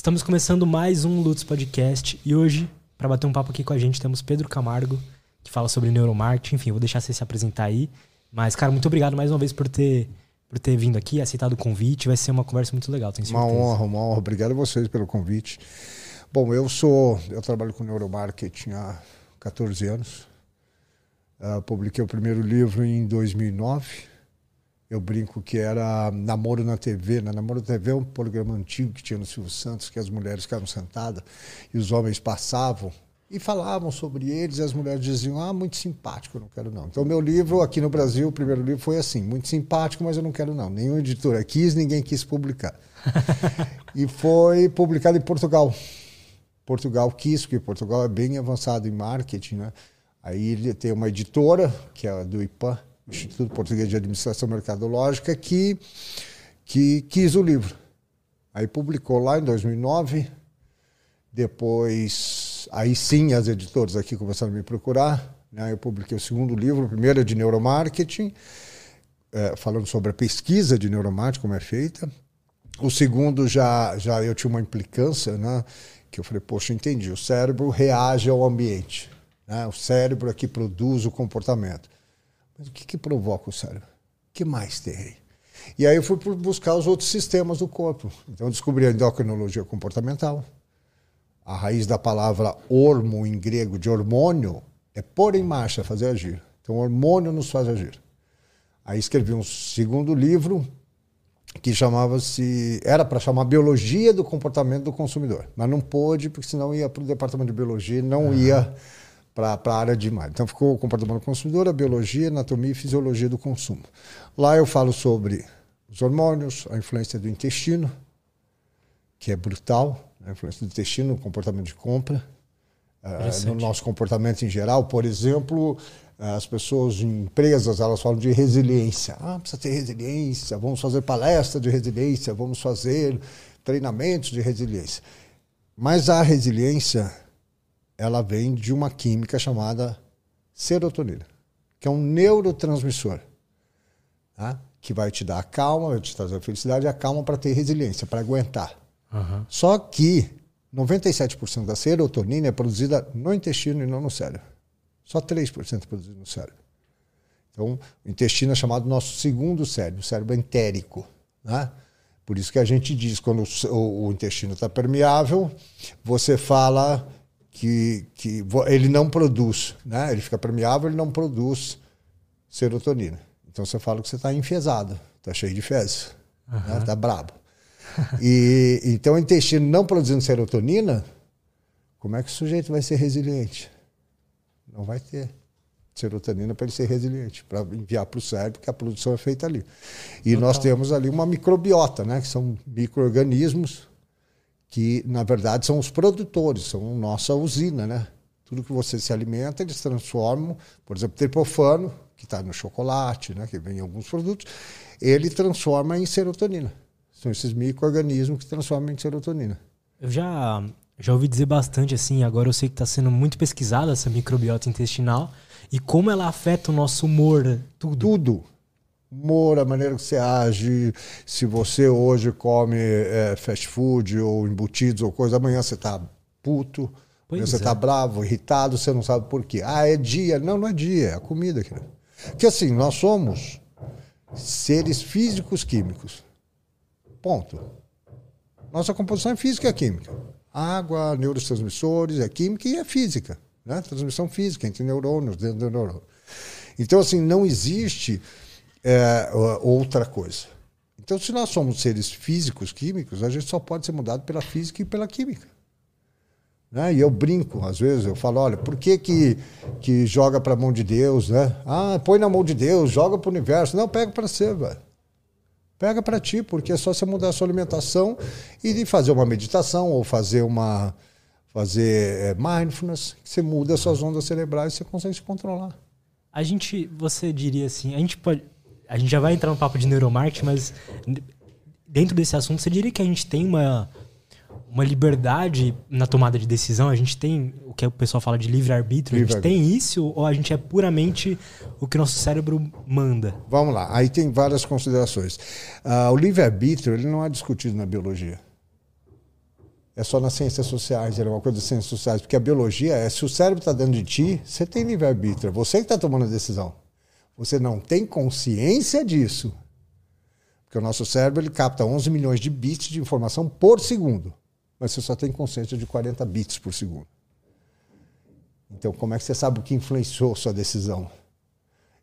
Estamos começando mais um Lutz Podcast e hoje, para bater um papo aqui com a gente, temos Pedro Camargo, que fala sobre neuromarketing. Enfim, eu vou deixar você se apresentar aí. Mas, cara, muito obrigado mais uma vez por ter, por ter vindo aqui, aceitado o convite. Vai ser uma conversa muito legal, tenho certeza. Uma honra, uma honra. Obrigado a vocês pelo convite. Bom, eu sou, eu trabalho com neuromarketing há 14 anos. Uh, publiquei o primeiro livro em 2009 eu brinco que era Namoro na TV. Né? Namoro na TV é um programa antigo que tinha no Silvio Santos, que as mulheres ficavam sentadas e os homens passavam e falavam sobre eles e as mulheres diziam, ah, muito simpático, eu não quero não. Então, meu livro aqui no Brasil, o primeiro livro foi assim, muito simpático, mas eu não quero não. Nenhuma editora quis, ninguém quis publicar. e foi publicado em Portugal. Portugal quis, porque Portugal é bem avançado em marketing, né? Aí ele tem uma editora, que é a do IPAN, Instituto Português de Administração Mercadológica, que, que quis o livro. Aí publicou lá em 2009. Depois, aí sim, as editoras aqui começaram a me procurar. Né? Eu publiquei o segundo livro, o primeiro é de neuromarketing, é, falando sobre a pesquisa de neuromarketing, como é feita. O segundo já, já eu tinha uma implicância, né? que eu falei, poxa, entendi, o cérebro reage ao ambiente. Né? O cérebro é que produz o comportamento. Mas o que, que provoca o cérebro? O que mais tem E aí eu fui buscar os outros sistemas do corpo. Então eu descobri a endocrinologia comportamental. A raiz da palavra hormo em grego, de hormônio, é pôr em marcha, fazer agir. Então hormônio nos faz agir. Aí escrevi um segundo livro que chamava-se. Era para chamar Biologia do Comportamento do Consumidor. Mas não pôde, porque senão ia para o departamento de biologia não uhum. ia para a área de marketing. Então ficou o comportamento do consumidor, a biologia, anatomia e fisiologia do consumo. Lá eu falo sobre os hormônios, a influência do intestino, que é brutal, né? a influência do intestino no comportamento de compra, uh, no nosso comportamento em geral. Por exemplo, as pessoas em empresas elas falam de resiliência. Ah, precisa ter resiliência, vamos fazer palestra de resiliência, vamos fazer treinamentos de resiliência. Mas a resiliência ela vem de uma química chamada serotonina, que é um neurotransmissor, tá? que vai te dar a calma, vai te trazer a felicidade e a calma para ter resiliência, para aguentar. Uhum. Só que 97% da serotonina é produzida no intestino e não no cérebro. Só 3% é produzido no cérebro. Então, o intestino é chamado nosso segundo cérebro, o cérebro entérico. Né? Por isso que a gente diz, quando o, o intestino está permeável, você fala que, que ele não produz, né? Ele fica permeável, ele não produz serotonina. Então você fala que você está enfesado, está cheio de fezes, uhum. né? Tá brabo. E então o intestino não produzindo serotonina, como é que o sujeito vai ser resiliente? Não vai ter serotonina para ele ser resiliente, para enviar para o cérebro que a produção é feita ali. E Total. nós temos ali uma microbiota, né? Que são micro-organismos que na verdade são os produtores, são nossa usina, né? Tudo que você se alimenta, eles transformam, por exemplo, triptofano, que está no chocolate, né, que vem em alguns produtos, ele transforma em serotonina. São esses micro-organismos que transformam em serotonina. Eu já, já ouvi dizer bastante assim, agora eu sei que está sendo muito pesquisada essa microbiota intestinal e como ela afeta o nosso humor, tudo. Tudo humor, a maneira que você age. Se você hoje come é, fast food ou embutidos ou coisa, amanhã você está puto, pois você está é. bravo, irritado, você não sabe por quê. Ah, é dia. Não, não é dia, é a comida. Que... Porque assim, nós somos seres físicos químicos. Ponto. Nossa composição é física e é química. Água, neurotransmissores, é química e é física. Né? Transmissão física entre neurônios, dentro do neurônio. Então, assim, não existe é, outra coisa. Então, se nós somos seres físicos, químicos, a gente só pode ser mudado pela física e pela química. Né? E eu brinco, às vezes, eu falo, olha, por que, que, que joga para a mão de Deus? Né? Ah, põe na mão de Deus, joga para o universo. Não, pega para você, velho. Pega para ti, porque é só você mudar a sua alimentação e fazer uma meditação ou fazer uma fazer é, mindfulness, você muda as suas ondas cerebrais e você consegue se controlar. A gente, você diria assim, a gente pode a gente já vai entrar no papo de neuromarketing, mas dentro desse assunto, você diria que a gente tem uma, uma liberdade na tomada de decisão? A gente tem o que o pessoal fala de livre-arbítrio? Livre a gente tem isso ou a gente é puramente o que nosso cérebro manda? Vamos lá, aí tem várias considerações. Uh, o livre-arbítrio ele não é discutido na biologia. é só nas ciências sociais, é uma coisa das ciências sociais, porque a biologia é se o cérebro está dentro de ti, você tem livre-arbítrio, você que está tomando a decisão. Você não tem consciência disso. Porque o nosso cérebro ele capta 11 milhões de bits de informação por segundo, mas você só tem consciência de 40 bits por segundo. Então, como é que você sabe o que influenciou sua decisão?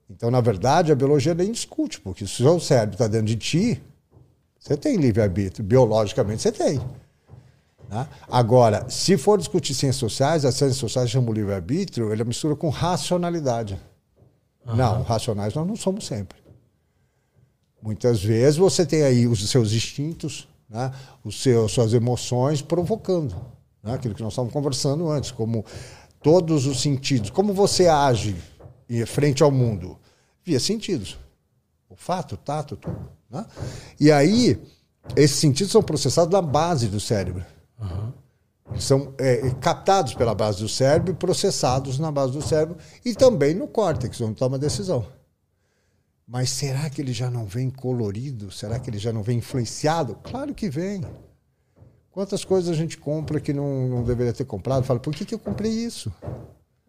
Então, na verdade, a biologia nem discute, porque se o seu cérebro está dentro de ti, você tem livre-arbítrio. Biologicamente, você tem. Né? Agora, se for discutir ciências sociais, as ciências sociais chamam livre-arbítrio, ele mistura com racionalidade. Uhum. Não, racionais nós não somos sempre. Muitas vezes você tem aí os seus instintos, né? os seus, suas emoções provocando. Né? Aquilo que nós estávamos conversando antes, como todos os sentidos. Como você age frente ao mundo? Via sentidos. O fato, o tato, tudo. Né? E aí, esses sentidos são processados na base do cérebro. Uhum. São é, captados pela base do cérebro e processados na base do cérebro e também no córtex, onde toma a decisão. Mas será que ele já não vem colorido? Será que ele já não vem influenciado? Claro que vem. Quantas coisas a gente compra que não, não deveria ter comprado? Fala, por que, que eu comprei isso?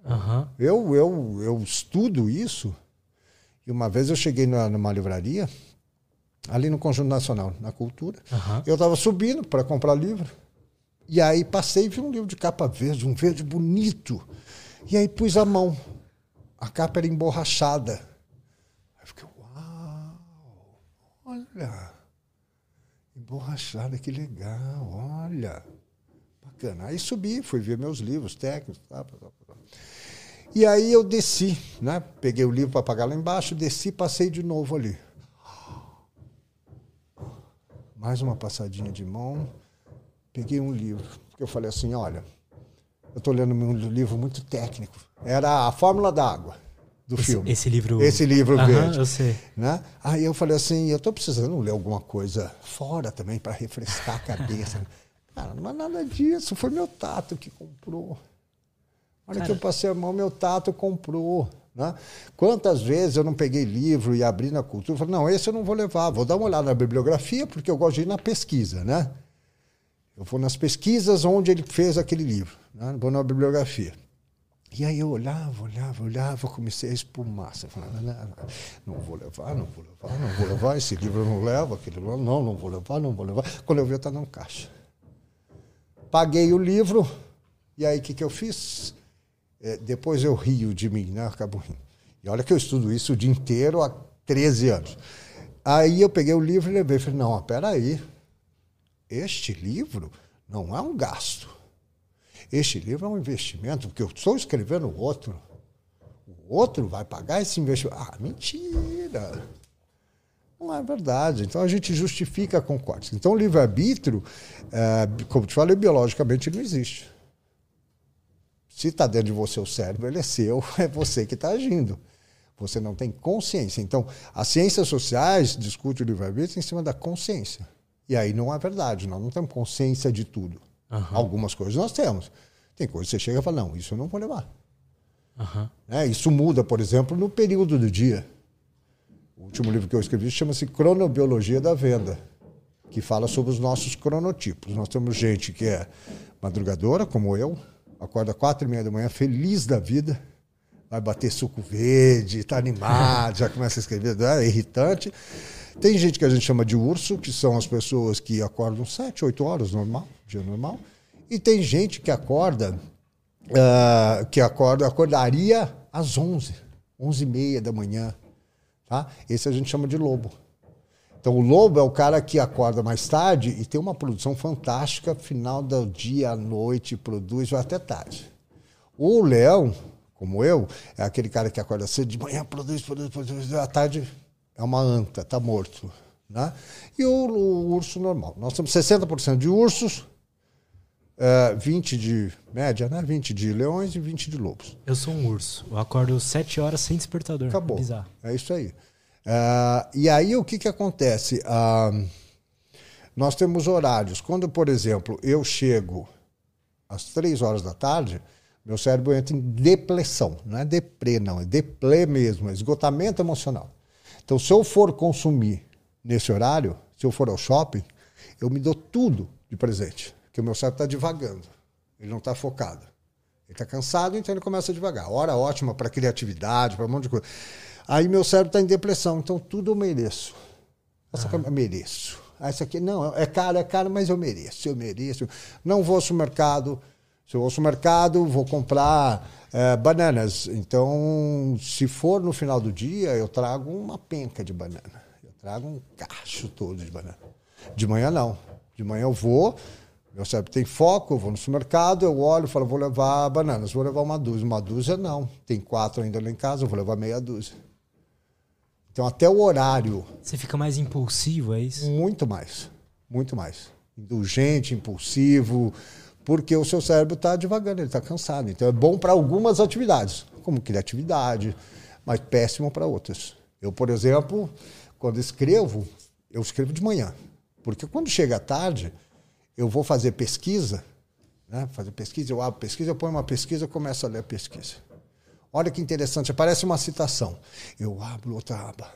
Uhum. Eu, eu, eu estudo isso. E uma vez eu cheguei numa, numa livraria, ali no Conjunto Nacional, na Cultura. Uhum. Eu estava subindo para comprar livro. E aí passei e vi um livro de capa verde, um verde bonito. E aí pus a mão. A capa era emborrachada. Olha, emborrachada, que legal, olha. Bacana. Aí subi, fui ver meus livros técnicos. Tá, tá, tá. E aí eu desci, né? Peguei o livro para pagar lá embaixo, desci, passei de novo ali. Mais uma passadinha de mão. Peguei um livro. Porque eu falei assim, olha, eu estou lendo um livro muito técnico. Era a Fórmula da Água do esse, filme. Esse livro. Esse livro verde. eu sei. Né? Aí eu falei assim, eu estou precisando ler alguma coisa fora também para refrescar a cabeça. Cara, não é nada disso, foi meu tato que comprou. Na hora Cara. que eu passei a mão, meu tato comprou. Né? Quantas vezes eu não peguei livro e abri na cultura e falei, não, esse eu não vou levar, vou dar uma olhada na bibliografia, porque eu gosto de ir na pesquisa, né? Eu vou nas pesquisas onde ele fez aquele livro, né? vou na bibliografia. E aí eu olhava, olhava, olhava, comecei a espumar. Você não, vou levar, não vou levar, não vou levar, esse livro não levo, aquele não, não vou levar, não vou levar. Quando eu vi, eu estava no caixa. Paguei o livro, e aí o que, que eu fiz? É, depois eu rio de mim, né? Acabo rindo. E olha que eu estudo isso o dia inteiro há 13 anos. Aí eu peguei o livro e levei falei, não, peraí, este livro não é um gasto este livro é um investimento, porque eu estou escrevendo outro. O outro vai pagar esse investimento. Ah, mentira! Não é verdade. Então a gente justifica com cortes. Então o livre-arbítrio, é, como te falei, biologicamente não existe. Se está dentro de você o cérebro, ele é seu, é você que está agindo. Você não tem consciência. Então, as ciências sociais discutem o livre-arbítrio em cima da consciência. E aí não é verdade, nós não temos consciência de tudo. Uhum. Algumas coisas nós temos. Tem coisas que você chega e fala, não, isso eu não vou levar. Uhum. É, isso muda, por exemplo, no período do dia. O último livro que eu escrevi chama-se Cronobiologia da Venda, que fala sobre os nossos cronotipos. Nós temos gente que é madrugadora, como eu, acorda quatro e meia da manhã, feliz da vida, vai bater suco verde, está animado, já começa a escrever, é irritante. Tem gente que a gente chama de urso, que são as pessoas que acordam sete, oito horas, normal, dia normal. E tem gente que acorda, uh, que acorda, acordaria às onze, onze e meia da manhã. Tá? Esse a gente chama de lobo. Então o lobo é o cara que acorda mais tarde e tem uma produção fantástica, final do dia à noite, produz vai até tarde. O leão, como eu, é aquele cara que acorda cedo de manhã, produz, produz, produz, à tarde é uma anta, está morto. Né? E o, o, urso normal. Nós temos 60% de ursos, é, 20 de média, né? 20 de leões e 20 de lobos. Eu sou um urso. Eu acordo 7 horas sem despertador. Acabou. Bizarro. É isso aí. Uh, e aí o que, que acontece? Uh, nós temos horários. Quando, por exemplo, eu chego às 3 horas da tarde, meu cérebro entra em depressão. Não é deprê, não. É deplê mesmo. É esgotamento emocional. Então, se eu for consumir nesse horário, se eu for ao shopping, eu me dou tudo de presente. Porque o meu cérebro está divagando. Ele não está focado. Ele está cansado, então ele começa a devagar. Hora ótima para criatividade, para um monte de coisa. Aí meu cérebro está em depressão, então tudo eu mereço. Essa ah. eu mereço. Essa aqui, não, é caro, é caro, mas eu mereço, eu mereço. Não vou ao supermercado. Se eu vou ao supermercado, vou comprar é, bananas. Então, se for no final do dia, eu trago uma penca de banana. Eu trago um cacho todo de banana. De manhã, não. De manhã eu vou, meu cérebro tem foco, eu vou no supermercado, eu olho e falo, vou levar bananas, vou levar uma dúzia. Uma dúzia não, tem quatro ainda lá em casa, eu vou levar meia dúzia. Então até o horário. Você fica mais impulsivo, é isso? Muito mais, muito mais. Indulgente, impulsivo, porque o seu cérebro está devagando, ele está cansado. Então é bom para algumas atividades, como criatividade, mas péssimo para outras. Eu, por exemplo, quando escrevo, eu escrevo de manhã, porque quando chega à tarde eu vou fazer pesquisa, né? fazer pesquisa, eu abro pesquisa, eu ponho uma pesquisa, eu começo a ler a pesquisa. Olha que interessante, aparece uma citação. Eu abro outra aba.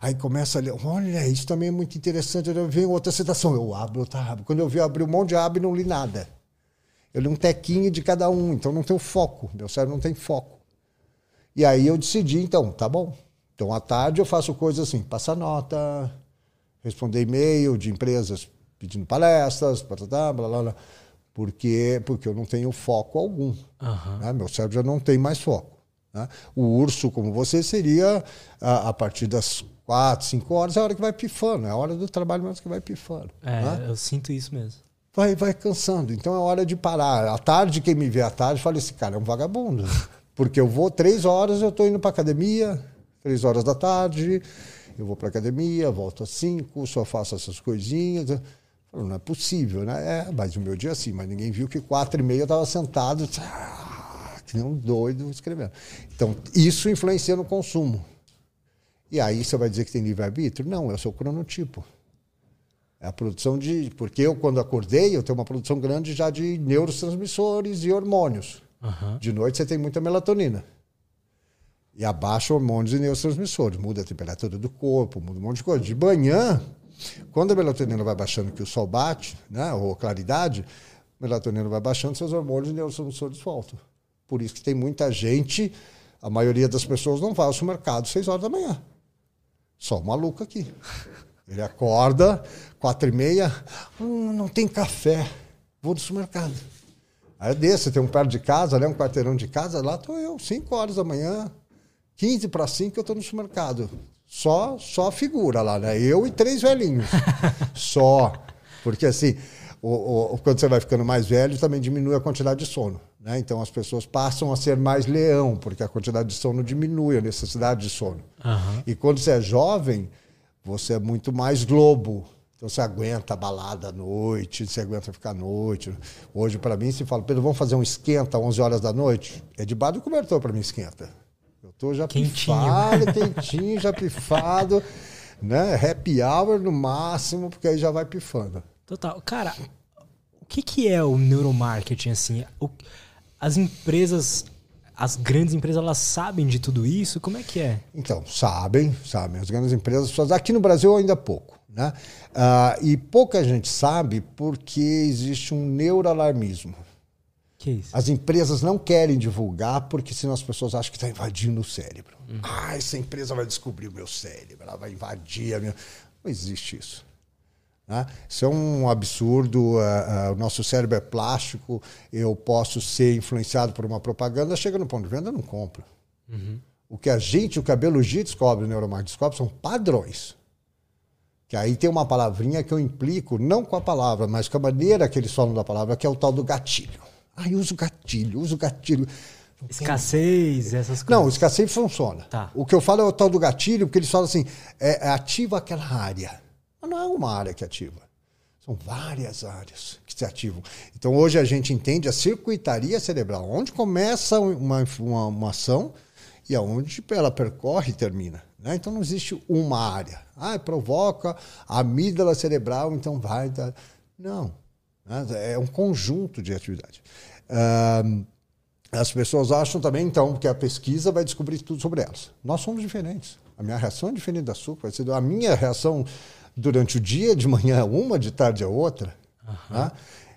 Aí começa a ler, olha, isso também é muito interessante. Eu venho outra citação, eu abro outra aba. Quando eu vi, eu abri um monte de aba e não li nada. Eu li um tequinho de cada um, então não tenho foco. Meu cérebro não tem foco. E aí eu decidi, então, tá bom. Então à tarde eu faço coisas assim, passar nota, responder e-mail de empresas pedindo palestras, blá, blá, blá, blá, porque, porque eu não tenho foco algum. Uhum. Né? Meu cérebro já não tem mais foco. Né? O urso, como você, seria a, a, partir das quatro, cinco horas, é a hora que vai pifando, é a hora do trabalho mesmo que vai pifando. É, né? eu sinto isso mesmo. Vai, vai cansando. Então é hora de parar. À tarde, quem me vê à tarde fala: esse cara é um vagabundo. Porque eu vou três horas, eu estou indo para academia, três horas da tarde, eu vou para academia, volto às cinco, só faço essas coisinhas. Não é possível, né? É, mas o meu dia sim, mas ninguém viu que quatro e meia eu estava sentado, que nem um doido escrevendo. Então, isso influencia no consumo. E aí você vai dizer que tem livre-arbítrio? Não, é o seu cronotipo. É a produção de. Porque eu, quando acordei, eu tenho uma produção grande já de neurotransmissores e hormônios. Uhum. De noite você tem muita melatonina. E abaixa hormônios e neurotransmissores. Muda a temperatura do corpo, muda um monte de coisa. De manhã, quando a melatonina vai baixando, que o sol bate, né, ou claridade, a melatonina vai baixando, seus hormônios e neurotransmissores voltam. Por isso que tem muita gente, a maioria das pessoas não vai ao supermercado às 6 horas da manhã. Só o maluco aqui. Ele acorda, quatro e meia, hum, não tem café, vou no supermercado. Aí desse, tem um perto de casa, né, um quarteirão de casa, lá estou eu, 5 horas da manhã, 15 para 5 eu estou no supermercado. Só, só figura lá, né? Eu e três velhinhos. só. Porque assim, o, o, quando você vai ficando mais velho, também diminui a quantidade de sono. Né? Então as pessoas passam a ser mais leão, porque a quantidade de sono diminui, a necessidade de sono. Uhum. E quando você é jovem, você é muito mais globo. Então você aguenta a balada à noite, você aguenta ficar à noite. Hoje, para mim, se fala, Pedro, vamos fazer um esquenta às 11 horas da noite? É debaixo do cobertor para mim esquenta. Eu tô já quentinho. pifado, quentinho, já pifado, né? Happy hour no máximo, porque aí já vai pifando. Total. Cara, o que, que é o neuromarketing, assim? O, as empresas, as grandes empresas, elas sabem de tudo isso? Como é que é? Então, sabem, sabem. As grandes empresas, aqui no Brasil ainda pouco. Né? Uh, e pouca gente sabe porque existe um neuroalarmismo. Que isso? As empresas não querem divulgar porque senão as pessoas acham que está invadindo o cérebro. Uhum. Ah, essa empresa vai descobrir o meu cérebro, ela vai invadir a minha. Não existe isso. Né? Isso é um absurdo. Uh, uh, o nosso cérebro é plástico. Eu posso ser influenciado por uma propaganda. Chega no ponto de venda, eu não compro. Uhum. O que a gente, o que a biologia descobre, o neuromarketing descobre, são padrões. Que aí tem uma palavrinha que eu implico, não com a palavra, mas com a maneira que eles falam da palavra, que é o tal do gatilho. Ai, uso gatilho, uso gatilho. Escassez, essas coisas. Não, escassez funciona. Tá. O que eu falo é o tal do gatilho, porque eles falam assim, é, é ativa aquela área. Mas não é uma área que ativa. São várias áreas que se ativam. Então hoje a gente entende a circuitaria cerebral, onde começa uma, uma, uma ação e aonde ela percorre e termina. Né? Então não existe uma área. Ah, provoca a amígdala cerebral, então vai. Tá. Não. Né? É um conjunto de atividades. as pessoas acham também, então, que a pesquisa vai descobrir tudo sobre elas. Nós somos diferentes. A minha reação é diferente da sua. A minha reação durante o dia, de manhã é uma, de tarde é outra. Uhum. Né?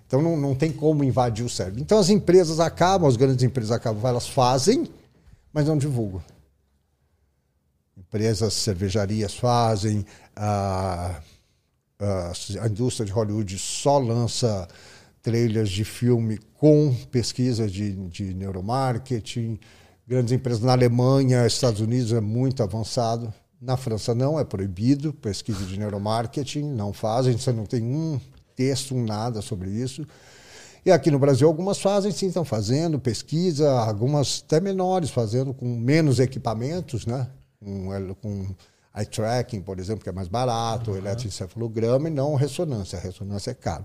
Então não, não tem como invadir o cérebro. Então as empresas acabam, as grandes empresas acabam, elas fazem, mas não divulgam. Empresas, cervejarias fazem, a, a, a indústria de Hollywood só lança trailers de filme com pesquisa de, de neuromarketing. Grandes empresas na Alemanha, Estados Unidos é muito avançado. Na França não, é proibido pesquisa de neuromarketing, não fazem, você não tem um texto, um nada sobre isso. E aqui no Brasil algumas fazem, sim, estão fazendo pesquisa, algumas até menores, fazendo com menos equipamentos, né? Com, com eye tracking, por exemplo, que é mais barato, uhum. eletroencefalograma e não ressonância. A ressonância é caro.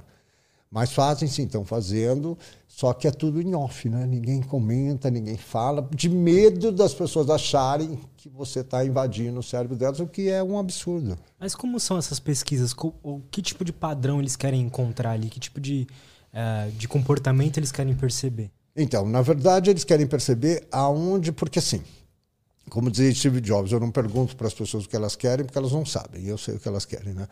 Mas fazem sim, estão fazendo, só que é tudo em off, né? Ninguém comenta, ninguém fala, de medo das pessoas acharem que você está invadindo o cérebro delas, o que é um absurdo. Mas como são essas pesquisas? O que tipo de padrão eles querem encontrar ali? Que tipo de, uh, de comportamento eles querem perceber? Então, na verdade, eles querem perceber aonde, porque assim, como dizia Steve Jobs, eu não pergunto para as pessoas o que elas querem, porque elas não sabem, eu sei o que elas querem, né?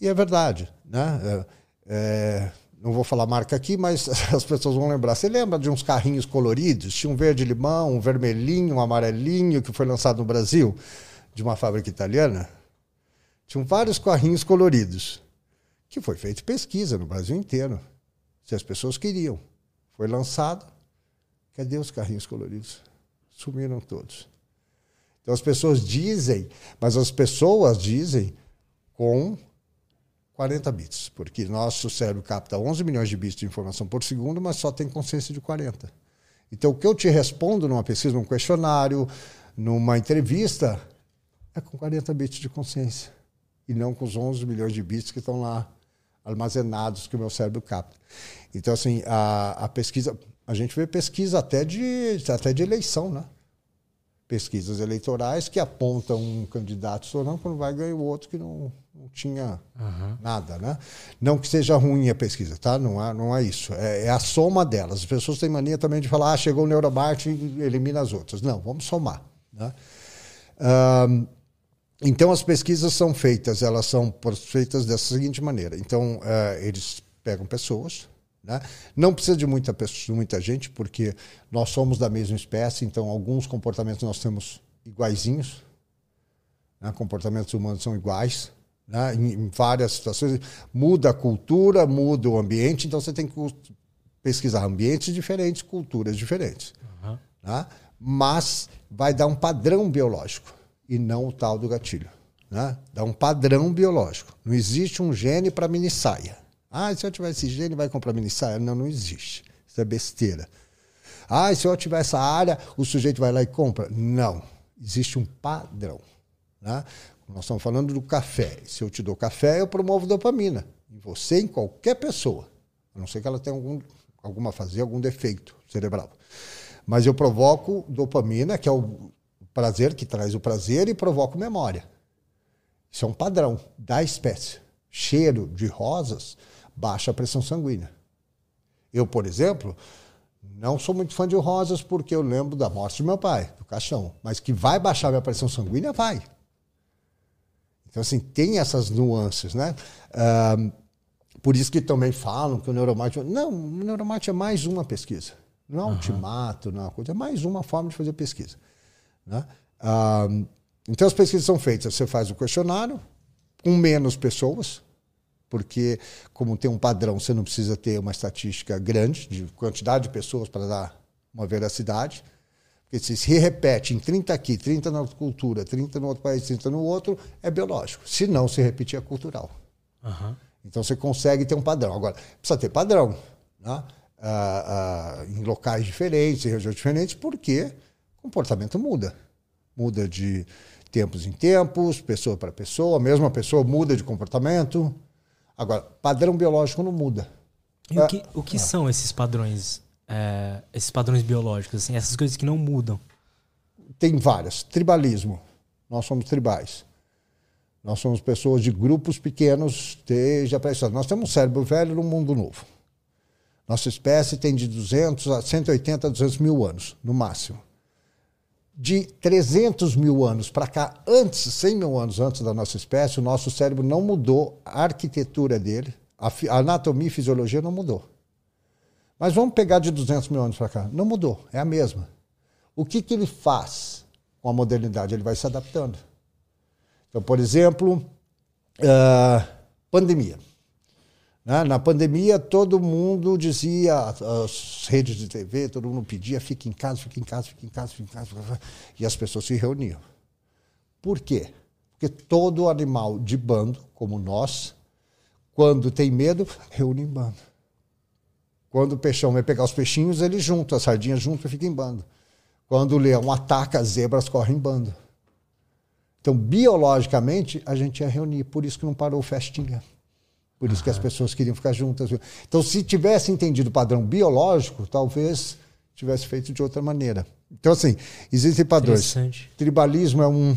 E é verdade, né? É, é, não vou falar marca aqui, mas as pessoas vão lembrar. Você lembra de uns carrinhos coloridos? Tinha um verde-limão, um vermelhinho, um amarelinho, que foi lançado no Brasil, de uma fábrica italiana? Tinham vários carrinhos coloridos, que foi feita pesquisa no Brasil inteiro, se as pessoas queriam. Foi lançado, cadê os carrinhos coloridos? Sumiram todos. Então as pessoas dizem, mas as pessoas dizem com 40 bits, porque nosso cérebro capta 11 milhões de bits de informação por segundo, mas só tem consciência de 40. Então, o que eu te respondo numa pesquisa, num questionário, numa entrevista, é com 40 bits de consciência, e não com os 11 milhões de bits que estão lá armazenados que o meu cérebro capta. Então, assim, a, a pesquisa, a gente vê pesquisa até de, até de eleição, né? Pesquisas eleitorais que apontam um candidato estourando, quando vai ganhar o outro que não, não tinha uhum. nada. Né? Não que seja ruim a pesquisa, tá? não, é, não é isso. É, é, a soma delas. As pessoas têm mania também de falar, ah, chegou o neuromarketing e elimina as outras. Não, vamos somar. Né? Um, então, as pesquisas são feitas, elas são feitas dessa seguinte maneira. Então, uh, eles pegam pessoas, né? Não precisa de muita, pessoa, muita gente, porque nós somos da mesma espécie, então alguns comportamentos nós temos iguaizinhos. Né? Comportamentos humanos são iguais. Né? Em, em, várias situações. Muda a cultura, muda o ambiente, então você tem que pesquisar ambientes diferentes, culturas diferentes. Uhum. Né? Mas vai dar um padrão biológico e não o tal do gatilho. Né? Dá um padrão biológico. Não existe um gene para mini saia. Ah, se eu tiver esse gene, vai comprar mini saia. Não, não existe. Isso é besteira. Ah, se eu tiver essa área, o sujeito vai lá e compra. Não. Existe um padrão. Né? Nós estamos falando do café. Se eu te dou café, eu promovo dopamina. Em você, em qualquer pessoa. A não ser que ela tenha algum, alguma fazer, algum defeito cerebral. Mas eu provoco dopamina, que é o prazer que traz o prazer, e provoco memória. Isso é um padrão da espécie. Cheiro de rosas baixa a pressão sanguínea. Eu, por exemplo, não sou muito fã de rosas porque eu lembro da morte do meu pai, do caixão. Mas que vai baixar minha pressão sanguínea, vai. Então, assim, tem essas nuances, né? por isso que também falam que o neuromarketing... Não, o neuromarketing é mais uma pesquisa. Não é um uhum. ultimato, não é uma coisa. É mais uma forma de fazer pesquisa. Né? então, as pesquisas são feitas. Você faz o questionário com menos pessoas, porque, como tem um padrão, você não precisa ter uma estatística grande de quantidade de pessoas para dar uma veracidade. Porque se se repete em 30 aqui, 30 na outra cultura, 30 no outro país, 30 no outro, é biológico. Se não se repetir, é cultural. Uhum. Então você consegue ter um padrão. Agora, precisa ter padrão. Né? Ah, ah, em locais diferentes, em regiões diferentes, porque o comportamento muda. Muda de tempos em tempos, pessoa para pessoa, a mesma pessoa muda de comportamento. Agora, padrão biológico não muda. E o que, o que é. são esses padrões, é, esses padrões biológicos, assim, essas coisas que não mudam? Tem várias. Tribalismo. Nós somos tribais. Nós somos pessoas de grupos pequenos desde a pré Nós temos um cérebro velho num mundo novo. Nossa espécie tem de 200 a 180 a 200 mil anos, no máximo de 300 mil anos para cá, antes, 100 mil anos antes da nossa espécie, o nosso cérebro não mudou a arquitetura dele, A, anatomia e fisiologia não mudou. Mas vamos pegar de 200 mil anos para cá. Não mudou, é a mesma. O que, que ele faz com a modernidade? Ele vai se adaptando. Então, por exemplo, uh, pandemia. Né? Na pandemia, todo mundo dizia, as redes de TV, todo mundo pedia, fica em casa, fica em casa, fica em casa, fica em casa. E as pessoas se reuniam. Por quê? Porque todo animal de bando, como nós, quando tem medo, reúne em bando. Quando o peixão vai pegar os peixinhos, ele junta, as sardinhas junto e fica em bando. Quando o leão ataca, as zebras correm em bando. Então, biologicamente, a gente ia reunir. Por isso que não parou festinha. Por isso uhum. que as pessoas queriam ficar juntas. Então, se tivesse entendido o padrão biológico, talvez tivesse feito de outra maneira. Então, assim, existem padrões. Tribalismo é um.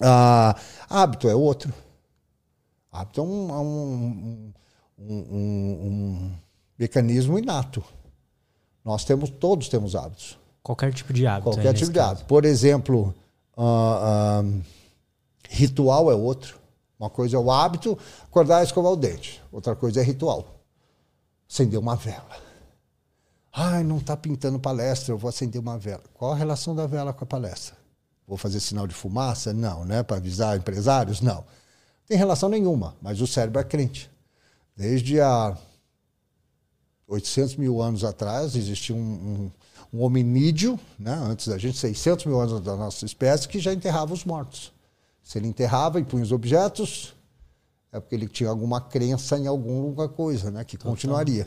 Ah, hábito é outro. Hábito é um, é um, um, um mecanismo inato. Nós temos, todos temos hábitos. Qualquer tipo de hábito. Qualquer tipo de hábito. Por exemplo, uh, uh, ritual é outro. Uma coisa é o hábito, acordar e escovar o dente. Outra coisa é ritual. Acender uma vela. Ai, não está pintando palestra, eu vou acender uma vela. Qual a relação da vela com a palestra? Vou fazer sinal de fumaça? Não, né? Para avisar empresários? Não. Tem relação nenhuma, mas o cérebro é crente. Desde a 800 mil anos atrás existia um, um, um hominídeo, né, antes da gente, 600 mil anos da nossa espécie, que já enterrava os mortos. Se ele enterrava e punha os objetos, é porque ele tinha alguma crença em alguma coisa, né, que continuaria.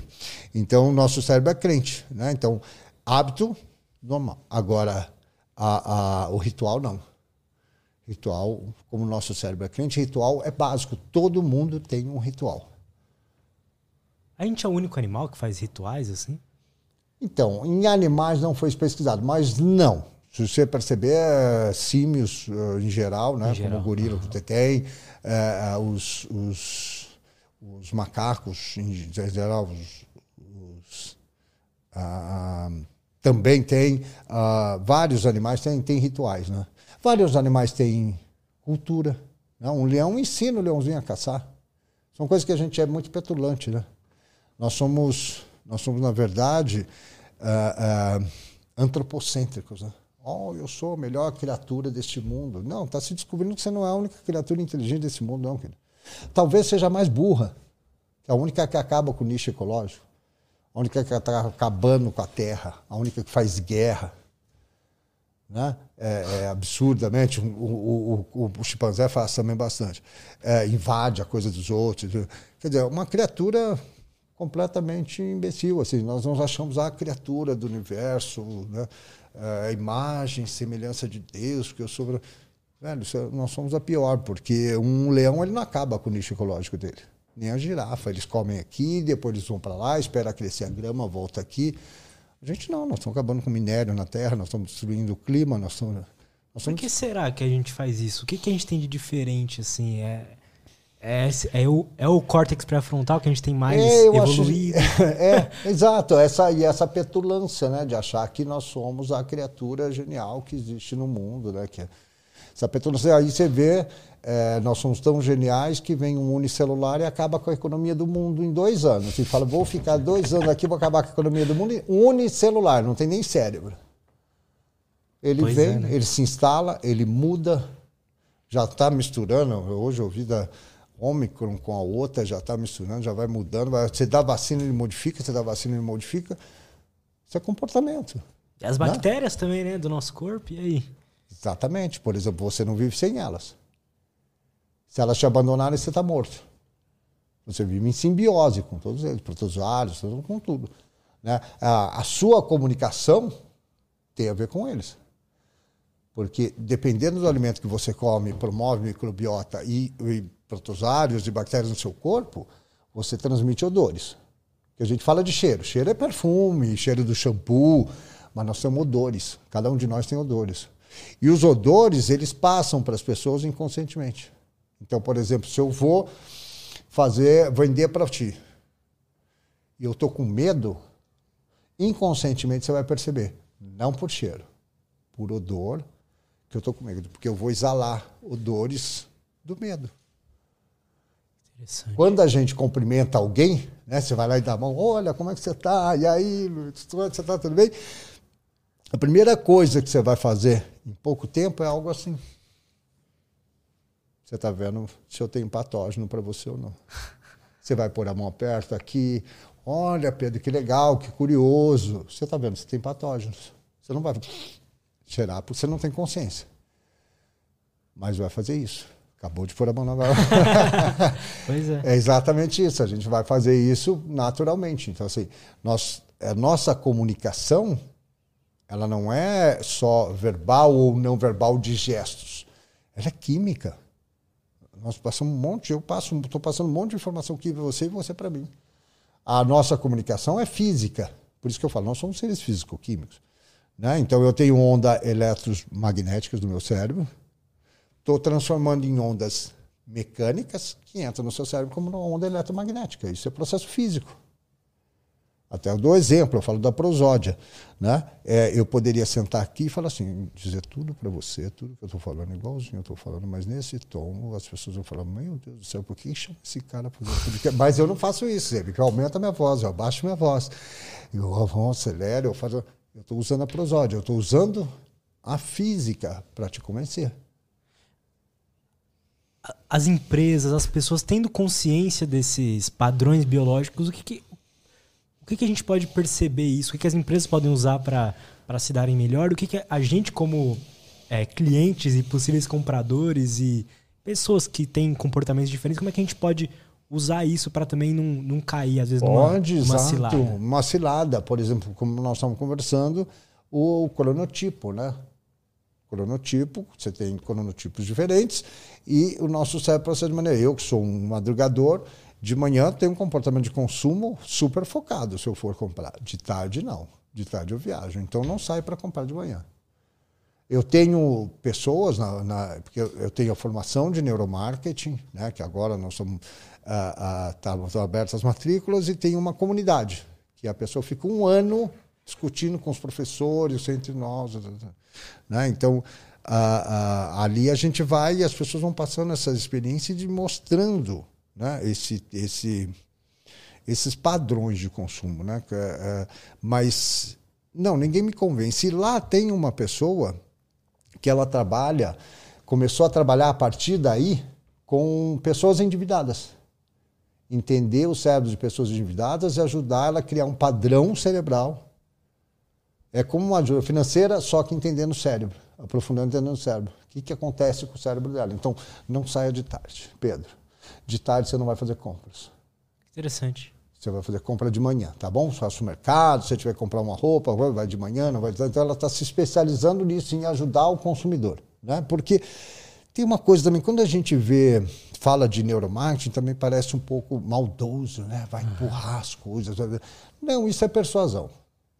Então, o nosso cérebro é crente. Né? Então, hábito, normal. Agora, a, a, o ritual, não. Ritual, como o nosso cérebro é crente, ritual é básico. Todo mundo tem um ritual. A gente é o único animal que faz rituais assim? Então, em animais não foi pesquisado, mas não. Se você perceber, símios eh, em geral, né, em geral. como o gorila que você tem, é, os, os, os, macacos, em geral, os, os ah, também tem, ah, vários animais têm, têm rituais. Né? Vários animais têm cultura. Né? Um leão ensina o leãozinho a caçar. São coisas que a gente é muito petulante, né? Nós somos, nós somos na verdade, uh, uh, antropocêntricos. Né? Oh, eu sou a melhor criatura deste mundo. Não, está se descobrindo que você não é a única criatura inteligente desse mundo, não, querido. Talvez seja mais burra, a única que acaba com o nicho ecológico, a única que está acabando com a terra, a única que faz guerra. Né? É, é absurdamente. O, o, o, o, chimpanzé faz também bastante. É, invade a coisa dos outros. Quer dizer, uma criatura completamente imbecil. Assim, nós não achamos a criatura do universo, né? A imagem, semelhança de Deus, que eu sou. Velho, é, nós somos a pior, porque um leão ele não acaba com o nicho ecológico dele. Nem a girafa. Eles comem aqui, depois eles vão para lá, espera crescer a grama, volta aqui. A gente não, nós estamos acabando com minério na terra, nós estamos destruindo o clima, nós estamos. Nós estamos... Por que será que a gente faz isso? O que, que a gente tem de diferente, assim? É, é, é, o, é o córtex pré-frontal que a gente tem mais é, evoluído. Acho, é, é, exato. Essa, e essa petulância, né? De achar que nós somos a criatura genial que existe no mundo, né? Que é, essa petulância. Aí você vê, é, nós somos tão geniais que vem um unicelular e acaba com a economia do mundo em dois anos. E fala, vou ficar dois anos aqui, vou acabar com a economia do mundo. Unicelular, não tem nem cérebro. Ele pois vem, é, né? ele se instala, ele muda, já está misturando. Hoje eu ouvi da Ômicron com a outra, já está misturando, já vai mudando. Vai, você dá vacina, ele modifica, você dá vacina, ele modifica. Isso é comportamento. E as né? bactérias né? também, né, do nosso corpo, e aí? Exatamente. Por exemplo, você não vive sem elas. Se elas te abandonarem, você está morto. Você vive em simbiose com todos eles, protozoários, com tudo. Né? A, a sua comunicação tem a ver com eles. Porque dependendo do alimento que você come, promove microbiota e, e protozoários e bactérias no seu corpo, você transmite odores. Que a gente fala de cheiro. Cheiro é perfume, cheiro do shampoo, mas nós temos odores. Cada um de nós tem odores. E os odores, eles passam para as pessoas inconscientemente. Então, por exemplo, se eu vou fazer, vender para ti, e eu estou com medo, inconscientemente você vai perceber. Não por cheiro, por odor, que eu estou com medo, porque eu vou exalar odores do medo. Quando a gente cumprimenta alguém, né, você vai lá e dá a mão, olha, como é que você está? E aí, como é que você está? Tudo bem? A primeira coisa que você vai fazer em pouco tempo é algo assim. Você está vendo se eu tenho patógeno para você ou não. Você vai pôr a mão perto aqui. Olha, Pedro, que legal, que curioso. Você está vendo, você tem patógenos. Você não vai cheirar porque você não tem consciência. Mas vai fazer isso. Acabou de pôr a mão na Pois é. É exatamente isso. A gente vai fazer isso naturalmente. Então, assim, nós, a nossa comunicação, ela não é só verbal ou não verbal de gestos. Ela é química. Nós passamos um monte, eu passo, estou passando um monte de informação aqui para você e você para mim. A nossa comunicação é física. Por isso que eu falo, nós somos seres físico-químicos. Né? Então eu tenho onda eletromagnéticas no meu cérebro, estou transformando em ondas mecânicas que entram no seu cérebro como uma onda eletromagnética. Isso é processo físico. Até eu dou exemplo, eu falo da prosódia. Né? É, eu poderia sentar aqui e falar assim, dizer tudo para você, tudo que eu estou falando, igualzinho eu estou falando, mas nesse tom as pessoas vão falar, meu Deus do céu, por que chama esse cara para tudo? Mas eu não faço isso, porque eu aumento a minha voz, eu abaixo minha voz, eu acelero, eu faço. Eu estou usando a prosódia, eu estou usando a física para te convencer. As empresas, as pessoas tendo consciência desses padrões biológicos, o que, que o que, que, a gente pode perceber isso? O que, que as empresas podem usar para se darem melhor? O que, que a gente, como é, clientes e possíveis compradores e pessoas que têm comportamentos diferentes, como é que a gente pode usar isso para também não, não cair, às vezes, Pode, numa, numa cilada. Uma cilada, por exemplo, como nós estamos conversando, o cronotipo, né? Cronotipo, você tem cronotipos diferentes e o nosso cérebro processa de maneira. Eu, que sou um madrugador, de manhã tenho um comportamento de consumo super focado se eu for comprar. De tarde, não. De tarde eu viajo. Então não saio para comprar de manhã. Eu tenho pessoas, na, na, porque eu tenho a formação de neuromarketing, né, que agora nós somos ah, ah, abertas as matrículas e tem uma comunidade, que a pessoa fica um ano discutindo com os professores, entre nós. Né? Então, ah, ah, ali a gente vai e as pessoas vão passando essa experiência de mostrando né, esse, esse, esses padrões de consumo. Né? É, mas, não, ninguém me convence. E lá tem uma pessoa que ela trabalha, começou a trabalhar a partir daí com pessoas endividadas. Entender o cérebro de pessoas endividadas e ajudar ela a criar um padrão cerebral. É como uma ajuda financeira, só que entendendo o cérebro, aprofundando entendendo o cérebro. O que, que acontece com o cérebro dela? Então, não saia de tarde, Pedro. De tarde você não vai fazer compras. Interessante. Você vai fazer compra de manhã, tá bom? Faça o mercado, se você tiver que comprar uma roupa, vai de manhã, não vai. Então ela está se especializando nisso, em ajudar o consumidor. Né? Porque tem uma coisa também, quando a gente vê, fala de neuromarketing, também parece um pouco maldoso, né? Vai empurrar as coisas. Não, isso é persuasão.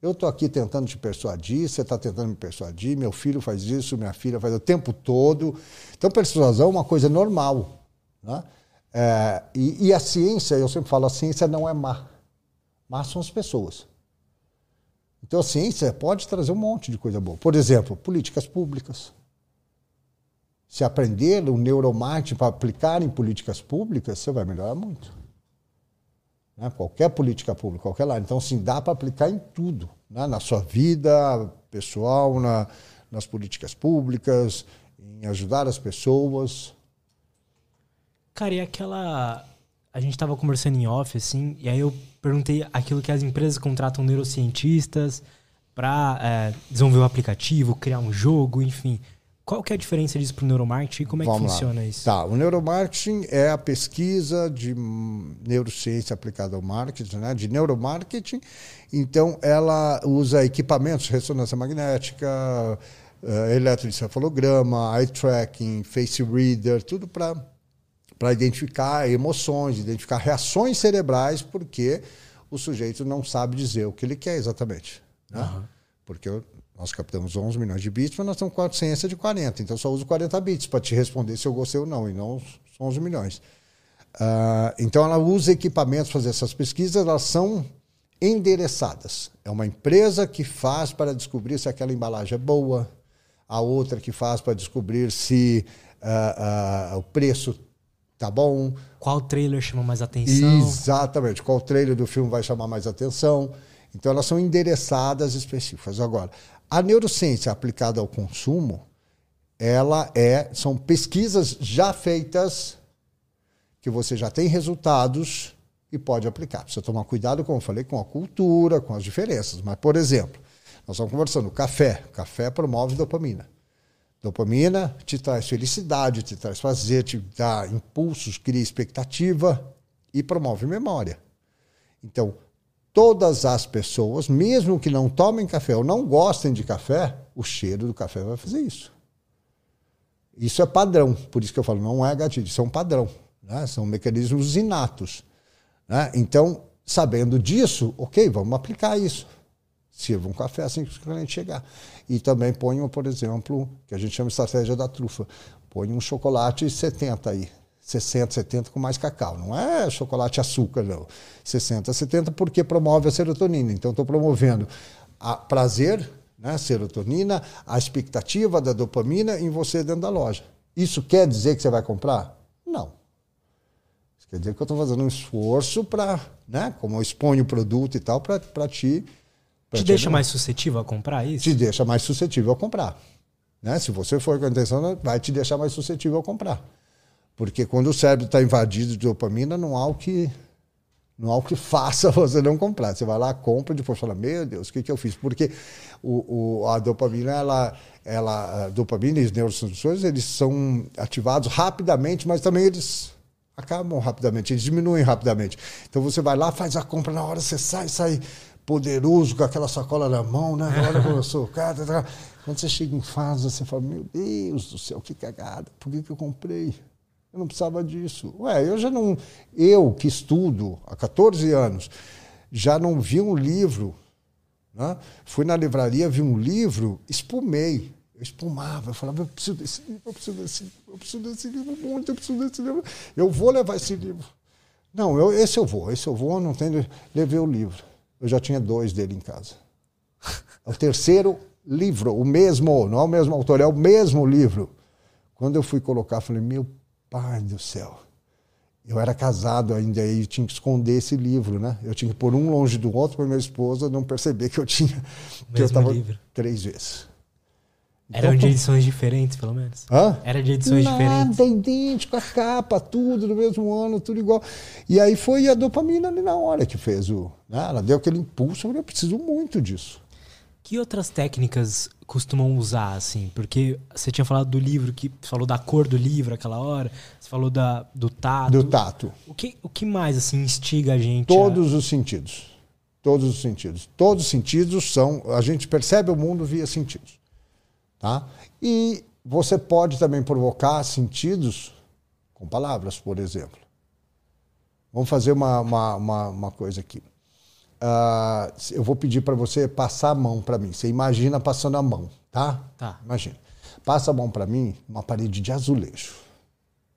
Eu estou aqui tentando te persuadir, você está tentando me persuadir, meu filho faz isso, minha filha faz o tempo todo. Então, persuasão é uma coisa normal. Né? É, e, e, a ciência, eu sempre falo, a ciência não é má. Má são as pessoas. Então a ciência pode trazer um monte de coisa boa. Por exemplo, políticas públicas. Se aprender o neuromarketing para aplicar em políticas públicas, você vai melhorar muito. Né? Qualquer política pública, qualquer lá. Então, sim, dá para aplicar em tudo. Né? Na sua vida pessoal, na, nas políticas públicas, em ajudar as pessoas. Cara, e aquela. A gente tava conversando em off, assim, e aí eu perguntei aquilo que as empresas contratam neurocientistas para é, desenvolver um aplicativo, criar um jogo, enfim. Qual que é a diferença disso para o neuromarketing e como é Vamos que funciona lá. isso? Tá, o neuromarketing é a pesquisa de neurociência aplicada ao marketing, né? de neuromarketing. Então, ela usa equipamentos, ressonância magnética, uh, eletroencefalograma, eye tracking, face reader, tudo para para identificar emoções, identificar reações cerebrais, porque o sujeito não sabe dizer o que ele quer exatamente. Né? Uhum. Porque nós captamos 11 milhões de bits, mas nós temos consciência de 40. Então, eu só uso 40 bits para te responder se eu gostei ou não, e não os 11 milhões. Uh, então, ela usa equipamentos para fazer essas pesquisas, elas são endereçadas. É uma empresa que faz para descobrir se aquela embalagem é boa, a outra que faz para descobrir se uh, uh, o preço tá bom. Qual trailer chama mais atenção? Exatamente. Qual trailer do filme vai chamar mais atenção? Então elas são endereçadas específicas. Agora, a neurociência aplicada ao consumo, ela é são pesquisas já feitas que você já tem resultados e pode aplicar. Precisa tomar cuidado, como eu falei, com a cultura, com as diferenças. Mas, por exemplo, nós estamos conversando, café. Café promove dopamina. Dopamina te traz felicidade, te traz prazer, te dá impulsos, cria expectativa e promove memória. Então, todas as pessoas, mesmo que não tomem café ou não gostem de café, o cheiro do café vai fazer isso. Isso é padrão, por isso que eu falo, não é gatilho, isso é um padrão. Né? São mecanismos inatos. Né? Então, sabendo disso, ok, vamos aplicar isso. Sirva um café assim que o cliente chegar. E também ponham, por exemplo, que a gente chama de estratégia da trufa. Põe um chocolate 70 aí. 60, 70 com mais cacau. Não é chocolate açúcar, não. 60, 70 porque promove a serotonina. Então, estou promovendo a prazer, né, serotonina, a expectativa da dopamina em você dentro da loja. Isso quer dizer que você vai comprar? Não. Isso quer dizer que eu estou fazendo um esforço para, né, como eu exponho o produto e tal, para te te deixa mais suscetível a comprar isso? Te deixa mais suscetível a comprar. Né? Se você for com a intenção, vai te deixar mais suscetível a comprar. Porque quando o cérebro está invadido de dopamina, não há o que não há o que faça você não comprar. Você vai lá, compra, depois fala, meu Deus, o que, que eu fiz? Porque o, o, a dopamina, ela, ela, a dopamina e os neurotransmissores, eles são ativados rapidamente, mas também eles acabam rapidamente, eles diminuem rapidamente. Então você vai lá, faz a compra na hora, você sai, sai poderoso com aquela sacola na mão, né? Olha como eu sou, cara. Tá, tá. Quando você chega em fase, você fala, meu Deus do céu, que cagada, por que, que eu comprei? Eu não precisava disso. Ué, eu já não. Eu que estudo há 14 anos, já não vi um livro. Né? Fui na livraria, vi um livro, espumei. Eu espumava, eu falava, eu preciso desse livro, eu preciso desse livro, eu preciso desse livro muito, eu preciso desse livro. Eu vou levar esse livro. Não, eu, esse eu vou, esse eu vou, não tenho. Levei o livro. Eu já tinha dois dele em casa. É o terceiro livro, o mesmo, não é o mesmo autor, é o mesmo livro. Quando eu fui colocar, falei, meu pai do céu. Eu era casado ainda e tinha que esconder esse livro, né? Eu tinha que pôr um longe do outro para minha esposa não perceber que eu tinha. que eu estava três vezes. Eram então, de edições diferentes, pelo menos. Hã? Era de edições Nada, diferentes. Nada, idêntico, a capa, tudo do mesmo ano, tudo igual. E aí foi a dopamina ali na hora que fez o. Né? Ela deu aquele impulso, eu preciso muito disso. Que outras técnicas costumam usar, assim? Porque você tinha falado do livro, que falou da cor do livro aquela hora, você falou da, do tato. Do tato. O que, o que mais, assim, instiga a gente? Todos a... os sentidos. Todos os sentidos. Todos os sentidos são. A gente percebe o mundo via sentidos. Tá? E você pode também provocar sentidos com palavras, por exemplo. Vamos fazer uma, uma, uma, uma coisa aqui. Uh, eu vou pedir para você passar a mão para mim. Você imagina passando a mão, tá? Tá. Imagina. Passa a mão para mim numa parede de azulejo.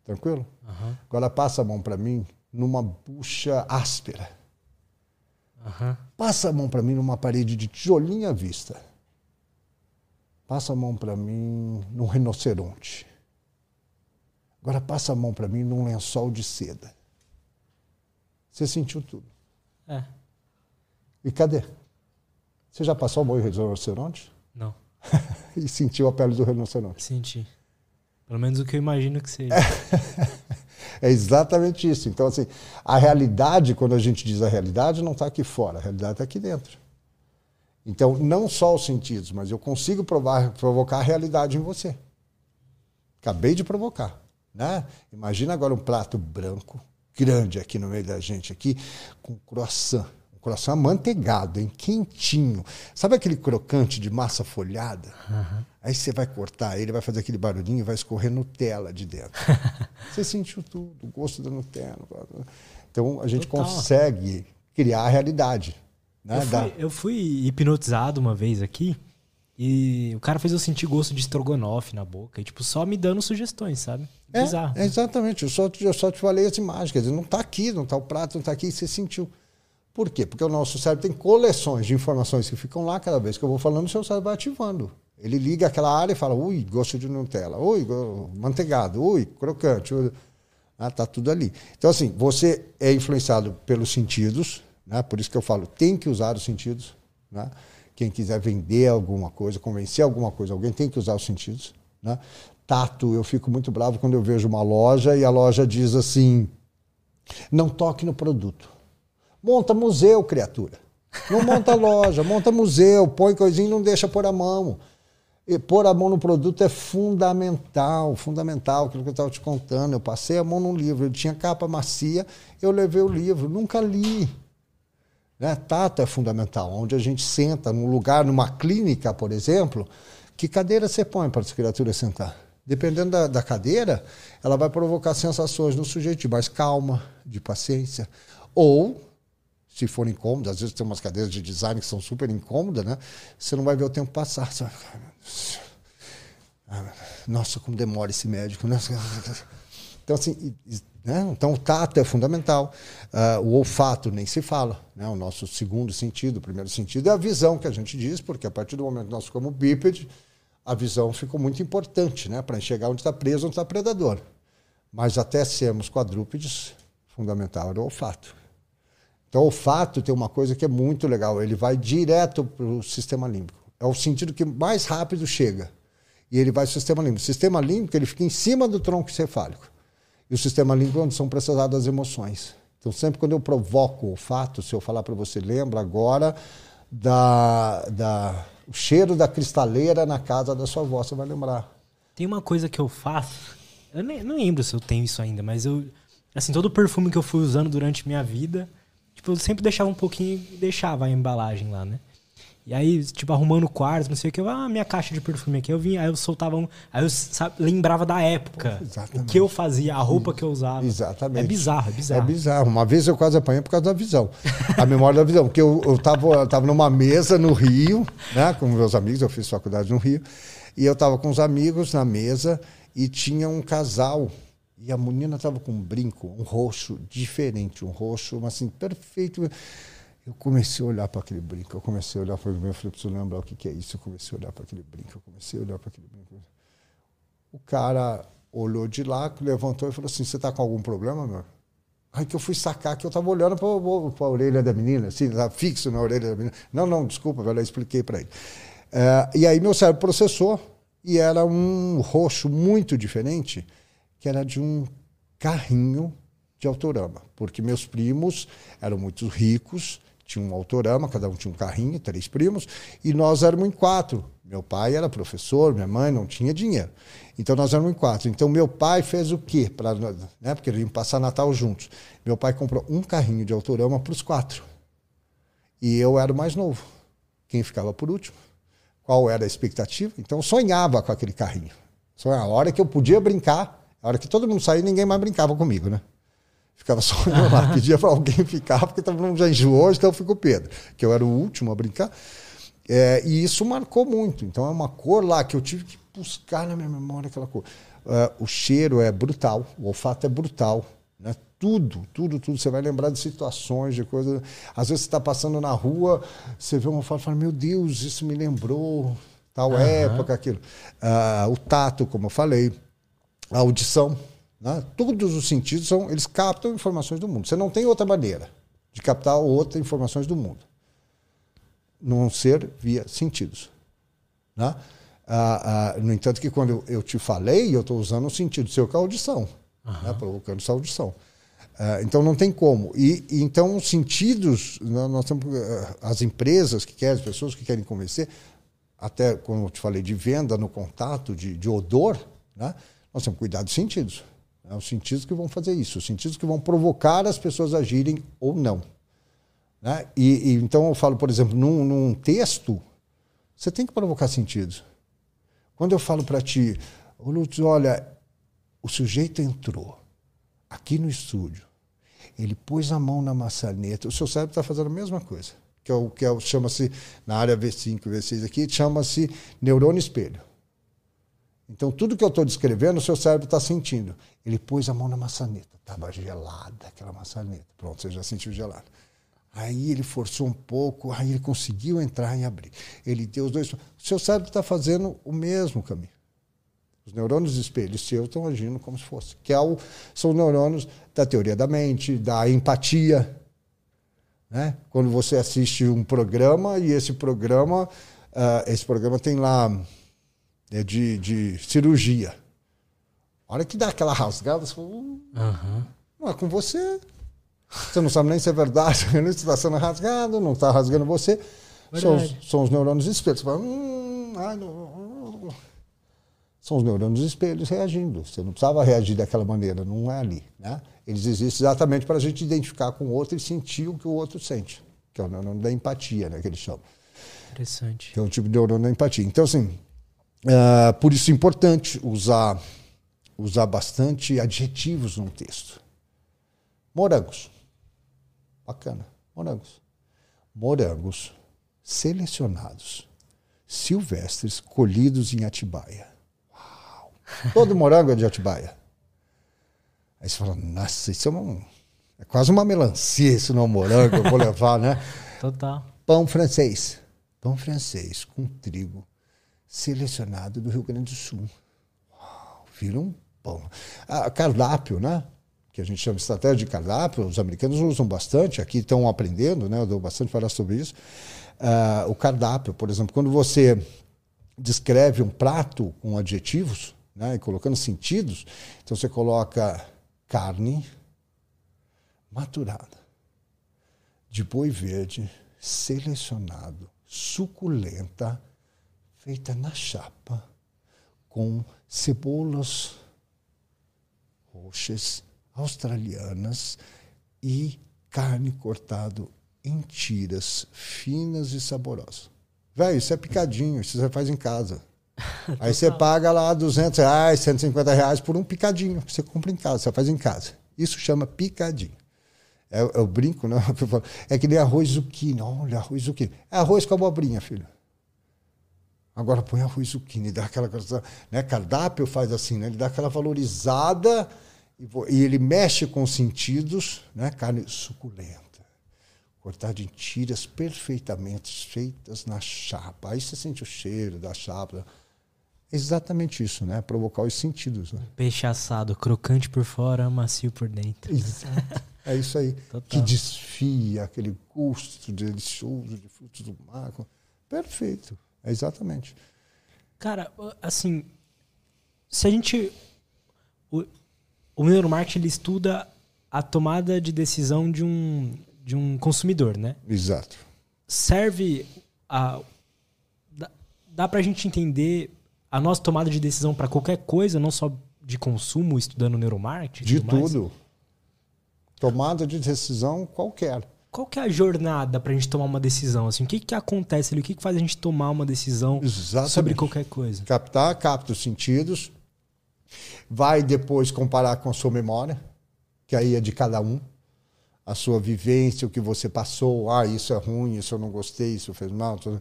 Tranquilo? Uhum. Agora passa a mão para mim numa bucha áspera. Uhum. Passa a mão para mim numa parede de tijolinho à vista. Passa a mão para mim num rinoceronte. Agora passa a mão para mim num lençol de seda. Você sentiu tudo. É. E cadê? Você já passou a mão em rinoceronte? Não. e sentiu a pele do rinoceronte? Senti. Pelo menos o que eu imagino que seja. é exatamente isso. Então, assim, a realidade, quando a gente diz a realidade, não está aqui fora, a realidade está aqui dentro. Então, não só os sentidos, mas eu consigo provar, provocar a realidade em você. Acabei de provocar. Né? Imagina agora um prato branco, grande aqui no meio da gente, aqui, com croissant. Croissant amanteigado, hein? quentinho. Sabe aquele crocante de massa folhada? Uhum. Aí você vai cortar ele, vai fazer aquele barulhinho e vai escorrer Nutella de dentro. você sentiu tudo, o gosto da Nutella. Então, a gente Total. consegue criar a realidade. Né? Eu, fui, eu, fui, hipnotizado uma vez aqui e o cara fez eu sentir gosto de estrogonofe na boca. E, tipo, só me dando sugestões, sabe? É, Bizarro. É, exatamente. Eu só, eu só te falei as imagens. Quer dizer, não está aqui, não está o prato, não está aqui, e você sentiu. Por quê? Porque o nosso cérebro tem coleções de informações que ficam lá cada vez que eu vou falando, o seu cérebro vai ativando. Ele liga aquela área e fala, ui, gosto de Nutella, ui, manteigado, ui, crocante. Ui. Está tá tudo ali. Então, assim, você é influenciado pelos sentidos, né? por isso que eu falo, tem que usar os sentidos. Né? Quem quiser vender alguma coisa, convencer alguma coisa, alguém tem que usar os sentidos. Né? Tato, eu fico muito bravo quando eu vejo uma loja e a loja diz assim: não toque no produto. Monta museu, criatura. Não monta loja, monta museu, põe coisinha e não deixa pôr a mão. E pôr a mão no produto é fundamental, fundamental, aquilo que eu estava te contando. Eu passei a mão num livro, ele tinha capa macia, eu levei o livro, nunca li. Né? Tato é fundamental, onde a gente senta num lugar, numa clínica, por exemplo, que cadeira você põe para as criaturas sentar? Dependendo da, da cadeira, ela vai provocar sensações no sujeito de mais calma, de paciência, ou se for incômodo, às vezes tem umas cadeiras de design que são super incômodas, né? Você não vai ver o tempo passar. Você vai ficar, nossa, como demora esse médico. Né? Então, assim, né? então o tato é fundamental. Uh, o olfato nem se fala. Né? O nosso segundo sentido, o primeiro sentido é a visão que a gente diz, porque a partir do momento que nós ficamos bípede, a visão ficou muito importante né? para enxergar onde está preso, onde está predador. Mas até sermos quadrúpedes, fundamental era o olfato. Então, o olfato tem uma coisa que é muito legal, ele vai direto para o sistema límbico. É o sentido que mais rápido chega. E ele vai para o sistema límbico. O sistema límbico ele fica em cima do tronco encefálico. E o sistema límbico é onde são processadas as emoções. Então, sempre quando eu provoco o olfato, se eu falar para você, lembra agora da, da, o cheiro da cristaleira na casa da sua avó, você vai lembrar. Tem uma coisa que eu faço, eu nem, não lembro se eu tenho isso ainda, mas eu, assim, todo o perfume que eu fui usando durante minha vida, Tipo, eu sempre deixava um pouquinho e deixava a embalagem lá, né? E aí, tipo, arrumando o quarto, não sei o que, eu, ah, minha caixa de perfume aqui, eu vinha, aí eu soltava um. Aí eu sabe, lembrava da época. Exatamente. O que eu fazia, a roupa que eu usava. Exatamente. É bizarro, é bizarro. É bizarro. Uma vez eu quase apanhei por causa da visão. a memória da visão. Porque eu, eu, tava, eu tava numa mesa no Rio, né, com meus amigos, eu fiz faculdade no Rio, e eu tava com os amigos na mesa e tinha um casal e a menina estava com um brinco, um roxo diferente, um roxo, assim, perfeito. Eu comecei a olhar para aquele brinco, eu comecei a olhar para ele, eu falei, preciso lembrar o que, que é isso. Eu comecei a olhar para aquele brinco, eu comecei a olhar para aquele brinco. O cara olhou de lá, levantou e falou assim: Você está com algum problema, meu? Aí que eu fui sacar que eu estava olhando para a orelha da menina, assim, lá, fixo na orelha da menina. Não, não, desculpa, eu expliquei para ele. É, e aí meu cérebro processou e era um roxo muito diferente que era de um carrinho de autorama, porque meus primos eram muito ricos, tinham um autorama, cada um tinha um carrinho, três primos, e nós éramos em quatro. Meu pai era professor, minha mãe não tinha dinheiro. Então nós éramos em quatro. Então meu pai fez o quê? Pra, né, porque eles iam passar Natal juntos. Meu pai comprou um carrinho de autorama para os quatro. E eu era o mais novo. Quem ficava por último? Qual era a expectativa? Então eu sonhava com aquele carrinho. Sonhava. A hora que eu podia brincar, a hora que todo mundo saía, ninguém mais brincava comigo, né? Ficava só eu lá, pedia para alguém ficar, porque todo mundo já enjoou, então eu fui com o Pedro, que eu era o último a brincar. É, e isso marcou muito. Então é uma cor lá que eu tive que buscar na minha memória aquela cor. É, o cheiro é brutal, o olfato é brutal. Né? Tudo, tudo, tudo. Você vai lembrar de situações, de coisas. Às vezes você está passando na rua, você vê uma foto e fala: Meu Deus, isso me lembrou tal uhum. época, aquilo. Uh, o tato, como eu falei a audição, né? todos os sentidos são, eles captam informações do mundo. Você não tem outra maneira de captar outras informações do mundo, não ser via sentidos. Né? Ah, ah, no entanto, que quando eu, te falei, eu estou usando o sentido seu com a audição, uhum. né? provocando essa audição. Ah, então não tem como. E, e então os sentidos, né? nós temos ah, as empresas que querem, as pessoas que querem convencer, até como eu te falei de venda no contato, de, de odor, né? Nós temos que cuidar dos sentidos. É os sentidos que vão fazer isso, os sentidos que vão provocar as pessoas agirem ou não. Né? E, e, então eu falo, por exemplo, num, num, texto, você tem que provocar sentidos. Quando eu falo para ti, Lutz, olha, o sujeito entrou aqui no estúdio, ele pôs a mão na maçaneta, o seu cérebro está fazendo a mesma coisa, que é o que é, chama-se, na área V5, V6 aqui, chama-se neurônio espelho. Então, tudo que eu estou descrevendo, o seu cérebro está sentindo. Ele pôs a mão na maçaneta. Estava gelada aquela maçaneta. Pronto, você já sentiu gelado. Aí ele forçou um pouco, aí ele conseguiu entrar e abrir. Ele deu os dois. O seu cérebro está fazendo o mesmo caminho. Os neurônios espelhos seus estão agindo como se fosse. Que é o, são os neurônios da teoria da mente, da empatia. Né? Quando você assiste um programa e esse programa, uh, esse programa tem lá é de, de cirurgia. A hora que dá aquela rasgada, você fala, uh, uhum. não é com você. Você não sabe nem se é verdade, se está sendo rasgado, não está rasgando você. São os, são os, neurônios espelhos. Você fala, hum, ai, não, são os neurônios espelhos reagindo. Você não precisava reagir daquela maneira, não é ali. Né? Eles existem exatamente para a gente identificar com o outro e sentir o que o outro sente, que é o neurônio da empatia, né, que eles chamam. Interessante. Que é um tipo de neurônio da empatia. Então, assim, uh, por isso é importante usar, usar bastante adjetivos num texto. Morangos. Bacana. Morangos. Morangos selecionados, silvestres, colhidos em Atibaia. Uau! Todo morango é de Atibaia. Aí você fala, nossa, isso é, um, é quase uma melancia, isso não é um morango, eu vou levar, né? Total. Pão francês. Pão francês com trigo selecionado do Rio Grande do Sul. Uau, vira um pão. Ah, cardápio, né? Que a gente chama de estratégia de cardápio, os americanos usam bastante, aqui estão aprendendo, né? Eu dou bastante falar sobre isso. Uh, o cardápio, por exemplo, quando você descreve um prato com adjetivos, né, e colocando sentidos, então você coloca carne maturada de boi verde, selecionado, suculenta, feita na chapa, com cebolas roxas, australianas e carne cortado em tiras finas e saborosas. Velho, isso é picadinho, isso você faz em casa. Aí você paga lá 200 reais, 150 reais por um picadinho que você compra em casa, você faz em casa. Isso chama picadinho. É, o brinco, não? É que nem arroz zucchini. Olha, arroz zucchini. É arroz com abobrinha, filho. Agora põe arroz zucchini, dá aquela né? Cardápio faz assim, né? Ele dá aquela valorizada e, ele mexe com os sentidos, né? Carne suculenta cortado em tiras perfeitamente feitas na chapa. Aí você sente o cheiro da chapa. É exatamente isso, né? Provocar os sentidos. Né? Peixe assado, crocante por fora, macio por dentro. Exato. É isso aí. Total. Que desfia aquele gosto delicioso de frutos do mar. Perfeito. É exatamente. Cara, assim, se a gente. O, o neuromarketing ele estuda a tomada de decisão de um, de um consumidor, né? Exato. Serve a. Dá, dá pra gente entender a nossa tomada de decisão para qualquer coisa, não só de consumo, estudando neuromarketing? De tudo. Mais? Tomada de decisão qualquer. Qual que é a jornada para a gente tomar uma decisão? Assim, o que, que acontece ali? O que, que faz a gente tomar uma decisão Exatamente. sobre qualquer coisa? Captar, capta os sentidos, vai depois comparar com a sua memória, que aí é de cada um a sua vivência, o que você passou, ah, isso é ruim, isso eu não gostei, isso fez mal, uh,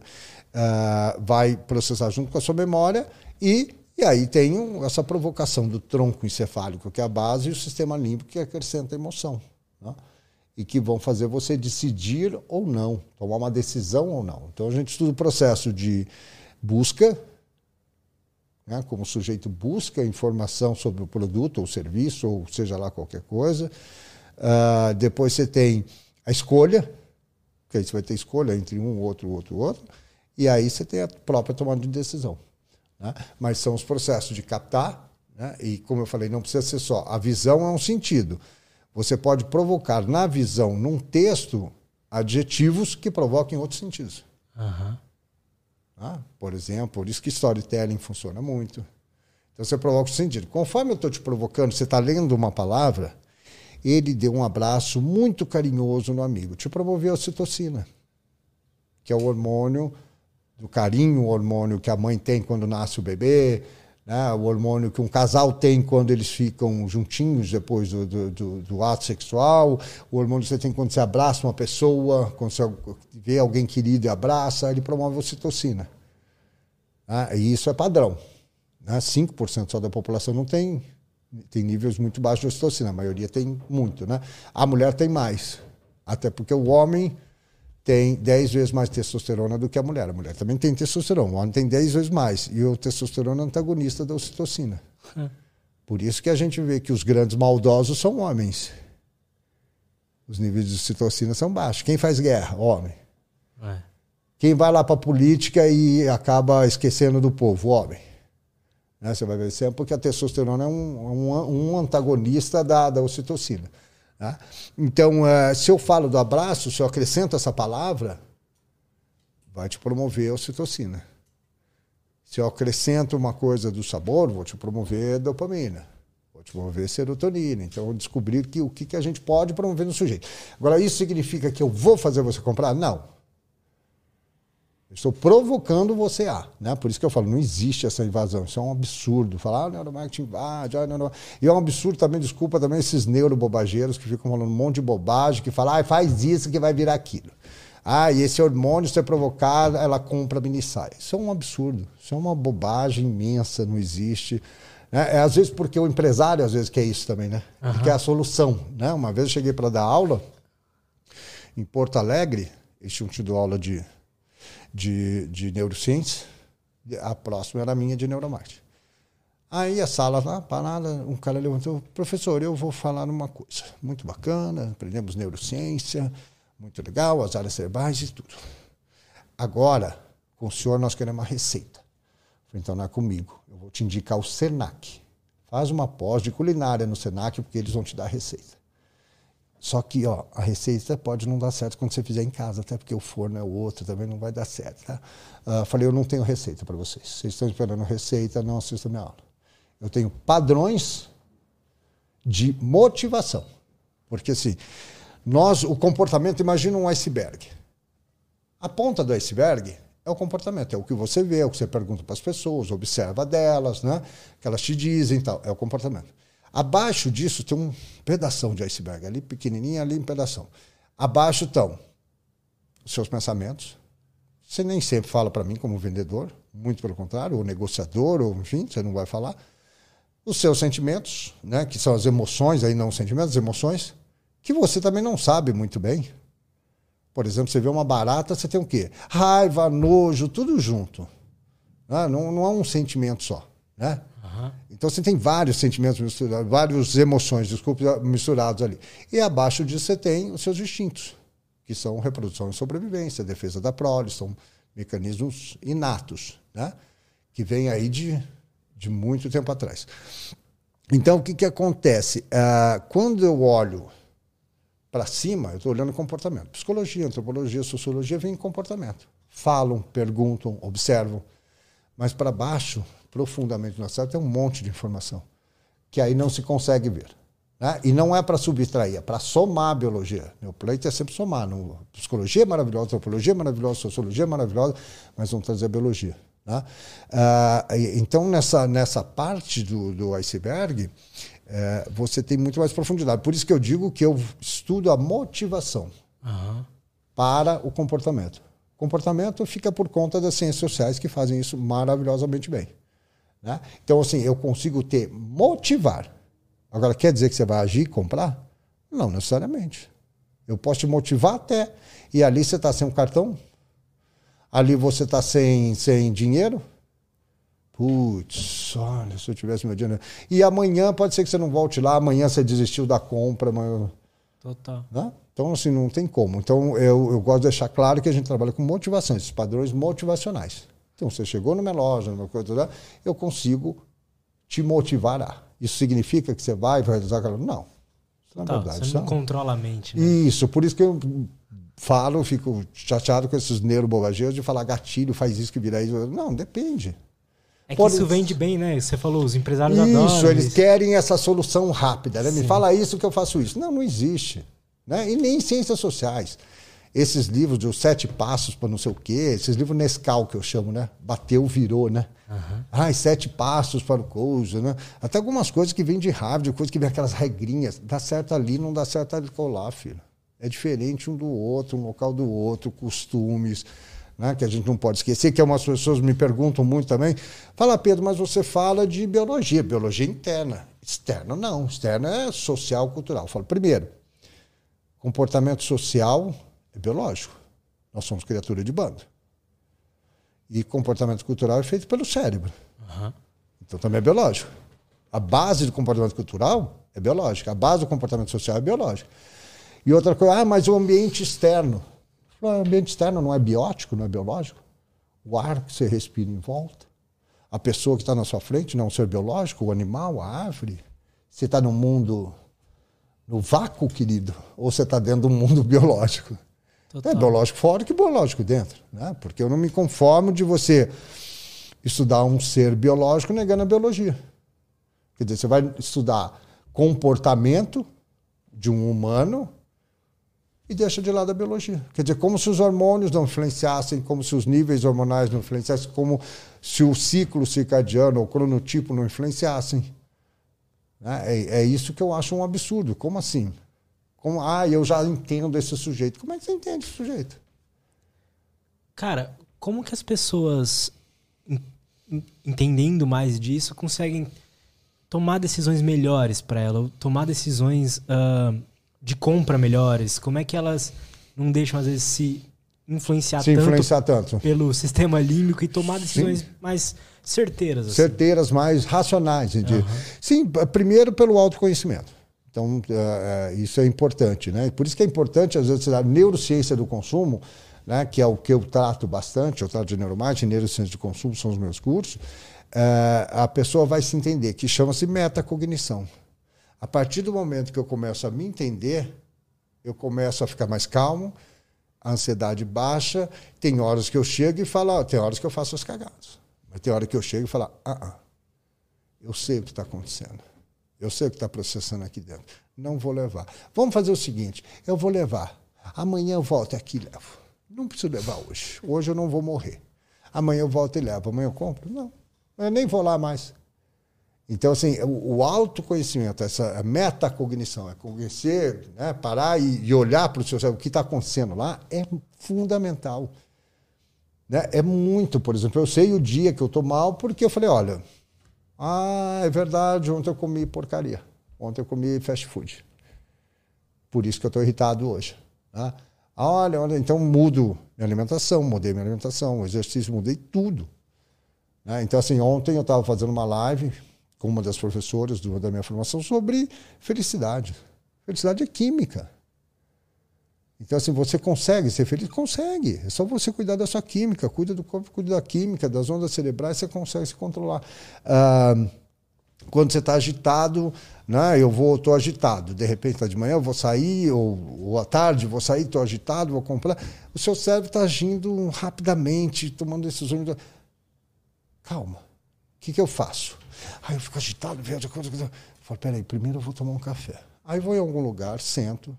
vai processar junto com a sua memória e, e aí tem um, essa provocação do tronco encefálico, que é a base, e o sistema límbico, que acrescenta emoção. Né? E que vão fazer você decidir ou não, tomar uma decisão ou não. Então a gente estuda o processo de busca, né? como o sujeito busca informação sobre o produto ou serviço, ou seja lá qualquer coisa Uh, depois você tem a escolha, que aí você vai ter escolha entre um, outro, outro, outro. E aí você tem a própria tomada de decisão. Né? Mas são os processos de captar, né? e como eu falei, não precisa ser só. A visão é um sentido. Você pode provocar na visão, num texto, adjetivos que provoquem outros sentidos. Uhum. Ah, por exemplo, por isso que storytelling funciona muito. Então você provoca o sentido. Conforme eu estou te provocando, você está lendo uma palavra, ele deu um abraço muito carinhoso no amigo. Te promoveu a citocina, que é o hormônio do carinho, o hormônio que a mãe tem quando nasce o bebê, né? o hormônio que um casal tem quando eles ficam juntinhos depois do, do, do, do ato sexual, o hormônio que você tem quando você abraça uma pessoa, quando você vê alguém querido e abraça, ele promove a citocina. Né? E isso é padrão. Né? 5% só da população não tem tem níveis muito baixos de ocitocina, a maioria tem muito, né? A mulher tem mais, até porque o homem tem 10 vezes mais testosterona do que a mulher. A mulher também tem testosterona, o homem tem 10 vezes mais. E o testosterona é antagonista da ocitocina. É. Por isso que a gente vê que os grandes maldosos são homens. Os níveis de ocitocina são baixos. Quem faz guerra? Homem. É. Quem vai lá para a política e acaba esquecendo do povo? Homem. Né? Você vai ver sempre porque a testosterona é um, um, um antagonista da, da ocitocina. Né? Então, uh, se eu falo do abraço, se eu acrescento essa palavra, vai te promover a ocitocina. Se eu acrescento uma coisa do sabor, vou te promover dopamina. Vou te promover serotonina. Então, eu descobri que, o que, que a gente pode promover no sujeito. Agora, isso significa que eu vou fazer você comprar? Não. Estou provocando você a. Né? Por isso que eu falo, não existe essa invasão. Isso é um absurdo. Falar, ah, neuromarketing invade. Ah, neuro... E é um absurdo também, desculpa também, esses neurobobageiros que ficam falando um monte de bobagem, que falam, ah, faz isso que vai virar aquilo. Ah, e esse hormônio, se é provocado, ela compra mini saia. Isso é um absurdo. Isso é uma bobagem imensa, não existe. É, é, às vezes porque o empresário, às vezes, quer isso também, né? Uhum. Ele quer a solução. Né? Uma vez eu cheguei para dar aula em Porto Alegre, eles tinham tido aula de de, de neurociência, a próxima era a minha de neuromarketing. Aí a sala lá, parada, um cara levantou, professor, eu vou falar uma coisa muito bacana, aprendemos neurociência, muito legal, as áreas cerebrais e tudo. Agora, com o senhor nós queremos uma receita. Então não é comigo, eu vou te indicar o SENAC. Faz uma pós de culinária no SENAC, porque eles vão te dar a receita. Só que ó, a receita pode não dar certo quando você fizer em casa, até porque o forno é o outro, também não vai dar certo. Tá? Uh, falei, eu não tenho receita para vocês. Vocês estão esperando receita, não assistam minha aula. Eu tenho padrões de motivação. Porque assim, nós, o comportamento, imagina um iceberg. A ponta do iceberg é o comportamento, é o que você vê, é o que você pergunta para as pessoas, observa delas, né? que elas te dizem tal, é o comportamento. Abaixo disso tem um pedaço de iceberg, ali pequenininho, ali um pedaço. Abaixo estão os seus pensamentos. Você nem sempre fala para mim como vendedor, muito pelo contrário, ou negociador, ou enfim, você não vai falar. Os seus sentimentos, né, que são as emoções, aí não os sentimentos, as emoções, que você também não sabe muito bem. Por exemplo, você vê uma barata, você tem o quê? Raiva, nojo, tudo junto. Não, não, não é um sentimento só. Né? Então você tem vários sentimentos misturados, várias emoções, desculpe, misturados ali. E abaixo disso você tem os seus instintos, que são reprodução e sobrevivência, defesa da prole, são mecanismos inatos, né? que vêm aí de, de muito tempo atrás. Então o que, que acontece? Uh, quando eu olho para cima, eu estou olhando comportamento. Psicologia, antropologia, sociologia vem em comportamento. Falam, perguntam, observam. Mas para baixo, profundamente no cérebro, tem um monte de informação que aí não se consegue ver. Né? E não é para subtrair, é para somar a biologia. Pleito é sempre somar. No, psicologia é maravilhosa, antropologia é maravilhosa, sociologia é maravilhosa, mas vamos trazer a biologia. Né? Ah, então, nessa, nessa parte do, do iceberg, é, você tem muito mais profundidade. Por isso que eu digo que eu estudo a motivação uhum. para o comportamento. O comportamento fica por conta das ciências sociais que fazem isso maravilhosamente bem. Né? Então, assim, eu consigo te motivar. Agora, quer dizer que você vai agir e comprar? Não necessariamente. Eu posso te motivar até. E ali você está sem um cartão? Ali você está sem, sem dinheiro? Putz, olha, se eu tivesse meu dinheiro. E amanhã pode ser que você não volte lá, amanhã você desistiu da compra. Amanhã... Total. Né? Então, assim, não tem como. Então, eu, eu gosto de deixar claro que a gente trabalha com motivações, esses padrões motivacionais. Então, você chegou numa loja, numa coisa, eu consigo te motivar a. Isso significa que você vai realizar aquela. Não. Isso, na é tá, verdade, você não, controla a mente. Né? Isso, por isso que eu falo, fico chateado com esses neurobobageiros de falar gatilho, faz isso que vira isso. Não, depende. É que Pode... isso vende bem, né? Você falou, os empresários isso, adoram. Isso, eles querem essa solução rápida. Né? Me fala isso que eu faço isso. Não, não existe. Né? E nem ciências sociais esses livros de os sete passos para não sei o quê, esses livros Nescau que eu chamo, né? Bateu, virou, né? Uhum. Ai, sete passos para o coisa, né? Até algumas coisas que vêm de Harvard, coisas que vêm aquelas regrinhas. Dá certo ali, não dá certo ali colar, filho. É diferente um do outro, um local do outro, costumes, né? Que a gente não pode esquecer, que algumas pessoas me perguntam muito também. Fala, Pedro, mas você fala de biologia, biologia interna. Externa não, externa é social, cultural. Eu falo, primeiro, comportamento social é biológico. Nós somos criatura de bando. E comportamento cultural é feito pelo cérebro. Uhum. Então também é biológico. A base do comportamento cultural é biológica. A base do comportamento social é biológica. E outra coisa, ah, mas o ambiente externo. O ambiente externo não é biótico, não é biológico? O ar que você respira em volta. A pessoa que está na sua frente não é um ser biológico, o animal, a árvore. Você está no mundo, no vácuo, querido, ou você está dentro do mundo biológico? Total. É biológico fora que biológico dentro. Né? Porque eu não me conformo de você estudar um ser biológico negando a biologia. Quer dizer, você vai estudar comportamento de um humano e deixa de lado a biologia. Quer dizer, como se os hormônios não influenciassem, como se os níveis hormonais não influenciassem, como se o ciclo circadiano ou o cronotipo não influenciassem. Né? É, é isso que eu acho um absurdo. Como assim? Como, ah, eu já entendo esse sujeito. Como é que você entende esse sujeito? Cara, como que as pessoas, entendendo mais disso, conseguem tomar decisões melhores para ela, tomar decisões uh, de compra melhores? Como é que elas não deixam, às vezes, se influenciar, se tanto, influenciar tanto pelo sistema límbico e tomar decisões Sim. mais certeiras? Assim? Certeiras, mais racionais. Uhum. Sim, primeiro pelo autoconhecimento. Então, uh, isso é importante. Né? Por isso que é importante, às vezes, a neurociência do consumo, né, que é o que eu trato bastante, eu trato de neuromarketing, neurociência do consumo são os meus cursos, uh, a pessoa vai se entender, que chama-se metacognição. A partir do momento que eu começo a me entender, eu começo a ficar mais calmo, a ansiedade baixa, tem horas que eu chego e falo, tem horas que eu faço as cagadas. Mas tem hora que eu chego e falo, ah, ah eu sei o que está acontecendo. Eu sei o que está processando aqui dentro. Não vou levar. Vamos fazer o seguinte: eu vou levar. Amanhã eu volto aqui e levo. Não preciso levar hoje. Hoje eu não vou morrer. Amanhã eu volto e levo. Amanhã eu compro? Não. Eu nem vou lá mais. Então, assim, o, autoconhecimento, essa metacognição, é conhecer, né, parar e, e olhar para o seu o que está acontecendo lá, é fundamental. Né? É muito, por exemplo, eu sei o dia que eu estou mal porque eu falei, olha, ah, é verdade, ontem eu comi porcaria. Ontem eu comi fast food. Por isso que eu estou irritado hoje. Né? Olha, olha, então mudo minha alimentação, mudei minha alimentação, exercício, mudei tudo. Né? Então, assim, ontem eu estava fazendo uma live com uma das professoras do, da minha formação sobre felicidade. Felicidade é química. Então, assim, você consegue ser feliz? Consegue. É só você cuidar da sua química, cuida do corpo, cuida da química, das ondas cerebrais, você consegue se controlar. Ah, quando você está agitado, né, eu vou, estou agitado, de repente está de manhã, eu vou sair, ou, ou à tarde, vou sair, estou agitado, vou comprar. O seu cérebro está agindo rapidamente, tomando decisões. Calma. O que, que eu faço? Aí eu fico agitado, vejo a coisa. Eu falo, peraí, primeiro eu vou tomar um café. Aí vou em algum lugar, sento,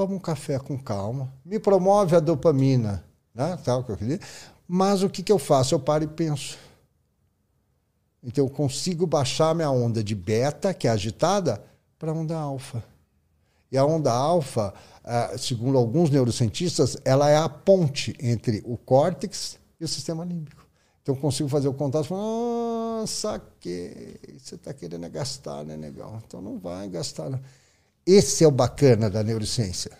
toma um café com calma, me promove a dopamina, né? Tal que eu queria. Mas o que, que eu faço? Eu paro e penso. Então eu consigo baixar minha onda de beta, que é agitada, para a onda alfa. E a onda alfa, eh, segundo alguns neurocientistas, ela é a ponte entre o córtex e o sistema límbico. Então eu consigo fazer o contato falar, ah, saquei, você está querendo gastar, né, negão? Então não vai gastar. Não. Esse é o bacana da neurociência.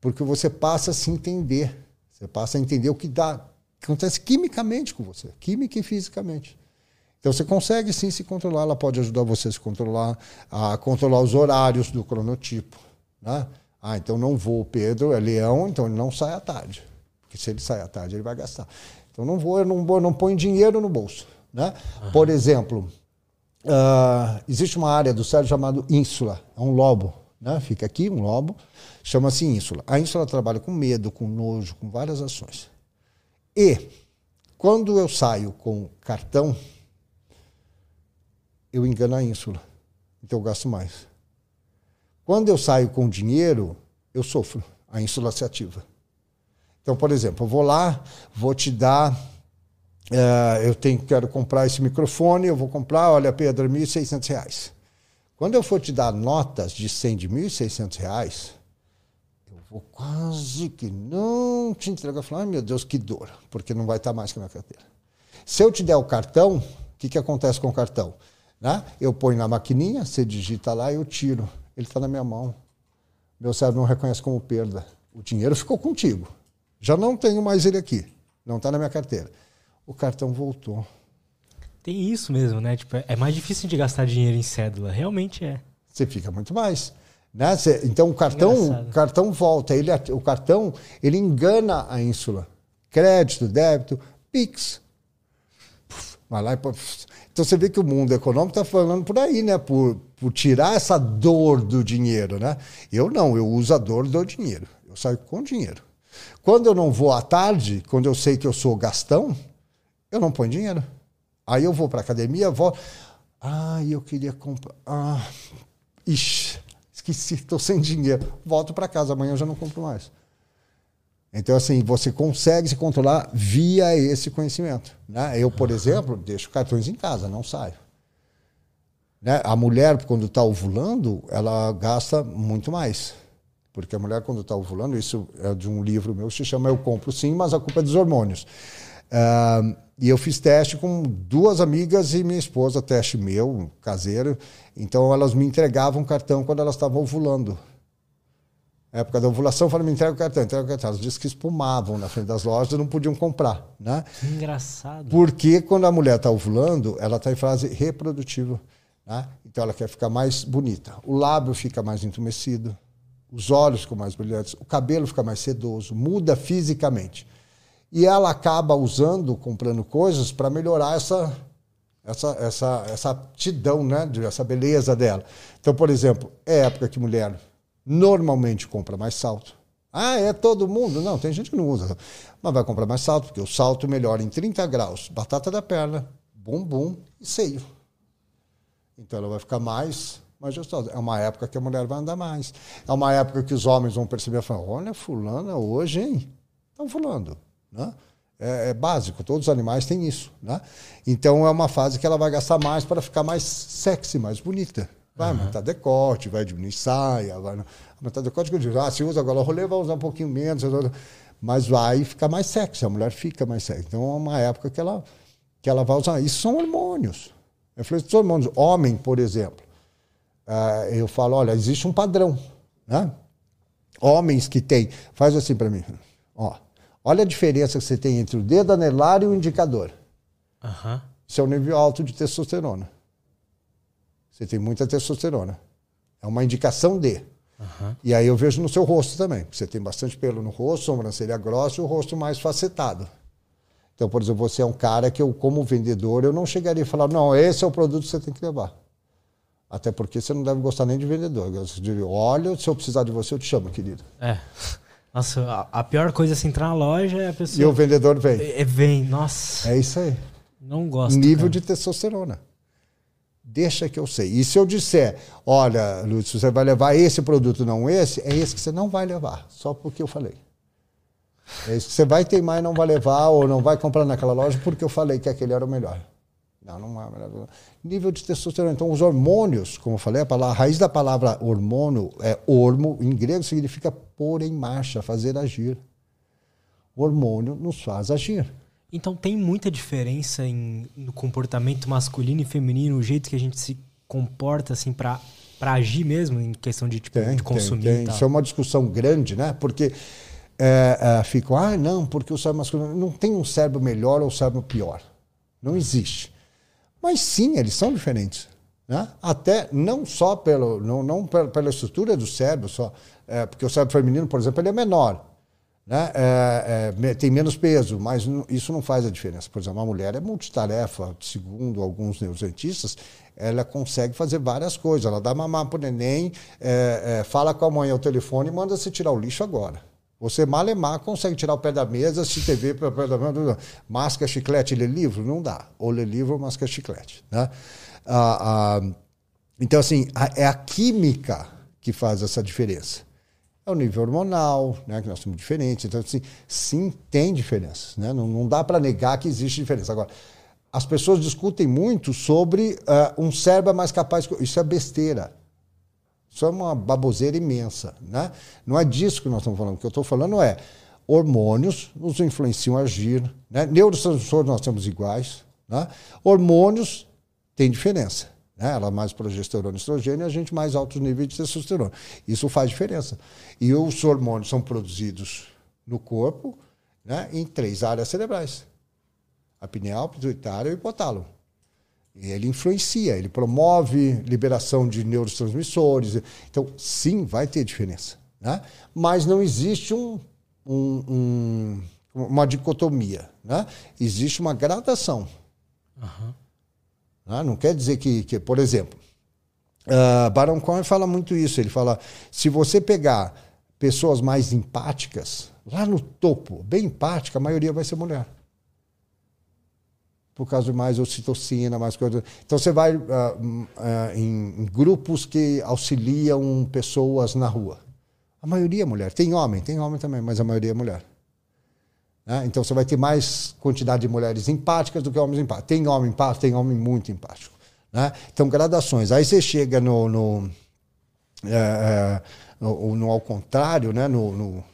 Porque você passa a se entender. Você passa a entender o que dá, que acontece quimicamente com você, química e fisicamente. Então você consegue sim se controlar, ela pode ajudar você a se controlar, a controlar os horários do cronotipo. Né? Ah, então não vou, o Pedro é leão, então ele não sai à tarde. Porque se ele sai à tarde, ele vai gastar. Então não vou, eu não vou, não ponho dinheiro no bolso. Né? Uhum. Por exemplo, Uh, existe uma área do cérebro chamada ínsula, é um lobo, né? fica aqui um lobo, chama-se ínsula. A ínsula trabalha com medo, com nojo, com várias ações. E quando eu saio com cartão, eu engano a ínsula, então eu gasto mais. Quando eu saio com dinheiro, eu sofro, a ínsula se ativa. Então, por exemplo, eu vou lá, vou te dar é, eu tenho, quero comprar esse microfone, eu vou comprar, olha, Pedro, R$ 1.600. Quando eu for te dar notas de 100 de R$ 1.600, eu vou quase que não te entregar. Falo, ai meu Deus, que dor, porque não vai estar mais que a minha carteira. Se eu te der o cartão, o que, que acontece com o cartão? Né? Eu ponho na maquininha, você digita lá eu tiro. Ele está na minha mão. Meu cérebro não reconhece como perda. O dinheiro ficou contigo. Já não tenho mais ele aqui. Não está na minha carteira. O cartão voltou. Tem isso mesmo, né? Tipo, é mais difícil de gastar dinheiro em cédula. Realmente é. Você fica muito mais. Né? Você, então o cartão, o cartão volta. Ele, o cartão ele engana a ínsula. Crédito, débito, Pix. Vai lá e, então você vê que o mundo econômico está falando por aí, né? Por, por tirar essa dor do dinheiro, né? Eu não, eu uso a dor do dinheiro. Eu saio com dinheiro. Quando eu não vou à tarde, quando eu sei que eu sou gastão, eu não ponho dinheiro. Aí eu vou para academia, vou. Ah, eu queria comprar. Ah, ixi, esqueci, estou sem dinheiro. Volto para casa, amanhã eu já não compro mais. Então, assim, você consegue se controlar via esse conhecimento. Né? Eu, por exemplo, deixo cartões em casa, não saio. Né? A mulher, quando está ovulando, ela gasta muito mais. Porque a mulher, quando está ovulando, isso é de um livro meu que se chama Eu Compro Sim, mas a culpa é dos hormônios. Uh, e eu fiz teste com duas amigas e minha esposa, teste meu, caseiro. Então elas me entregavam cartão quando elas estavam ovulando. Na época da ovulação, falei, me entrega o cartão, entrega o cartão. Elas dizem que espumavam na frente das lojas e não podiam comprar. Né? Que engraçado. Porque quando a mulher está ovulando, ela está em fase reprodutiva. Né? Então ela quer ficar mais bonita. O lábio fica mais entumecido os olhos ficam mais brilhantes, o cabelo fica mais sedoso, muda fisicamente. E ela acaba usando, comprando coisas para melhorar essa, essa, essa, essa aptidão, né? essa beleza dela. Então, por exemplo, é época que mulher normalmente compra mais salto. Ah, é todo mundo? Não, tem gente que não usa. Mas vai comprar mais salto, porque o salto melhora em 30 graus. Batata da perna, bumbum e seio. Então ela vai ficar mais gostosa. É uma época que a mulher vai andar mais. É uma época que os homens vão perceber e falar: olha, fulana hoje, hein? Estão falando. Né? É, é, básico, todos os animais têm isso. Né? Então é uma fase que ela vai gastar mais para ficar mais sexy, mais bonita. Vai uhum. aumentar decote, vai diminuir saia, vai aumentar decote. Que eu digo, ah, se usa agora rolê, vai usar um pouquinho menos, mas vai ficar mais sexy, a mulher fica mais sexy. Então é uma época que ela, que ela vai usar. Isso são hormônios. Eu falei, são hormônios. Homem, por exemplo uh, eu falo, olha, existe um padrão, né? Homens que têm, faz assim para mim, ó, olha a diferença que você tem entre o dedo anelar e o indicador. Uhum. Isso é um nível alto de testosterona. Você tem muita testosterona. É uma indicação de. Uhum. E aí eu vejo no seu rosto também. Você tem bastante pelo no rosto, sobrancelha grossa e o rosto mais facetado. Então, por exemplo, você é um cara que eu, como vendedor, eu não chegaria a falar, não, esse é o produto que você tem que levar. Até porque você não deve gostar nem de vendedor. Você diria, olha, se eu precisar de você, eu te chamo, querido. É. Nossa, a pior coisa é assim, entrar na loja é a pessoa. E o vendedor vem. É, vem, nossa. É isso aí. Não gosto. Nível cara. de testosterona. Deixa que eu sei. E se eu disser, olha, Lúcio, você vai levar esse produto, não esse, é esse que você não vai levar, só porque eu falei. É esse que você vai teimar e não vai levar, ou não vai comprar naquela loja porque eu falei que aquele era o melhor. Não, não é Nível de testosterona. Então, os hormônios, como eu falei, a, palavra, a raiz da palavra hormônio é hormo, em grego significa pôr em marcha, fazer agir. O hormônio nos faz agir. Então, tem muita diferença em, no comportamento masculino e feminino, o jeito que a gente se comporta, assim, para para agir mesmo em questão de, tipo, tem, de consumir. Tem, tem. Isso é uma discussão grande, né? Porque é, é, ficam, ah, não, porque o cérebro masculino não tem um cérebro melhor ou um cérebro pior. Não existe. Mas sim, eles são diferentes. Né? Até não só pelo, não, não pela, estrutura do cérebro, só, é, porque o cérebro feminino, por exemplo, ele é menor. Né? É, é, tem menos peso, mas isso não faz a diferença. Por exemplo, uma mulher é multitarefa, segundo alguns neurocientistas, ela consegue fazer várias coisas. Ela dá mamar para o neném, é, é, fala com a mãe ao telefone e manda se tirar o lixo agora. Você malemar consegue tirar o pé da mesa, assistir TV, pé da mesa, masca chiclete, ler livro? Não dá. Ou ler livro ou masca chiclete. Né? Ah, ah, então, assim, a, é a química que faz essa diferença. É o nível hormonal, né, que nós somos diferentes. Então, assim, sim, tem diferença. Né? Não, não dá para negar que existe diferença. Agora, as pessoas discutem muito sobre uh, um cérebro mais capaz. Isso é besteira. Isso é uma baboseira imensa. Né? Não é disso que nós estamos falando. O que eu estou falando é hormônios nos influenciam a agir. Né? Neurotransmissores nós temos iguais. Né? Hormônios têm diferença. Né? Ela mais progesterona e estrogênio a gente mais altos níveis de testosterona. Isso faz diferença. E os hormônios são produzidos no corpo né, em três áreas cerebrais: a pineal, pituitária e o hipotálamo. Ele influencia, ele promove liberação de neurotransmissores. Então, sim, vai ter diferença. Né? Mas não existe um, um, um, uma dicotomia. Né? Existe uma gradação. Uhum. Né? Não quer dizer que, que por exemplo, uh, Baron Cohen fala muito isso. Ele fala: se você pegar pessoas mais empáticas, lá no topo, bem empática, a maioria vai ser mulher por causa de mais ocitocina, mais coisa. Então você vai uh, uh, em, grupos que auxiliam pessoas na rua. A maioria é mulher. Tem homem, tem homem também, mas a maioria é mulher. Né? Então você vai ter mais quantidade de mulheres empáticas do que homens empáticos. Tem homem empático, tem homem muito empático. Né? Então, gradações. Aí você chega no, no, é, no, no, ao contrário, né? no, no,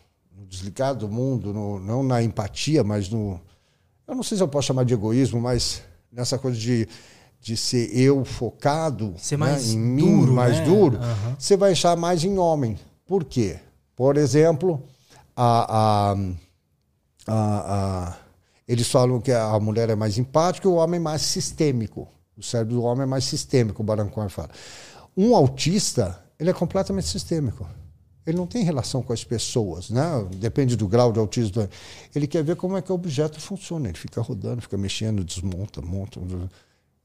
desligado do mundo, não na empatia, mas no eu não sei se eu posso chamar de egoísmo, mas nessa coisa de, de ser eu focado ser mais né, em duro, mim, mais né? duro, uhum. você vai achar mais em homem. Por quê? Por exemplo, a, a, a, eles falam que a mulher é mais empática e o homem é mais sistêmico. O cérebro do homem é mais sistêmico, o Barancon fala. Um autista, ele é completamente sistêmico. Ele não tem relação com as pessoas, né? Depende do grau de autismo. Ele quer ver como é que o objeto funciona. Ele fica rodando, fica mexendo, desmonta, monta.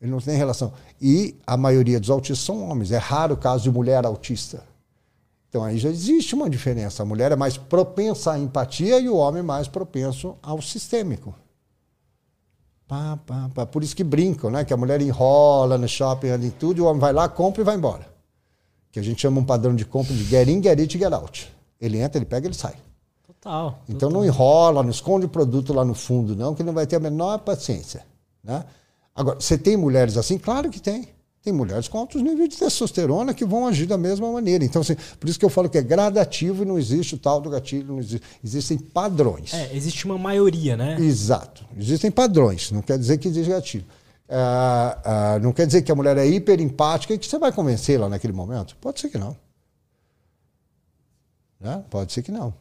Ele não tem relação. E a maioria dos autistas são homens. É raro o caso de mulher autista. Então aí já existe uma diferença. A mulher é mais propensa à empatia e o homem mais propenso ao sistêmico. Pá, pá, pá. Por isso que brincam, né? Que a mulher enrola no shopping, em tudo, e o homem vai lá, compra e vai embora que a gente chama um padrão de compra de get in, get it, get out. Ele entra, ele pega, ele sai. Total. Então total. não enrola, não esconde o produto lá no fundo, não, que não vai ter a menor paciência. Né? Agora, você tem mulheres assim? Claro que tem. Tem mulheres com altos níveis de testosterona que vão agir da mesma maneira. Então, assim, por isso que eu falo que é gradativo e não existe o tal do gatilho, existe, existem padrões. É, existe uma maioria, né? Exato. Existem padrões, não quer dizer que existe gatilho. Uh, uh, não quer dizer que a mulher é hiper empática e que você vai convencê-la naquele momento. Pode ser que não. Né? Pode ser que não.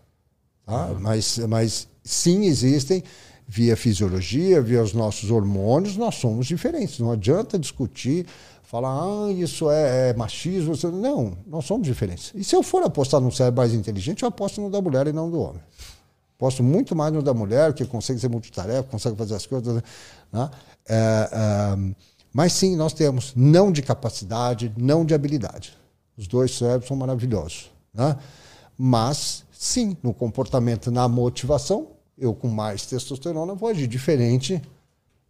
Tá? Uhum. Mas, mas sim existem, via fisiologia, via os nossos hormônios, nós somos diferentes. Não adianta discutir, falar, ah, isso é, é machismo. Não, nós somos diferentes. E se eu for apostar num cérebro mais inteligente, eu aposto no da mulher e não do homem. Aposto muito mais no da mulher, que consegue ser multitarefa, consegue fazer as coisas. Né? É, é, mas sim, nós temos não de capacidade, não de habilidade. Os dois cérebros são maravilhosos. Né? Mas, sim, no comportamento, na motivação, eu com mais testosterona vou agir diferente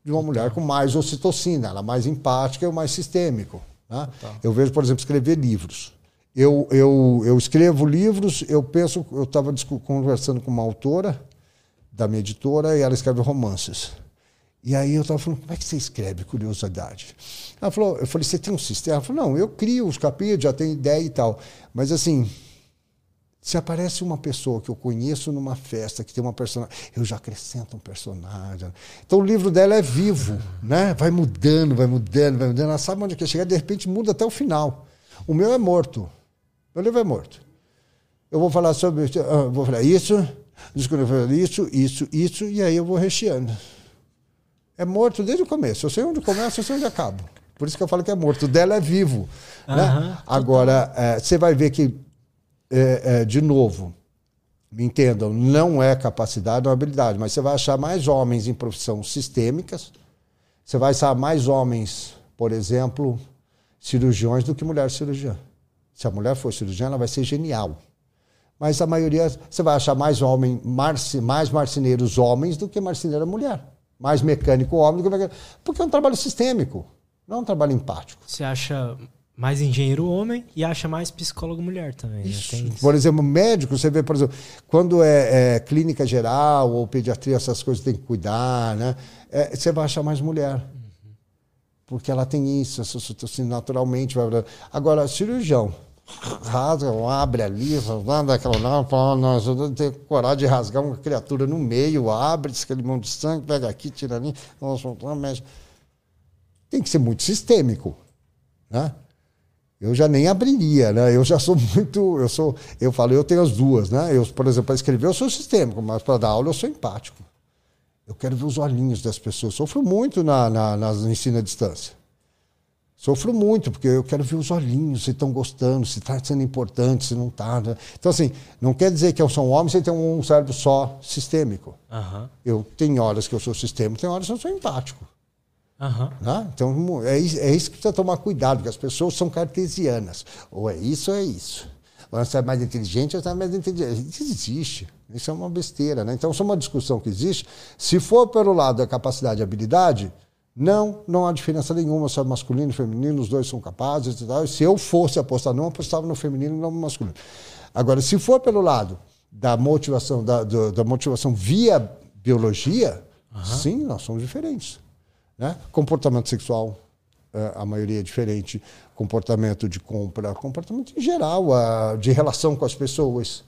de uma mulher com mais ocitocina. Ela é mais empática e mais sistêmico. Né? Eu vejo, por exemplo, escrever livros. Eu, eu, eu escrevo livros, eu penso, eu estava conversando com uma autora da minha editora e ela escreve romances. E aí eu estava falando, como é que você escreve curiosidade? Ela falou, eu falei, você tem um sistema? Ela falou, não, eu crio os capítulos, já tenho ideia e tal. Mas assim, se aparece uma pessoa que eu conheço numa festa, que tem uma personagem, eu já acrescento um personagem. Então o livro dela é vivo, né? Vai mudando, vai mudando, vai mudando. Ela sabe onde quer chegar, de repente muda até o final. O meu é morto. Meu livro é morto. Eu vou falar sobre. Uh, vou falar isso, isso, isso, isso, e aí eu vou recheando é morto desde o começo. Eu sei onde começa, eu sei onde acaba. Por isso que eu falo que é morto. O dela é vivo. Uhum, né? Agora, é, você vai ver que, é, é, de novo, me entendam, não é capacidade ou habilidade, mas você vai achar mais homens em profissão sistêmicas, você vai achar mais homens, por exemplo, cirurgiões do que mulher cirurgiã. Se a mulher for cirurgiã, ela vai ser genial. Mas a maioria, você vai achar mais homem, marci, mais marceneiros homens do que marceneira mulher mais mecânico homem do que mecânico. Porque é um trabalho sistêmico, não é um trabalho empático. Você acha mais engenheiro homem e acha mais psicólogo mulher também. Né? Isso. Né? Por exemplo, médico, você vê, por exemplo, quando é, é, clínica geral ou pediatria, essas coisas tem que cuidar, né? É, você vai achar mais mulher. Uhum. Porque ela tem isso, naturalmente. Agora, cirurgião, rasga, abre ali, nada aquela não, fala, nós ter coragem de rasgar uma criatura no meio, abre aquele monte de sangue, pega aqui, tira ali, nós mexe. Tem que ser muito sistêmico, né? eu já nem abriria, né? Eu já sou muito, eu sou, eu falo, eu tenho as duas, né? Eu, por exemplo, para escrever eu sou sistêmico, mas para dar aula eu sou empático. Eu quero ver os olhinhos das pessoas. Sofro muito na, na, nas ensino à distância. Sofro muito, porque eu quero ver os olhinhos, se estão gostando, se está sendo importante, se não está. Né? Então, assim, não quer dizer que eu sou um homem sem ter um cérebro só sistêmico. Aham. Eu tenho horas que eu sou sistêmico, tem horas que eu sou empático. Aham. Né? Então, é, é isso que precisa tomar cuidado, porque as pessoas são cartesianas. Ou é isso ou é isso. Ou você é mais inteligente ou você é mais inteligente. Isso existe. Isso é uma besteira. Né? Então, isso é uma discussão que existe. Se for pelo lado da capacidade e habilidade, não, não há diferença nenhuma se é masculino e feminino, os dois são capazes e tal. Se eu fosse apostar, não apostava no feminino e não no masculino. Agora, se for pelo lado da motivação, da, do- da motivação via biologia, sim, nós somos diferentes. Né? Comportamento sexual, eh, a maioria é diferente. Comportamento de compra, comportamento em geral, de relação com as pessoas.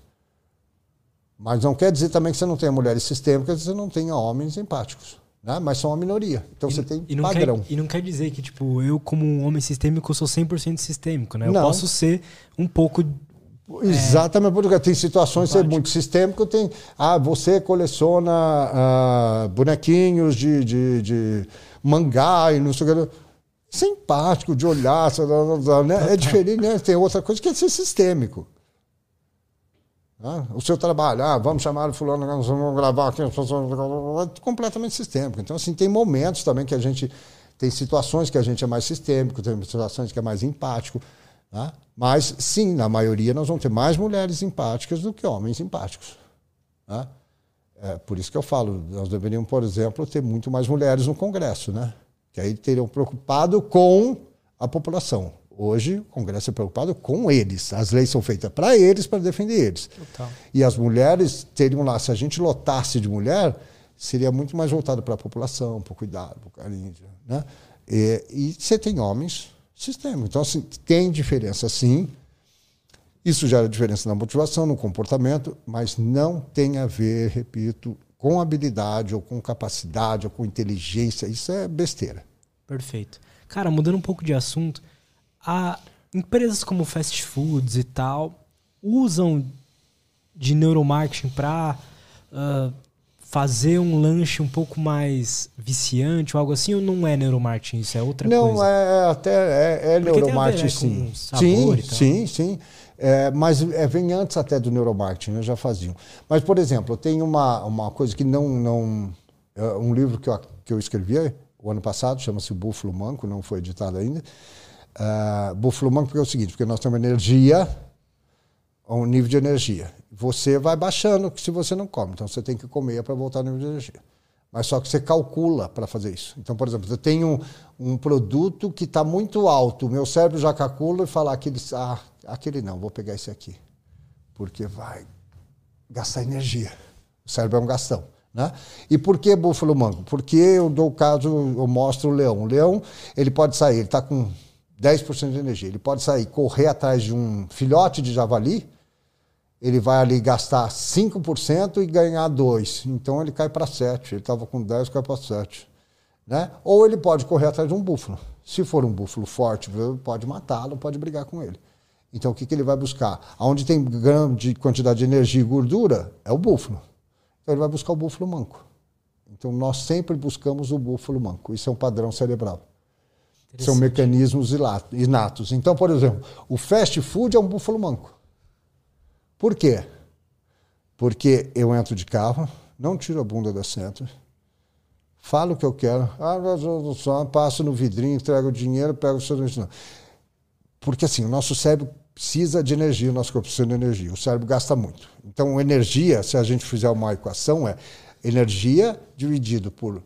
Mas não quer dizer também que você não tenha mulheres sistêmicas e você não tenha homens empáticos. Né? Mas são a minoria. Então você tem e não padrão. Quer, e não quer dizer que, tipo, eu, como um homem sistêmico, sou 100% sistêmico, né? Eu Não. posso ser um pouco. Exatamente, porque tem situações que é muito sistêmico, tem. Ah, você coleciona ah, bonequinhos de, de, de mangá e não sei o que. Simpático de olhar, né? é diferente, né? Tem outra coisa que é ser sistêmico. Ah, O seu trabalho, ah, vamos chamar o fulano, nós vamos gravar aqui, completamente sistêmico. Então, assim, tem momentos também que a gente. Tem situações que a gente é mais sistêmico, tem situações que é mais empático. Tá? Mas, sim, na maioria nós vamos ter mais mulheres empáticas do que homens empáticos. Tá? É, por isso que eu falo, nós deveríamos, por exemplo, ter muito mais mulheres no Congresso, né? Que aí teriam preocupado com a população. Hoje, o Congresso é preocupado com eles. As leis são feitas para eles, para defender eles. Total. E as mulheres teriam lá, se a gente lotasse de mulher, seria muito mais voltado para a população, para o cuidado, para o carinho. Né? E, e você tem homens sistêmicos. Então, assim, tem diferença sim. Isso gera diferença na motivação, no comportamento, mas não tem a ver, repito, com habilidade, ou com capacidade, ou com inteligência. Isso é besteira. Perfeito. Cara, mudando um pouco de assunto, a empresas como fast foods e tal usam de neuromarketing para fazer um lanche um pouco mais viciante ou algo assim, ou não é neuromarketing? Isso é outra Não, coisa? é até é, é Porque tem a ver, neuromarketing, né, sim. Sim, sim, sim. É, mas é, vem antes até do neuromarketing, né, já faziam. Mas, por exemplo, tem uma, uma coisa que não. não é um livro que eu, que eu escrevi o ano passado, chama-se O Búfalo Manco, não foi editado ainda. Uh, Búfalo Manco porque é o seguinte, porque nós temos energia, um nível de energia. Você vai baixando se você não come. Então você tem que comer para voltar ao nível de energia. Mas só que você calcula para fazer isso. Então, por exemplo, eu tenho um, um produto que está muito alto, meu cérebro já calcula e fala aquele, ah, aquele não, vou pegar esse aqui. Porque vai gastar energia. O cérebro é um gastão. Né? E por que búfalo manco? Porque eu dou o caso, eu mostro o leão. O leão, ele pode sair, ele está com 10% de energia. Ele pode sair, correr atrás de um filhote de javali, ele vai ali gastar 5% e ganhar 2%. Então ele cai para 7%. Ele estava com 10%, cai para 7%. Né? Ou ele pode correr atrás de um búfalo. Se for um búfalo forte, pode matá-lo, pode brigar com ele. Então o que, que ele vai buscar? Onde tem grande quantidade de energia e gordura, é o búfalo. Então ele vai buscar o búfalo manco. Então nós sempre buscamos o búfalo manco. Isso é um padrão cerebral. São mecanismos inatos. Então, por exemplo, o fast food é um búfalo manco. Por quê? Porque eu entro de carro, não tiro a bunda da centro, falo o que eu quero, ah, passo no vidrinho, entrego o dinheiro, pego o sanduíche. Porque assim, o nosso cérebro precisa de energia, o nosso corpo precisa de energia. O cérebro gasta muito. Então, energia, se a gente fizer uma equação, é energia dividido por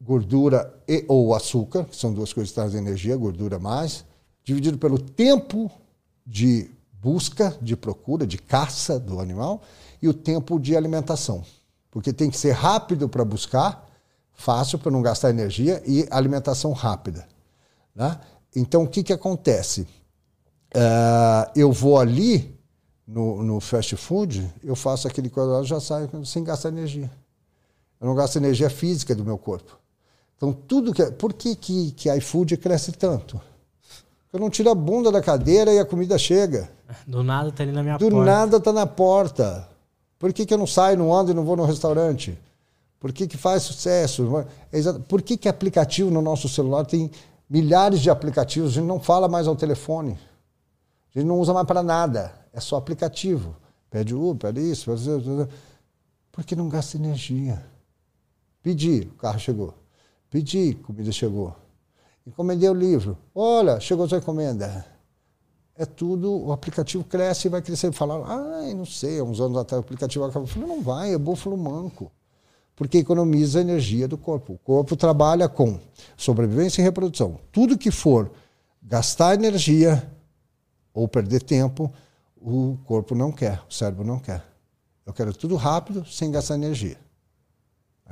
gordura e ou açúcar, que são duas coisas que trazem energia, gordura mais, dividido pelo tempo de busca, de procura, de caça do animal e o tempo de alimentação. Porque tem que ser rápido para buscar, fácil para não gastar energia e alimentação rápida. Né? Então, o que, que acontece? Uh, eu vou ali no, no, fast food, eu faço aquele quadrado já saio sem gastar energia. Eu não gasto energia física do meu corpo. Então, tudo que. Por que, que, que iFood cresce tanto? Eu não tiro a bunda da cadeira e a comida chega. Do nada tá ali na minha Do porta. nada tá na porta. Por que, que eu não saio, não ando e não vou no restaurante? Por que, que faz sucesso? É Por que, que aplicativo no nosso celular tem milhares de aplicativos? A gente não fala mais ao telefone. A gente não usa mais para nada. É só aplicativo. Pede Uber, pede isso. Pede... isso. Porque não gasta energia. Pedi, o carro chegou. Pedi, comida chegou. Encomendei o livro. Olha, chegou a sua encomenda. É tudo, o aplicativo cresce e vai crescer. Falaram, ai, não sei, há uns anos atrás o aplicativo acabou. Eu falei, não vai, é búfalo manco. Porque economiza a energia do corpo. O corpo trabalha com sobrevivência e reprodução. Tudo que for gastar energia ou perder tempo, o corpo não quer, o cérebro não quer. Eu quero tudo rápido, sem gastar energia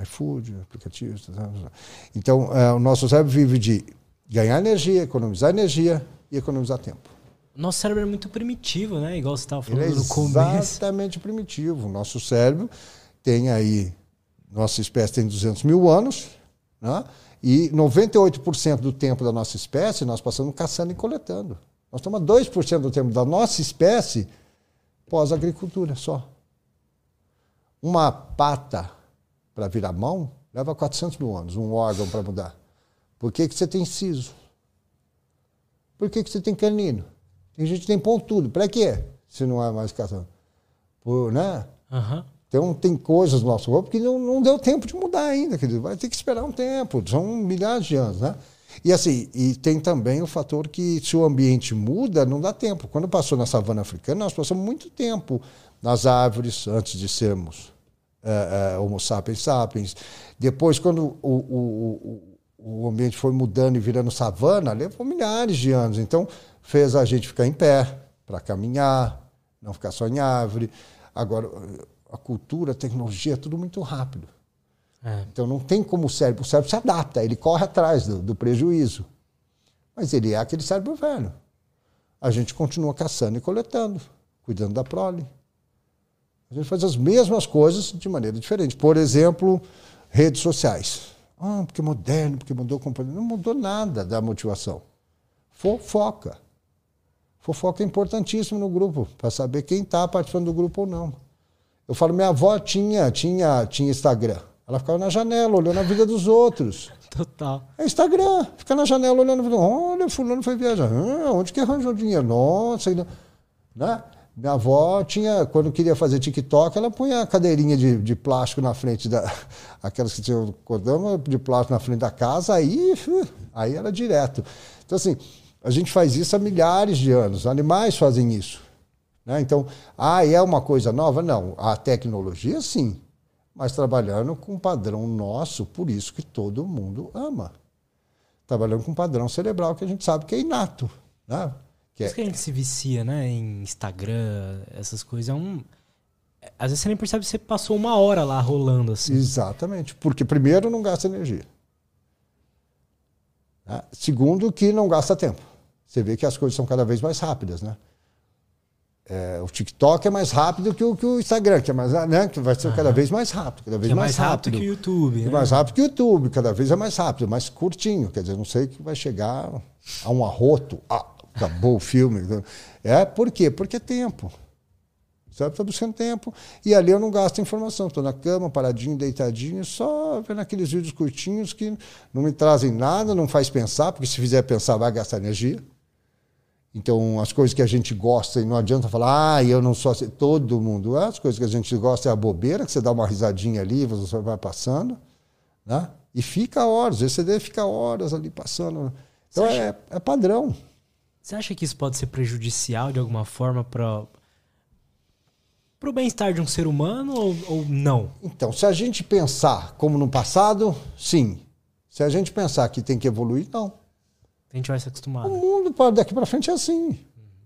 iFood, aplicativos. tá, tá, tá. Então, é, o nosso cérebro vive de ganhar energia, economizar energia e economizar tempo. Nosso cérebro é muito primitivo, né? Igual você estava Ele falando é no começo. exatamente primitivo. O nosso cérebro tem aí, nossa espécie tem 200 mil anos, né? e 98% do tempo da nossa espécie nós passamos caçando e coletando. Nós estamos a 2% do tempo da nossa espécie pós-agricultura só. Uma pata para virar mão leva 400 mil anos, um órgão para mudar. Por que, que você tem siso? Por que, que você tem canino? Tem gente que tem pontudo. Para quê? Se não é mais caçando. Por, né? Aham. Então, tem coisas no nosso corpo que não, não deu tempo de mudar ainda. Quer dizer, vai ter que esperar um tempo. São milhares de anos, né? E assim, e tem também o fator que se o ambiente muda, não dá tempo. Quando passou na savana africana, nós passamos muito tempo nas árvores antes de sermos é, Homo sapiens sapiens. Depois, quando o, o, o, o ambiente foi mudando e virando savana, levou milhares de anos. Então, fez a gente ficar em pé para caminhar, não ficar só em árvore. Agora, a cultura, a tecnologia, é tudo muito rápido. É. Então não tem como o cérebro. O cérebro se adapta, ele corre atrás do, do prejuízo. Mas ele é aquele cérebro velho. A gente continua caçando e coletando, cuidando da prole. A gente faz as mesmas coisas de maneira diferente. Por exemplo, redes sociais. Ah, porque é moderno, porque mudou a companhia. Não mudou nada da motivação. Fofoca. Fofoca é importantíssimo no grupo, para saber quem está participando do grupo ou não. Eu falo, minha avó tinha, tinha, tinha Instagram. Ela ficava na janela, olhando a vida dos outros. Total. É Instagram. Fica na janela olhando. Olha, fulano foi viajar. Ah, onde que arranjou dinheiro? Nossa. ainda- Né? Minha avó tinha, quando queria fazer TikTok, ela punha a cadeirinha de, de plástico na frente da. Aquelas que tinham cordão de plástico na frente da casa, aí, aí era direto. Então, assim, a gente faz isso há milhares de anos. Animais fazem isso. Né? Então, ah, é uma coisa nova? Não. A tecnologia, sim. Mas trabalhando com um padrão nosso, por isso que todo mundo ama. Trabalhando com um padrão cerebral que a gente sabe que é inato. Né? Que Por é, isso que a gente se vicia, né? Em Instagram, essas coisas. É um. Às vezes você nem percebe que você passou uma hora lá rolando assim. Exatamente. Porque, primeiro, não gasta energia. Né? Segundo, que não gasta tempo. Você vê que as coisas são cada vez mais rápidas, né? É, o TikTok é mais rápido que o, que o Instagram, que, é mais, né? que vai ser cada vez mais rápido, cada vez é mais, mais rápido que o YouTube, E né? mais rápido que o YouTube, cada vez é mais rápido, mais curtinho. Quer dizer, não sei que vai chegar a um arroto. Acabou o filme. É, por quê? Porque é tempo. O cérebro está buscando tempo. E ali eu não gasto informação. Estou na cama, paradinho, deitadinho, só vendo aqueles vídeos curtinhos que não me trazem nada, não faz pensar, porque se fizer pensar vai gastar energia. Então, as coisas que a gente gosta, e não adianta falar, ah, eu não sou assim. Todo mundo é. As coisas que a gente gosta é a bobeira, que você dá uma risadinha ali, você vai passando, né? E fica horas. Esse CD fica horas ali passando. Então, Você é, é padrão. Você acha que isso pode ser prejudicial de alguma forma para o bem-estar de um ser humano ou, ou não? Então, se a gente pensar como no passado, sim. Se a gente pensar que tem que evoluir, não. A gente vai se O acostumar. né? mundo para daqui para frente é assim.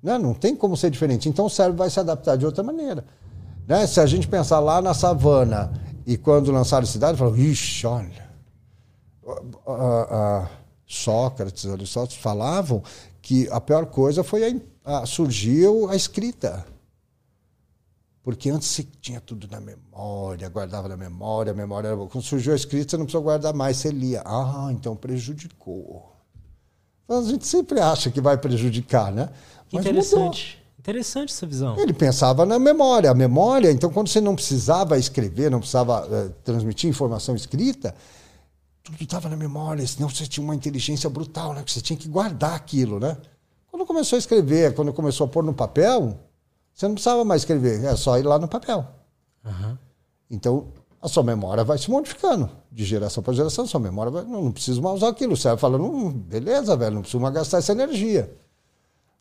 Né? Não tem como ser diferente. Então o cérebro vai se adaptar de outra maneira. Né? Se a gente pensar lá na savana e quando lançaram a cidade, falaram, ixi, olha. Ah, ah, Sócrates, Aristóteles falavam que a pior coisa foi a, a- surgiu a escrita. Porque antes você tinha tudo na memória, guardava na memória, a memória era boa. Quando surgiu a escrita, você não precisou guardar mais, você lia. Ah, então prejudicou. Então, a gente sempre acha que vai prejudicar, né? Mas interessante. Mudou. Interessante essa visão. Ele pensava na memória. A memória, então, quando você não precisava escrever, não precisava uh, transmitir informação escrita, tudo estava na memória, senão você tinha uma inteligência brutal, né? Você tinha que guardar aquilo, né? Quando começou a escrever, quando começou a pôr no papel, você não precisava mais escrever, é só ir lá no papel. Uhum. Então, a sua memória vai se modificando. De geração para geração, sua memória vai. Não, não preciso mais usar aquilo. Você vai falando, hum, beleza, velho, não preciso mais gastar essa energia.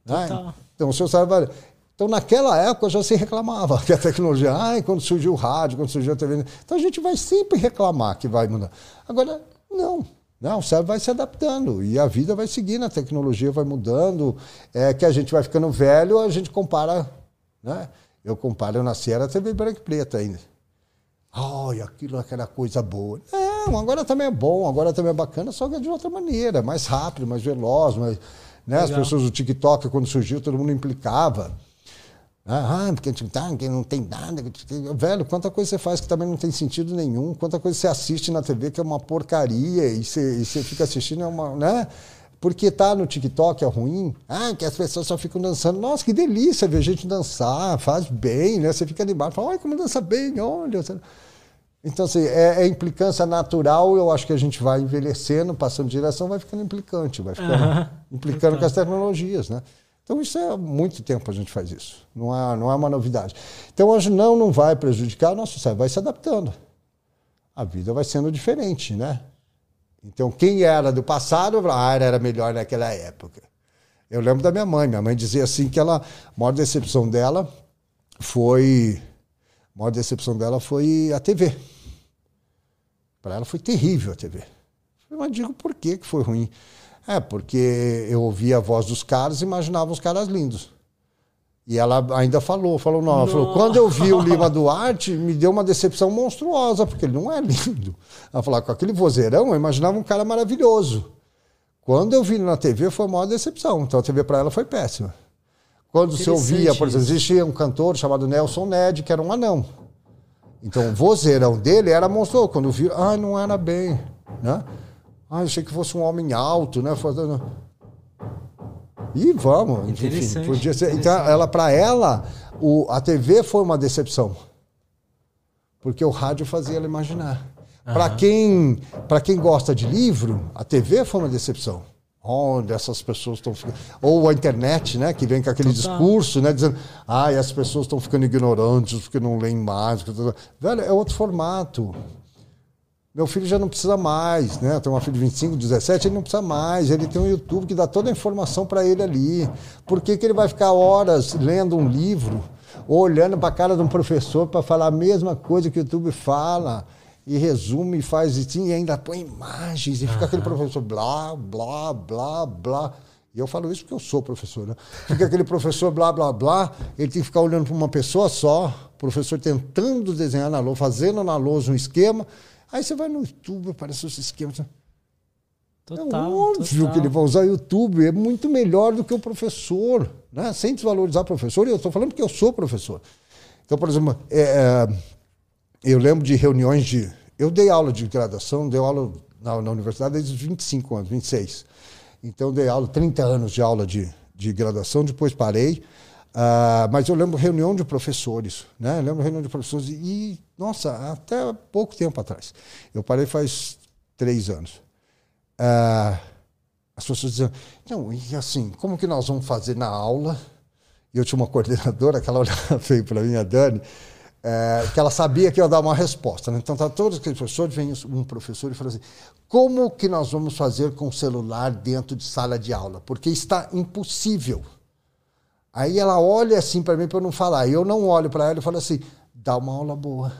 Né? Então, o seu cérebro vai. Então, naquela época já se reclamava que a tecnologia, ai, quando surgiu o rádio, quando surgiu a TV. Então, a gente vai sempre reclamar que vai mudar. Agora, não. Não, o cérebro vai se adaptando e a vida vai seguindo, a tecnologia vai mudando. É que a gente vai ficando velho, a gente compara. Né? Eu comparo, eu nasci, era TV branca e preta ainda. Ai, aquilo, aquela coisa boa. Não, agora também é bom, agora também é bacana, só que é de outra maneira, mais rápido, mais veloz, mais, né? As pessoas do TikTok, quando surgiu, todo mundo implicava. Ah, porque tá, não tem nada. Velho, quanta coisa você faz que também não tem sentido nenhum, quanta coisa você assiste na TV que é uma porcaria e você, e você fica assistindo, é uma. Né? Porque tá no TikTok é ruim. Ah, que as pessoas só ficam dançando. Nossa, que delícia ver gente dançar, faz bem, né? Você fica animado, fala, olha como dança bem, olha. Então, assim, é, é, implicância natural, eu acho que a gente vai envelhecendo, passando de geração, vai ficando implicante, vai ficando implicando com as tecnologias, né? Então, isso é muito tempo a gente faz isso. Não é, não é uma novidade. Então, hoje não, não vai prejudicar o nosso cérebro, vai se adaptando. A vida vai sendo diferente, né? Então, quem era do passado, ah, era melhor naquela época. Eu lembro da minha mãe. Minha mãe dizia assim que ela, a maior decepção dela foi, a maior decepção dela foi a TV. Para ela foi terrível a TV. Mas digo por que foi ruim. É, porque eu ouvia a voz dos caras e imaginava os caras lindos. E ela ainda falou, falou, não, ela falou, quando eu vi o Lima Duarte, me deu uma decepção monstruosa, porque ele não é lindo. Ela falou, com aquele vozeirão, eu imaginava um cara maravilhoso. Quando eu vi na TV, foi a maior decepção. Então a TV para ela foi péssima. Quando você ouvia, por exemplo, existia um cantor chamado Nelson Ned, que era um anão. Então, o vozeirão dele era monstruoso. Quando viu, ah, não era bem, né? Ah, achei que fosse um homem alto, né? E vamos, enfim, podia ser. Então, ela, para ela, o, a TV foi uma decepção. Porque o rádio fazia ela imaginar. Uhum. Para quem, quem gosta de livro, a TV foi uma decepção onde essas pessoas estão ficando. Ou a internet, né, que vem com aquele Total. discurso, né, dizendo, ah, as pessoas estão ficando ignorantes porque não leem mais. Velho, é outro formato. Meu filho já não precisa mais, né? Tem uma filha de 25, 17, ele não precisa mais. Ele tem um YouTube que dá toda a informação para ele ali. Por que, que ele vai ficar horas lendo um livro ou olhando para a cara de um professor para falar a mesma coisa que o YouTube fala? e resume e faz e ainda põe imagens, e fica uhum. aquele professor blá, blá, blá, blá. E eu falo isso porque eu sou professor, né? Fica aquele professor blá, blá, blá, ele tem que ficar olhando para uma pessoa só, o professor tentando desenhar na lousa, fazendo na lousa um esquema. Aí você vai no YouTube, aparece os esquemas. Total, é óbvio total. que ele vai usar o YouTube, é muito melhor do que o professor, né? Sem desvalorizar o professor, e eu estou falando porque eu sou professor. Então, por exemplo, é, é eu lembro de reuniões de. Eu dei aula de graduação, dei aula na, na universidade desde os 25 anos, 26. Então, dei aula, 30 anos de aula de, de graduação, depois parei. Uh, mas eu lembro reunião de professores, né? Eu lembro reunião de professores e, nossa, até pouco tempo atrás. Eu parei faz três anos. Uh, as pessoas diziam, não, e assim, como que nós vamos fazer na aula? E eu tinha uma coordenadora, aquela olhava feio para mim, a Dani, é, que ela sabia que ia dar uma resposta. Né? Então, tá todos aqueles professores, vem um professor e fala assim: como que nós vamos fazer com o celular dentro de sala de aula? Porque está impossível. Aí ela olha assim para mim para eu não falar. E eu não olho para ela e falo assim: dá uma aula boa.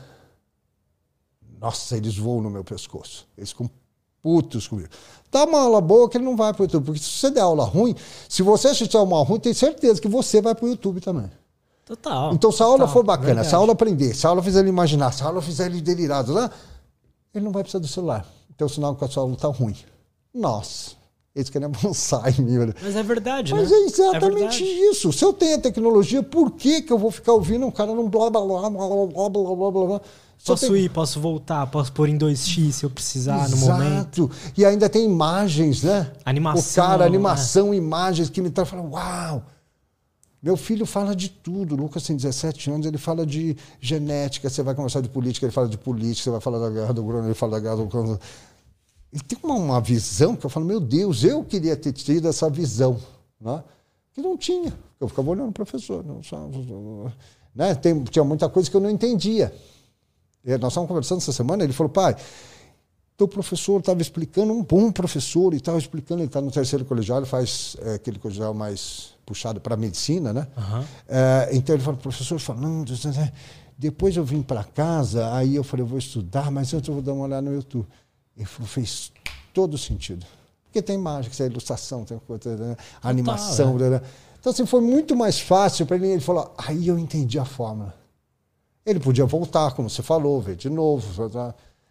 Nossa, eles voam no meu pescoço. Eles ficam putos comigo. Dá uma aula boa que ele não vai para o YouTube. Porque se você der aula ruim, se você assistir uma ruim, tem certeza que você vai para o YouTube também. Total. Então, se a aula for bacana, verdade. se a aula aprender, se a aula fizer ele imaginar, se a aula fizer ele delirado, né? ele não vai precisar do celular. Então, o sinal que a sua aula está ruim. Nossa. Eles querem avançar em mim. Mas é verdade, Mas né? é exatamente é isso. Se eu tenho a tecnologia, por que, que eu vou ficar ouvindo um cara num blá blá blá blá blá blá blá blá blá? Posso tenho... ir, posso voltar, posso pôr em 2x se eu precisar Exato. no momento. E ainda tem imagens, né? Animação. O cara, animação, né? imagens que me tá falando, uau! Meu filho fala de tudo. O Lucas tem 17 anos, ele fala de genética. Você vai conversar de política, ele fala de política. Você vai falar da guerra do Grêmio, ele fala da guerra do Grêmio. Ele tem uma, uma, visão que eu falo, meu Deus, eu queria ter tido essa visão. Né? Que não tinha. Eu ficava olhando o professor. Não, só, né? tem, tinha muita coisa que eu não entendia. E nós estávamos conversando essa semana, ele falou, pai, teu professor estava explicando, um bom professor, e estava explicando, ele está no terceiro colegial, ele faz é, aquele colegial mais puxado para medicina, né? Uhum. É, então ele falou, professor, falando, depois eu vim para casa, aí eu falei, eu vou estudar, mas eu vou dar uma olhada no YouTube. Ele falou, fez todo sentido. Porque tem imagem, tem ilustração, tem coisa, né? animação. Total, né? Então, assim, foi muito mais fácil para ele. Ele falou, aí eu entendi a fórmula. Ele podia voltar, como você falou, ver de novo.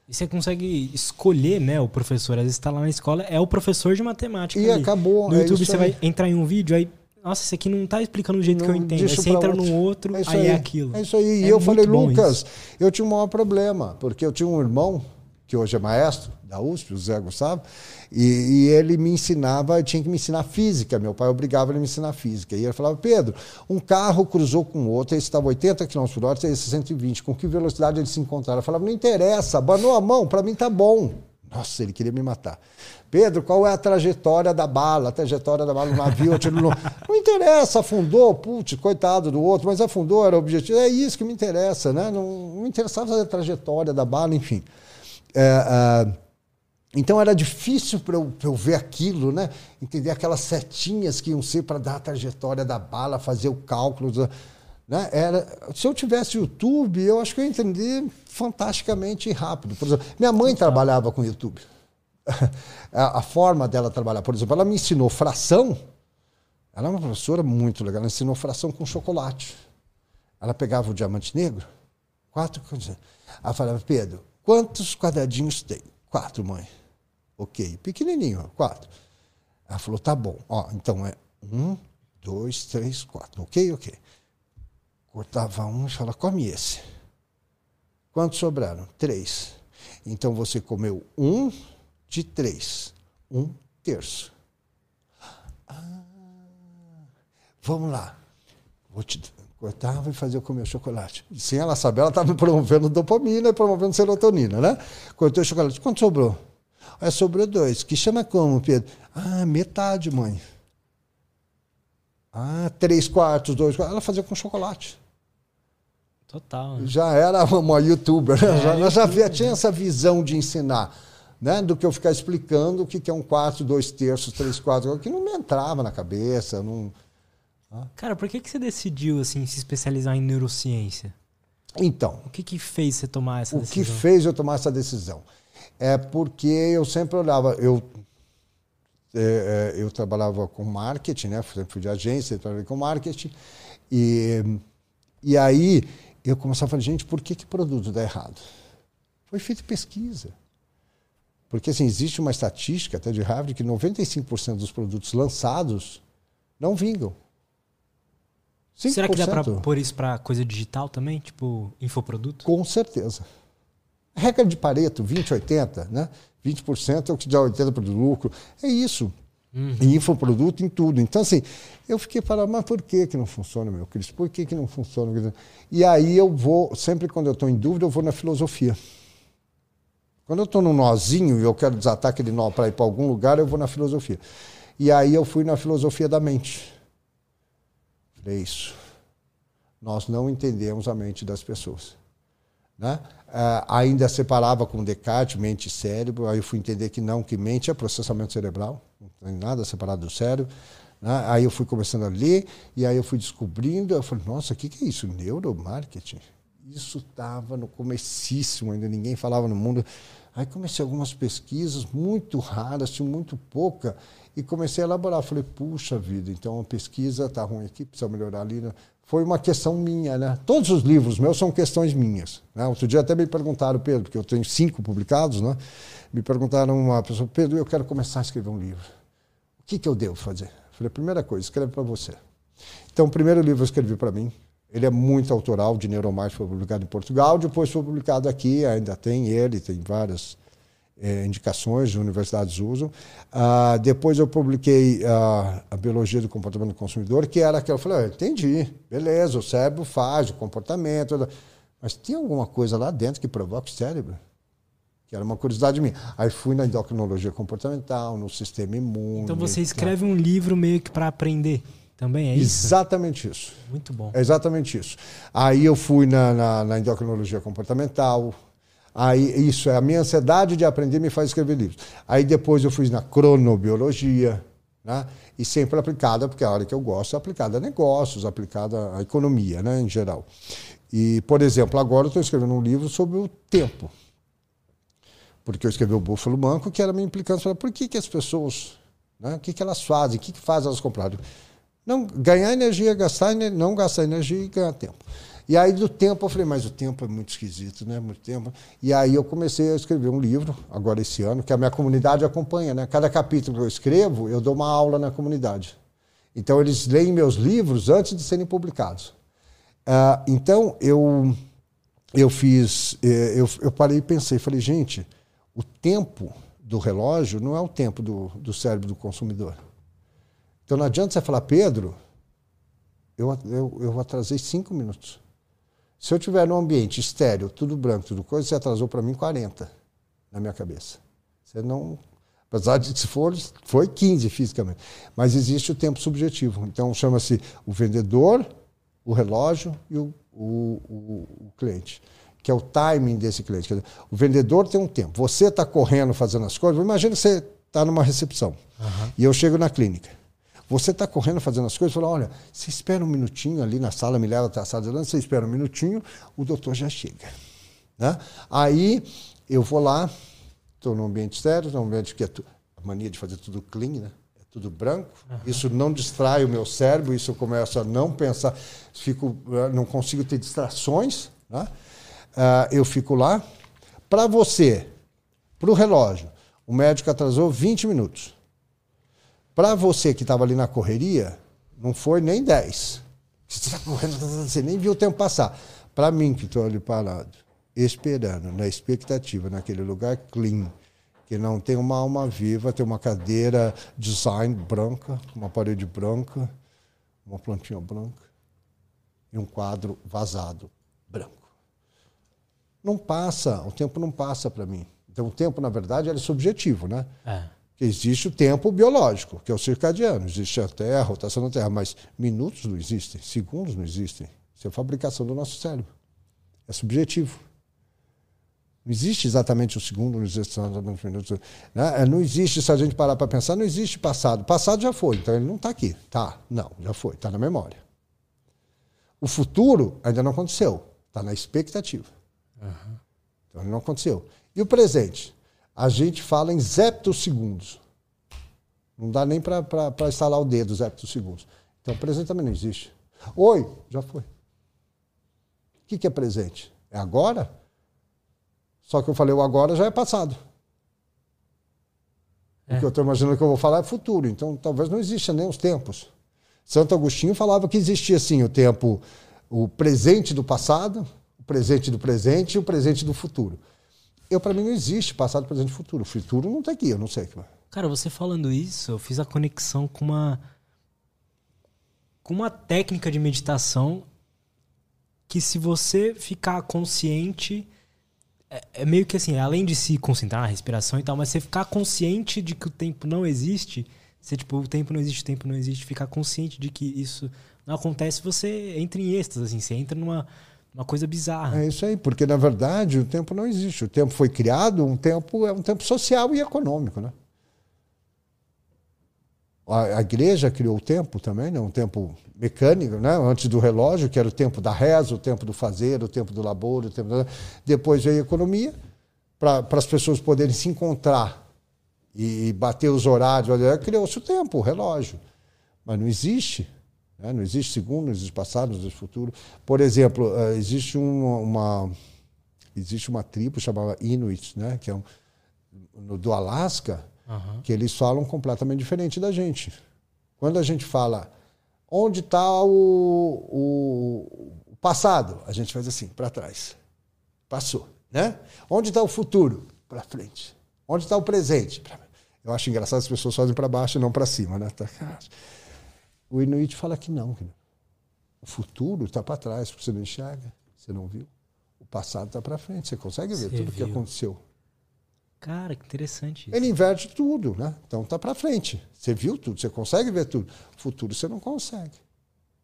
E você consegue escolher, né, o professor. Às vezes está lá na escola, é o professor de matemática. E ali. acabou. No é YouTube você aí. vai entrar em um vídeo, aí, nossa, esse aqui não está explicando do jeito não, que eu entendo. Aí você entra outro. num outro, é aí, aí, é aquilo. É isso aí. É e eu falei, Lucas, isso. eu tinha um maior problema, porque eu tinha um irmão que hoje é maestro da USP, o Zé Gustavo, e, e, ele me ensinava, tinha que me ensinar física. Meu pai obrigava ele a me ensinar física. E ele falava, Pedro, um carro cruzou com outro, esse estava 80 km por hora, esse 120. Com que velocidade eles se encontraram? Eu falava, não interessa, abanou a mão, para mim tá bom. Nossa, ele queria me matar. Pedro, qual é a trajetória da bala? A trajetória da bala no navio, no... Não interessa, afundou, putz, coitado do outro, mas afundou, era o objetivo. É isso que me interessa, né? Não, não interessava a trajetória da bala, enfim. É, é, então era difícil para eu, eu, ver aquilo, né? entender aquelas setinhas que iam ser para dar a trajetória da bala, fazer o cálculo. Né? Era, se eu tivesse YouTube, eu acho que eu ia entender fantasticamente rápido. Por exemplo, minha mãe trabalhava com YouTube. a, a forma dela trabalhar, por exemplo, ela me ensinou fração. Ela é uma professora muito legal, ela ensinou fração com chocolate. Ela pegava o diamante negro, quatro. Ela falava, Pedro, quantos quadradinhos tem? Quatro, mãe. Ok, pequenininho, quatro. Ela falou, tá bom. Ó, então é um, dois, três, quatro. Ok, ok. Cortava um e falava, come esse. Quantos sobraram? Três. Então você comeu um de três. Um terço. Ah, vamos lá. Vou te cortava e fazia eu comer o chocolate. Sem ela saber, ela estava promovendo dopamina e promovendo serotonina, né? Cortei o chocolate. Quanto sobrou? É, sobrou dois. Que chama como, Pedro? Ah, metade, mãe. Ah, três quartos, dois quartos. Ela fazia com chocolate. Total. Né? Já era uma youtuber. Né? É, já, ela já via, tinha essa visão de ensinar. Né? Do que eu ficar explicando o que é um quarto, dois terços, três quartos, que não me entrava na cabeça. Não... Cara, por que, que você decidiu assim, se especializar em neurociência? Então. O que, que fez você tomar essa o decisão? O que fez eu tomar essa decisão? É porque eu sempre olhava, eu, é, eu trabalhava com marketing, né? Sempre fui de agência, trabalhei com marketing. E, e aí eu começava a falar, gente, por que, que produto dá errado? Foi feita pesquisa. Porque assim, existe uma estatística até de Harvard que 95% dos produtos lançados não vingam. 5%. Será que dá para pôr isso para coisa digital também? Tipo, infoproduto? Com certeza. A regra de Pareto, 20, 80, né? 20% é o que dá 80% do lucro. É isso. Uhum. Em infoproduto, em tudo. Então, assim, eu fiquei falando, mas por que, que não funciona, meu Cristo? Por que, que não funciona? E aí eu vou, sempre quando eu estou em dúvida, eu vou na filosofia. Quando eu estou num nozinho e eu quero desatar aquele nó para ir para algum lugar, eu vou na filosofia. E aí eu fui na filosofia da mente. Falei, isso. Nós não entendemos a mente das pessoas. Né? Uh, ainda separava com Descartes mente e cérebro, aí eu fui entender que não, que mente é processamento cerebral, não tem nada separado do cérebro. Né? Aí eu fui começando a ler, e aí eu fui descobrindo, eu falei, nossa, o que, que é isso? Neuromarketing? Isso estava no comecíssimo, ainda ninguém falava no mundo. Aí comecei algumas pesquisas muito raras, tinha muito pouca, e comecei a elaborar. Falei, puxa vida, então a pesquisa está ruim aqui, precisa melhorar ali. Né? Foi uma questão minha, né? Todos os livros meus são questões minhas. Né? Outro dia até me perguntaram, Pedro, porque eu tenho cinco publicados, né? Me perguntaram uma pessoa, Pedro, eu quero começar a escrever um livro. que, que eu devo fazer? Falei, primeira coisa, escreve para você. Então, o primeiro livro eu escrevi para mim. Ele é muito autoral, de Neuromarte, foi publicado em Portugal, depois foi publicado aqui, ainda tem ele, tem várias é, indicações, universidades usam. Ah, depois eu publiquei ah, a Biologia do Comportamento do Consumidor, que era aquela, eu falei, ah, entendi, beleza, o cérebro faz o comportamento, mas tem alguma coisa lá dentro que provoca o cérebro? Que era uma curiosidade minha. Aí fui na endocrinologia comportamental, no sistema imune. Então você escreve um livro meio que para aprender. Também é isso? Exatamente isso. Muito bom. É exatamente isso. Aí eu fui na, na, na endocrinologia comportamental, Aí, isso, é a minha ansiedade de aprender me faz escrever livros. Aí depois eu fui na cronobiologia, né? e sempre aplicada, porque a área que eu gosto é aplicada a negócios, aplicada à economia, né, em geral. E, por exemplo, agora eu estou escrevendo um livro sobre o tempo. Porque eu escrevi o Búfalo Manco, que era minha implicância. Por que, que as pessoas, né, o que, que elas fazem, o que, que faz elas comprarem? Não, ganhar energia, gastar, não gastar energia e ganhar tempo. E aí do tempo eu falei, mas o tempo é muito esquisito, né? Muito tempo. E aí eu comecei a escrever um livro, agora esse ano, que a minha comunidade acompanha, né? Cada capítulo que eu escrevo, eu dou uma aula na comunidade. Então eles leem meus livros antes de serem publicados. Uh, então eu eu fiz, eh, eu, eu parei e pensei, falei, gente, o tempo do relógio não é o tempo do, do cérebro do consumidor. Então não adianta você falar, Pedro, eu, eu, eu atrasei cinco minutos. Se eu tiver num ambiente estéreo, tudo branco, tudo coisa, você atrasou para mim 40 na minha cabeça. Você não. Apesar de se for, foi 15 fisicamente. Mas existe o tempo subjetivo. Então chama-se o vendedor, o relógio e o, o, o, o cliente que é o timing desse cliente. Dizer, o vendedor tem um tempo. Você está correndo fazendo as coisas. Imagina que você está numa recepção uhum. e eu chego na clínica. Você está correndo fazendo as coisas, fala, olha, você espera um minutinho ali na sala, me leva até a sala de lança, você espera um minutinho, o doutor já chega. Né? Aí eu vou lá, estou num ambiente sério, num ambiente que é a mania de fazer tudo clean, né? É tudo branco. Uhum. Isso não distrai o meu cérebro, isso eu começo a não pensar, fico, eh, não consigo ter distrações. Né? Uh, eu fico lá. Para você, para o relógio, o médico atrasou 20 minutos. Para você que estava ali na correria, não foi nem 10. Você está correndo, você nem viu o tempo passar. Para mim, que estou ali parado, esperando, na expectativa, naquele lugar clean, que não tem uma alma viva, tem uma cadeira design branca, uma parede branca, uma plantinha branca e um quadro vazado branco. Não passa, o tempo não passa para mim. Então, o tempo, na verdade, é subjetivo, né? É que existe o tempo biológico, que é o circadiano, existe até a rotação da Terra, mas minutos não existem, segundos não existem. Isso é a fabricação do nosso cérebro. É subjetivo. Não existe exatamente o segundo, não existe exatamente o minuto. Né? É, não existe, se a gente parar para pensar, não existe passado. Passado já foi, então ele não está aqui. Tá, não, já foi, está na memória. O futuro ainda não aconteceu, está na expectativa. Uhum. Então ele não aconteceu. E o presente? A gente fala em zeptosegundos. Não dá nem para instalar o dedo, zeptosegundos. Então, presente também não existe. Oi, já foi. O que, que é presente? É agora? Só que eu falei o agora já é passado. É. O que eu estou imaginando que eu vou falar é futuro. Então, talvez não exista nem os tempos. Santo Agostinho falava que existia, sim, o tempo, o presente do passado, o presente do presente e o presente do futuro. Eu, para mim, não existe passado, presente e futuro. O futuro não está aqui, eu não sei. Cara, você falando isso, eu fiz a conexão com uma. com uma técnica de meditação que, se você ficar consciente. É, é meio que assim, além de se concentrar na respiração e tal, mas você ficar consciente de que o tempo não existe. Você, tipo, o tempo não existe, o tempo não existe. Ficar consciente de que isso não acontece, você entra em êxtase, assim. Você entra numa uma coisa bizarra. É isso aí, porque na verdade o tempo não existe. O tempo foi criado, um tempo é um tempo social e econômico, né? A, a igreja criou o tempo também, né? um tempo mecânico, né? antes do relógio, que era o tempo da reza, o tempo do fazer, o tempo do labor, o tempo depois veio a economia, para as pessoas poderem se encontrar e bater os horários, criou-se o tempo, o relógio. Mas não existe? Não existe segundo, não existe passado, não existe futuro. Por exemplo, eh, existe uma, uma existe uma tribo chamada Inuit, né? que é um, do Alasca, Uhum. Que eles falam completamente diferente da gente. Quando a gente fala onde está o, o, o, passado, a gente faz assim, para trás. Passou. Né? Onde está o futuro? Para frente. Onde está o presente? Eu acho engraçado as pessoas fazem para baixo e não para cima. Né? O Inuit fala que não. O futuro está para trás, porque você não enxerga, você não viu. O passado está para frente, você consegue ver você tudo o que aconteceu. Cara, que interessante isso. Ele inverte tudo, né? Então tá para frente. Você viu tudo, você consegue ver tudo. Futuro você não consegue.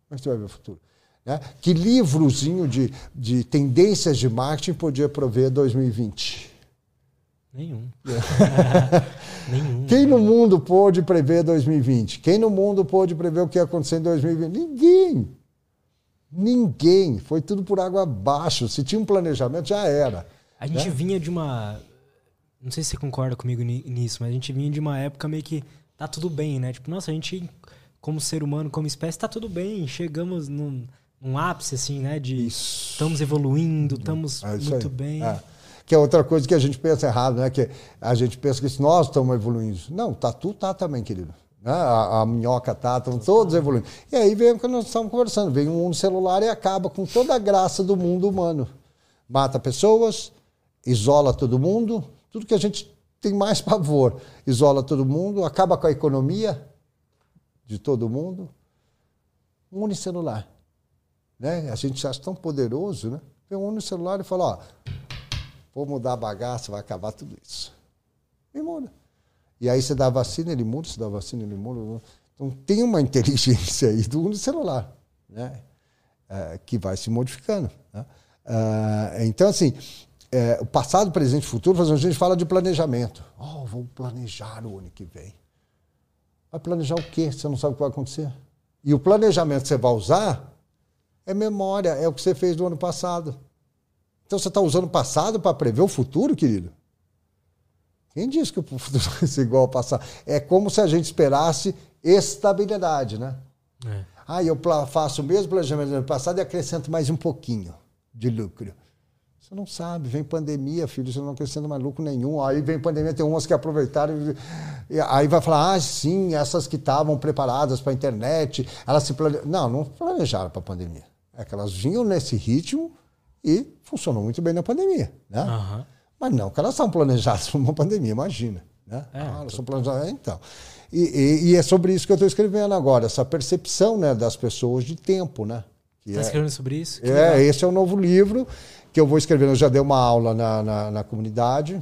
Que você vai ver o futuro? Né? Que livrozinho de, de tendências de marketing podia prover 2020? Nenhum. Nenhum. Quem no mundo pôde prever 2020? Quem no mundo pôde prever o que ia acontecer em 2020? Ninguém. Ninguém. Foi tudo por água abaixo. Se tinha um planejamento, já era. A gente né? vinha de uma não sei se você concorda comigo nisso, mas a gente vinha de uma época meio que tá tudo bem, né? Tipo, nossa, a gente, como ser humano, como espécie, tá tudo bem. Chegamos num, num ápice, assim, né? De estamos evoluindo, estamos é muito aí. bem. É. Que é outra coisa que a gente pensa errado, né? Que a gente pensa que nós estamos evoluindo. Não, tá, tu tá também, querido. Né? A, a, minhoca tá, estão todos evoluindo. E aí vem o que nós estamos conversando. Vem um celular e acaba com toda a graça do mundo humano. Mata pessoas, isola todo mundo, tudo que a gente tem mais pavor. Isola todo mundo, acaba com a economia de todo mundo. Um unicelular. Né? A gente acha tão poderoso, né? Vem um unicelular e fala, ó, vou mudar a bagaça, vai acabar tudo isso. E muda. E aí você dá vacina, ele muda, você dá vacina, ele muda. Então tem uma inteligência aí do unicelular, né? É, que vai se modificando. Né? É, então, assim, é, o passado, presente e futuro, a gente fala de planejamento. Oh, vou planejar o ano que vem. Vai planejar o quê? Você não sabe o que vai acontecer. E o planejamento que você vai usar é memória, é o que você fez no ano passado. Então você está usando o passado para prever o futuro, querido? Quem disse que o futuro vai ser igual ao passado? É como se a gente esperasse estabilidade, né? É. Ah, eu faço o mesmo planejamento do ano passado e acrescento mais um pouquinho de lucro. Você não sabe, vem pandemia, filho, você não está sendo maluco nenhum. Aí vem pandemia, tem umas que aproveitaram. E aí vai falar, ah, sim, essas que estavam preparadas para a internet, elas se plane... Não, não planejaram para a pandemia. É que elas vinham nesse ritmo e funcionou muito bem na pandemia. Né? Uhum. Mas não que elas são planejadas para uma pandemia, imagina. Né? É, ah, elas são planejadas. Então. E, e, e, é sobre isso que eu estou escrevendo agora, essa percepção né, das pessoas de tempo. Né? Está é, escrevendo sobre isso? Que é, legal. esse é o novo livro que eu vou escrever. Eu já dei uma aula na, na, na, comunidade,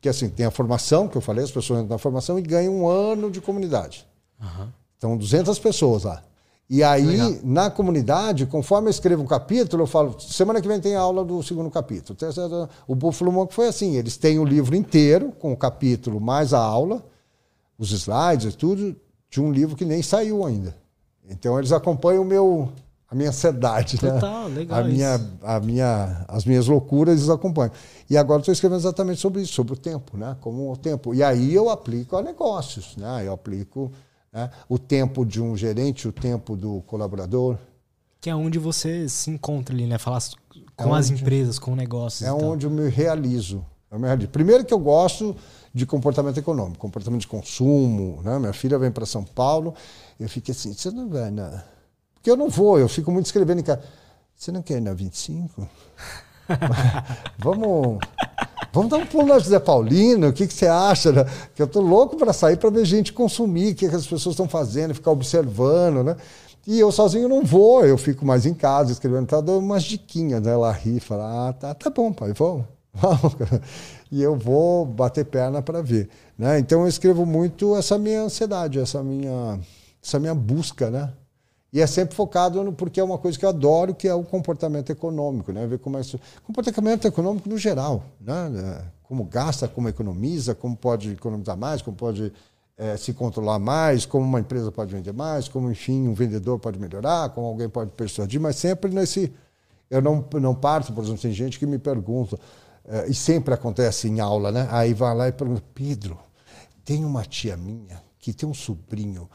que assim, tem a formação, que eu falei, as pessoas entram na formação e ganham um ano de comunidade. Uhum. Então, 200 pessoas lá. E aí, Legal. na comunidade, conforme eu escrevo um capítulo, eu falo, semana que vem tem aula do segundo capítulo. O Buffalo Monk foi assim, eles têm o livro inteiro, com o capítulo mais a aula, os slides e tudo, de um livro que nem saiu ainda. Então, eles acompanham o meu, a minha ansiedade, né? Total, né? legal. A minha, a minha, as minhas loucuras eles acompanham. E agora estou escrevendo exatamente sobre isso, sobre o tempo, né? Como o tempo. E aí eu aplico a negócios, né? Eu aplico né? o tempo de um gerente, o tempo do colaborador. Que é onde você se encontra ali, né? Falar com é as empresas, com negócios. É onde eu me realizo. Eu me realizo. Primeiro que eu gosto de comportamento econômico, comportamento de consumo. Né? Minha filha vem para São Paulo, eu fico assim, você não vai na porque eu não vou, eu fico muito escrevendo em casa. Você não quer ir na 25? vamos, vamos dar um pulo na José Paulino, o que, que você acha? Né? Que eu tô louco para sair para ver gente consumir, o que, que as pessoas estão fazendo, ficar observando, né? E eu sozinho não vou, eu fico mais em casa escrevendo, tá dando umas diquinhas, né? Ela ri, fala, ah, tá, tá bom, pai, vamos. vamos. E eu vou bater perna para ver. Né? Então eu escrevo muito essa minha ansiedade, essa minha, essa minha busca, né? E é sempre focado no porque é uma coisa que eu adoro, que é o comportamento econômico, né? Ver como é isso, comportamento econômico no geral, né? Como gasta, como economiza, como pode economizar mais, como pode é, se controlar mais, como uma empresa pode vender mais, como enfim um vendedor pode melhorar, como alguém pode persuadir, mas sempre nesse eu não não parto, por exemplo, tem gente que me pergunta é, e sempre acontece em aula, né? Aí vai lá e pergunta, Pedro, tem uma tia minha que tem um sobrinho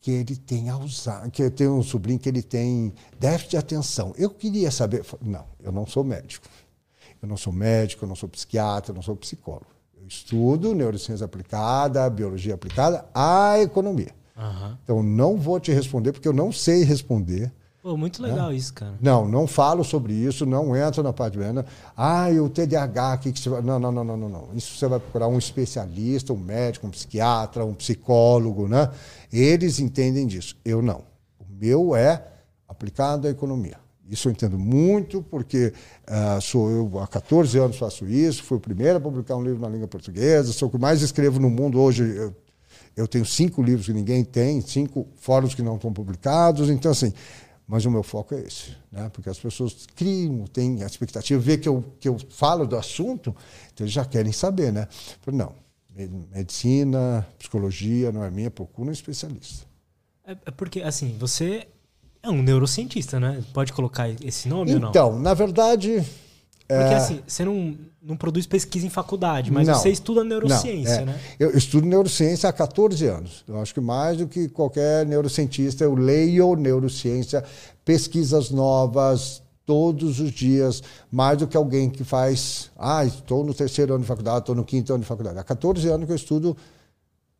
que ele tem Alzheimer, que tem um sobrinho que ele tem déficit de atenção. Eu queria saber. Não, eu não sou médico. Eu não sou médico, eu não sou psiquiatra, eu não sou psicólogo. Eu estudo neurociência aplicada, biologia aplicada à economia. Aham. Então, não vou te responder porque eu não sei responder. Pô, muito legal isso, cara. Não, não falo sobre isso, não entro na parte de venda. Ah, e o TDAH, que, que você vai... Não, não, não, não, não. Isso você vai procurar um especialista, um médico, um psiquiatra, um psicólogo, né? Eles entendem disso. Eu não. O meu é aplicado à economia. Isso eu entendo muito, porque ah, sou eu há 14 anos faço isso, fui o primeiro a publicar um livro na língua portuguesa, sou o que mais escrevo no mundo hoje. Eu, eu tenho cinco livros que ninguém tem, cinco fóruns que não estão publicados. Então, assim, mas o meu foco é esse, né? porque as pessoas criam, têm a expectativa, vê que eu, que eu falo do assunto, então eles já querem saber. Né? Falei, não, me- medicina, psicologia não é minha, procura um especialista. É, é porque, assim, você é um neurocientista, né? Pode colocar esse nome ou não? Então, na verdade. Porque, é, assim, você não, não produz pesquisa em faculdade, mas Não. você estuda neurociência, Não, é. né? Eu estudo neurociência há 14 anos. Eu acho que mais do que qualquer neurocientista, eu leio neurociência, pesquisas novas todos os dias, mais do que alguém que faz. Ah, estou no terceiro ano de faculdade, estou no quinto ano de faculdade. Há 14 anos que eu estudo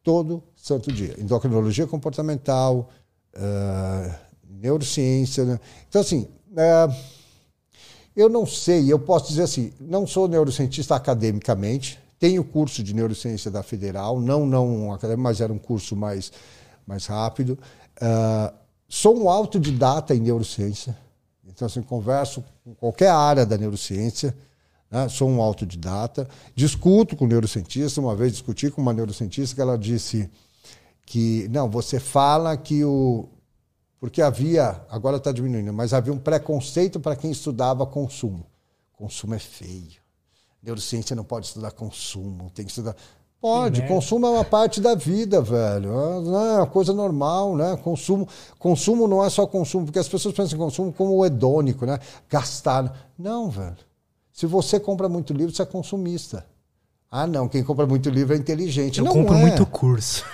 todo santo dia. Endocrinologia comportamental, ah, neurociência. Né? Então, assim. eh, eu não sei, eu posso dizer assim, não sou neurocientista academicamente, tenho curso de neurociência da Federal, não não acadêmico, mas era um curso mais, mais rápido. Ah, sou um autodidata em neurociência, então assim, converso com qualquer área da neurociência, né? sou um autodidata, discuto com neurocientista, uma vez discuti com uma neurocientista que ela disse que, não, você fala que o, porque havia, agora está diminuindo, mas havia um preconceito para quem estudava consumo. Consumo é feio. Neurociência não pode estudar consumo, tem que estudar. Pode, merda. consumo é uma parte da vida, velho. É uma coisa normal, né? Consumo, consumo não é só consumo, porque as pessoas pensam em consumo como o hedônico, né? Gastar. Não, velho. Se você compra muito livro, você é consumista. Ah, não, quem compra muito livro é inteligente. Eu não compro é. muito curso.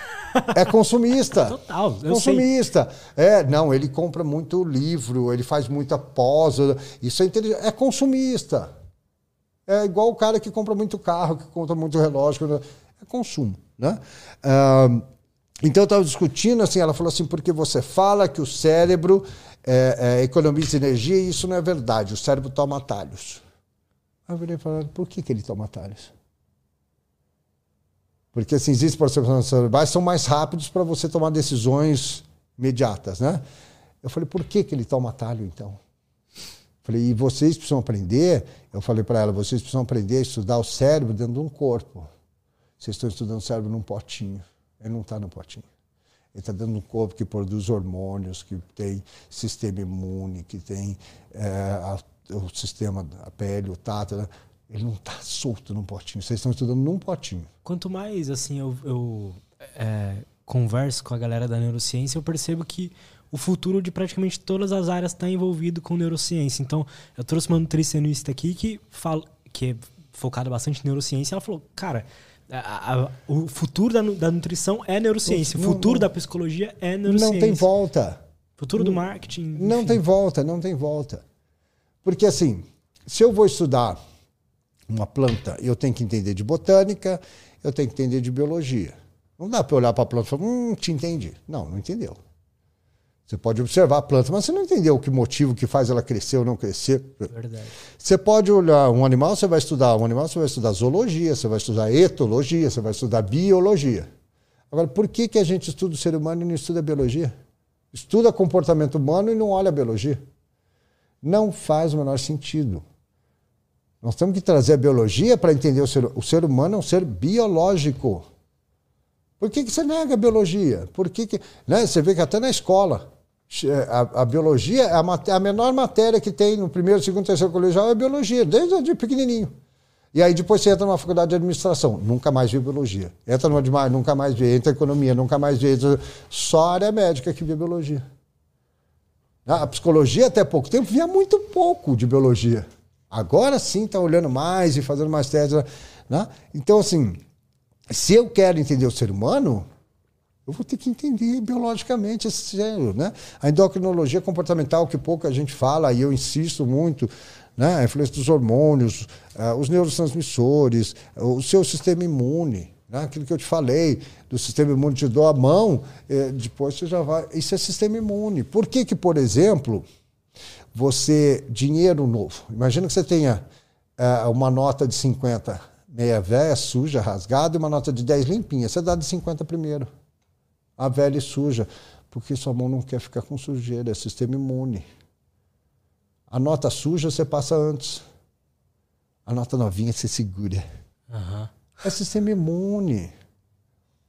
É consumista. Total, eu sei. consumista. É, não, ele compra muito livro, ele faz muita pós. Isso é inteligente. É consumista. É igual o cara que compra muito carro, que compra muito relógio. né? É consumo. Né? Ah, então eu estava discutindo assim, ela falou assim, porque você fala que o cérebro é, é, economiza energia e isso não é verdade. O cérebro toma atalhos. Aí eu virei falei, por que, que ele toma atalhos? Porque assim, existem processos cerebrais são mais rápidos para você tomar decisões imediatas, né? Eu falei, por que, que ele toma atalho, então? Falei, e vocês precisam aprender, eu falei para ela, vocês precisam aprender a estudar o cérebro dentro de um corpo. Vocês estão estudando o cérebro num potinho. Ele não está no potinho. Ele está dentro de um corpo que produz hormônios, que tem sistema imune, que tem é, a- o sistema, a pele, o tato. né? Ele não está solto num potinho. Vocês estão estudando num potinho. Quanto mais assim eu, eu, é, converso com a galera da neurociência, eu percebo que o futuro de praticamente todas as áreas está envolvido com neurociência. Então, eu trouxe uma nutricionista aqui que fala que é focada bastante em neurociência. Ela falou, cara, a- a- o futuro da, da nutrição é neurociência, o Não, futuro não. da psicologia é neurociência. Não tem volta. Futuro do marketing. Não enfim. tem volta, não tem volta. Porque assim, se eu vou estudar uma planta, eu tenho que entender de botânica, eu tenho que entender de biologia. Não dá para olhar para a planta e falar, hum, te entendi. Não, não entendeu. Você pode observar a planta, mas você não entendeu o que motivo que faz ela crescer ou não crescer. Verdade. Você pode olhar um animal, você vai estudar um animal, você vai estudar zoologia, você vai estudar etologia, você vai estudar biologia. Agora, por que, que a gente estuda o ser humano e não estuda a biologia? Estuda comportamento humano e não olha a biologia. Não faz o menor sentido. Nós temos que trazer a biologia para entender o ser, o ser humano é um ser biológico. Por que, que você nega a biologia? Por que que, né? Você vê que até na escola, a, a biologia é a, a menor matéria que tem no primeiro, segundo, terceiro colegial é biologia, desde de pequenininho. E aí depois você entra numa faculdade de administração, nunca mais vê biologia. Entra numa de nunca mais vê. Entra economia, nunca mais vê. Só a área médica que vê biologia. A psicologia até pouco tempo via muito pouco de biologia. Agora sim está olhando mais e fazendo mais testes. Né? Então, assim, se eu quero entender o ser humano, eu vou ter que entender biologicamente esse cérebro. Né? A endocrinologia comportamental, que pouca gente fala, e eu insisto muito, né? a influência dos hormônios, uh, os neurotransmissores, o seu sistema imune. Né? Aquilo que eu te falei, do sistema imune, te dou a mão, eh, depois você já vai. Isso é sistema imune. Por que, que por exemplo, você. Dinheiro novo. Imagina que você tenha uh, uma nota de 50 meia velha, suja, rasgada, e uma nota de 10 limpinha. Você dá de 50 primeiro. A velha e suja. Porque sua mão não quer ficar com sujeira, é sistema imune. A nota suja você passa antes. A nota novinha você segura. Uhum. É sistema imune.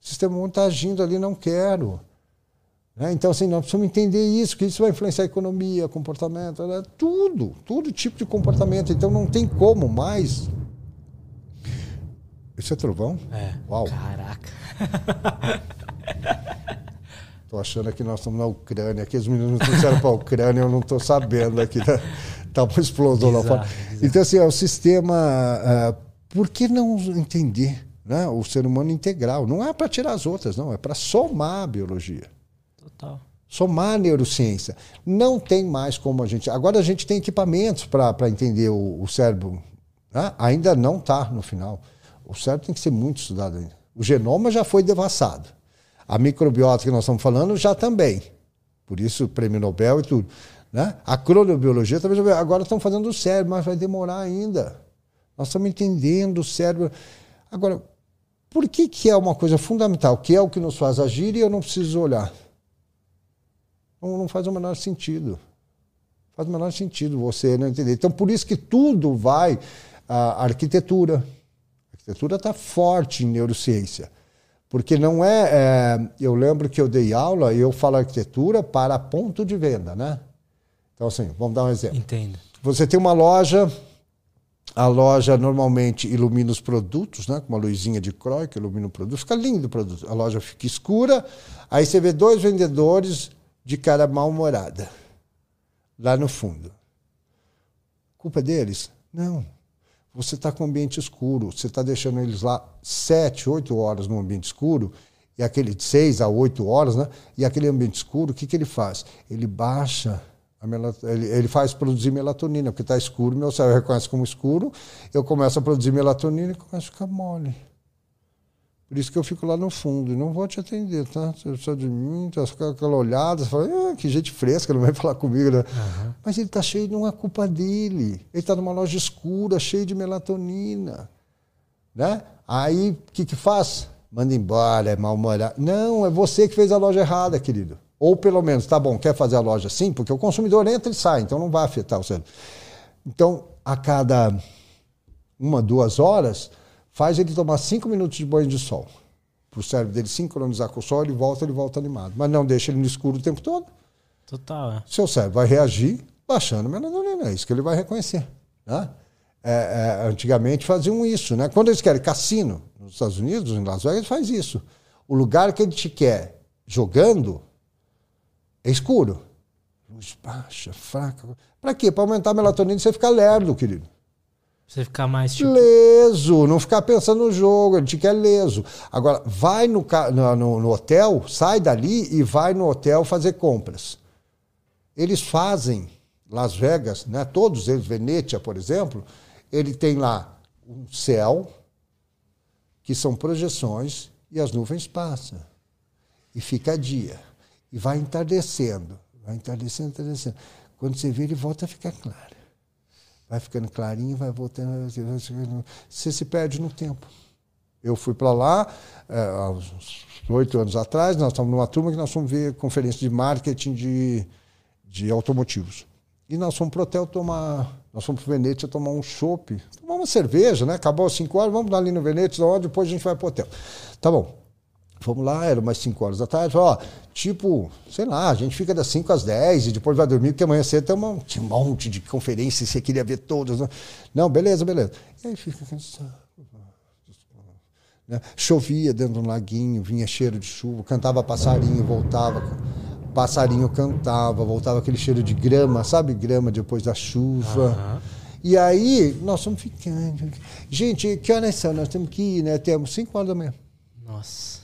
O sistema imune está agindo ali, não quero. Né? Então, assim, nós precisamos entender isso, que isso vai influenciar a economia, comportamento, né? tudo, todo tipo de comportamento. Então, não tem como mais. Isso é trovão? É. Uau. Caraca. Tô achando que nós estamos na Ucrânia. Aqui os meninos trouxeram para a Ucrânia, eu não estou sabendo aqui. Né? Tá uma explosão lá fora. Então, assim, é o sistema. Uh, por que não entender né? o ser humano integral? Não é para tirar as outras, não. É para somar a biologia. Somar a neurociência. Não tem mais como a gente. Agora a gente tem equipamentos para entender o, o cérebro. Né? Ainda não está no final. O cérebro tem que ser muito estudado ainda. O genoma já foi devassado. A microbiota que nós estamos falando já também. Por isso, o prêmio Nobel e tudo. Né? A cronobiologia também Agora estão fazendo o cérebro, mas vai demorar ainda. Nós estamos entendendo o cérebro. Agora, por que, que é uma coisa fundamental, que é o que nos faz agir e eu não preciso olhar? Não, não faz o menor sentido. Faz o menor sentido você não entender. Então, por isso que tudo vai. A arquitetura. A arquitetura está forte em neurociência. Porque não é, é, Eu lembro que eu dei aula e eu falo arquitetura para ponto de venda, né? Então, assim, vamos dar um exemplo. Entendo. Você tem uma loja, a loja normalmente ilumina os produtos, né? Com uma luzinha de croy que ilumina o produto, fica lindo o produto. A loja fica escura, aí você vê dois vendedores de cara mal-humorada lá no fundo. Culpa deles? Não você está com o ambiente escuro, você está deixando eles lá sete, oito horas no ambiente escuro, e aquele de seis a oito horas, né? E aquele ambiente escuro, o que, que ele faz? Ele baixa, ele, ele faz produzir melatonina, porque está escuro, meu cérebro reconhece como escuro, eu começo a produzir melatonina e começo a ficar mole. Por isso que eu fico lá no fundo e não vou te atender, tá? Você precisa de mim, tá com aquela olhada, você fala, ah, que gente fresca, não vai falar comigo, né? Uhum. Mas ele está cheio, não é culpa dele. Ele está numa loja escura, cheio de melatonina. Né? Aí, o que, que faz? Manda embora, é mal-humorado. Não, é você que fez a loja errada, querido. Ou pelo menos, tá bom, quer fazer a loja assim? Porque o consumidor entra e sai, então não vai afetar o cérebro. Então, a cada uma, duas horas, Faz ele tomar cinco minutos de banho de sol. Para o cérebro dele sincronizar com o sol, ele volta, ele volta animado. Mas não deixa ele no escuro o tempo todo. Total, é. Seu cérebro vai reagir baixando melatonina. É isso que ele vai reconhecer. Né? É, é, antigamente faziam isso. Né? Quando eles querem cassino, nos Estados Unidos, em Las Vegas, faz isso. O lugar que ele te quer jogando é escuro. Luz baixa, fraca. Para quê? Para aumentar a melatonina e você ficar lerdo, querido. Você ficar mais tipo... Leso, não ficar pensando no jogo, a gente quer leso. Agora, vai no, no, no hotel, sai dali e vai no hotel fazer compras. Eles fazem, Las Vegas, né, todos eles, Venetia, por exemplo, ele tem lá um céu, que são projeções, e as nuvens passam. E fica dia. E vai entardecendo, vai entardecendo, entardecendo. Quando você vê, ele volta a ficar claro vai ficando clarinho, vai voltando, você se perde no tempo. Eu fui para lá é, há uns oito anos atrás, nós estamos numa turma que nós fomos ver conferência de marketing de, de automotivos. E nós fomos para o hotel tomar, nós fomos para o tomar um chopp, tomar uma cerveja, né? Acabou às cinco horas, vamos lá ali no Venetia, depois a gente vai para o hotel. Tá bom. Fomos lá, era umas 5 horas da tarde. Ó, tipo, sei lá, a gente fica das 5 às 10 e depois vai dormir, porque amanhã cedo tem um, tinha um monte de conferências, você queria ver todas. Né? Não, beleza, beleza. E aí fica cansado. Né? Chovia dentro do laguinho, vinha cheiro de chuva, cantava passarinho, voltava. Passarinho cantava, voltava aquele cheiro de grama, sabe grama depois da chuva. Uhum. E aí nós fomos ficando. Gente, que horas são? Nós temos que ir, né? Temos 5 horas da manhã. Nossa.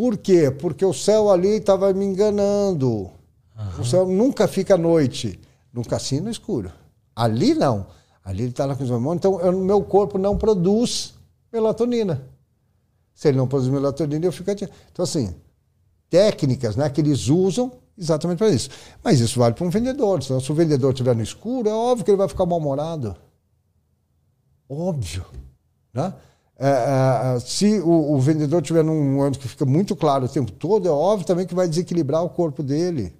Por quê? Porque o céu ali estava me enganando. Uhum. O céu nunca fica à noite. No cassino escuro. Ali não. Ali ele está lá com os hormônios. Então, o meu corpo não produz melatonina. Se ele não produz melatonina, eu fico ativo. Então, assim, técnicas né, que eles usam exatamente para isso. Mas isso vale para um vendedor. Se o vendedor estiver no escuro, é óbvio que ele vai ficar mal-humorado. Óbvio. Né? É, é, é se o, o vendedor estiver num ano que fica muito claro o tempo todo, é óbvio também que vai desequilibrar o corpo dele.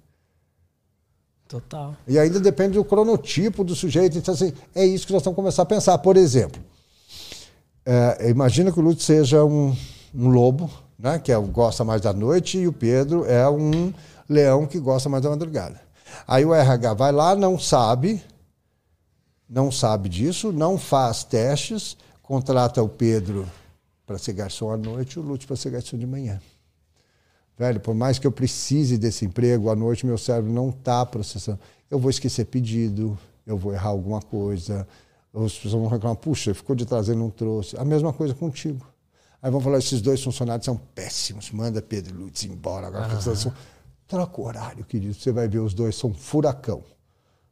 Total. E ainda depende do cronotipo do sujeito. Então, assim, é isso que nós estamos começando a pensar. Por exemplo, é, imagina que o Lúcio seja um, um lobo, né, que é, gosta mais da noite, e o Pedro é um leão que gosta mais da madrugada. Aí o RH vai lá, não sabe, não sabe disso, não faz testes, contrata o Pedro para ser garçom à noite e o Lúcio para ser garçom de manhã. Velho, por mais que eu precise desse emprego, à noite meu cérebro não está processando. Eu vou esquecer pedido, eu vou errar alguma coisa. As pessoas vão reclamar, puxa, ficou de trazer, não trouxe. A mesma coisa contigo. Aí vão falar, esses dois funcionários são péssimos, manda Pedro Lutz embora. Agora uhum. Troca o horário, querido. Você vai ver, os dois são furacão.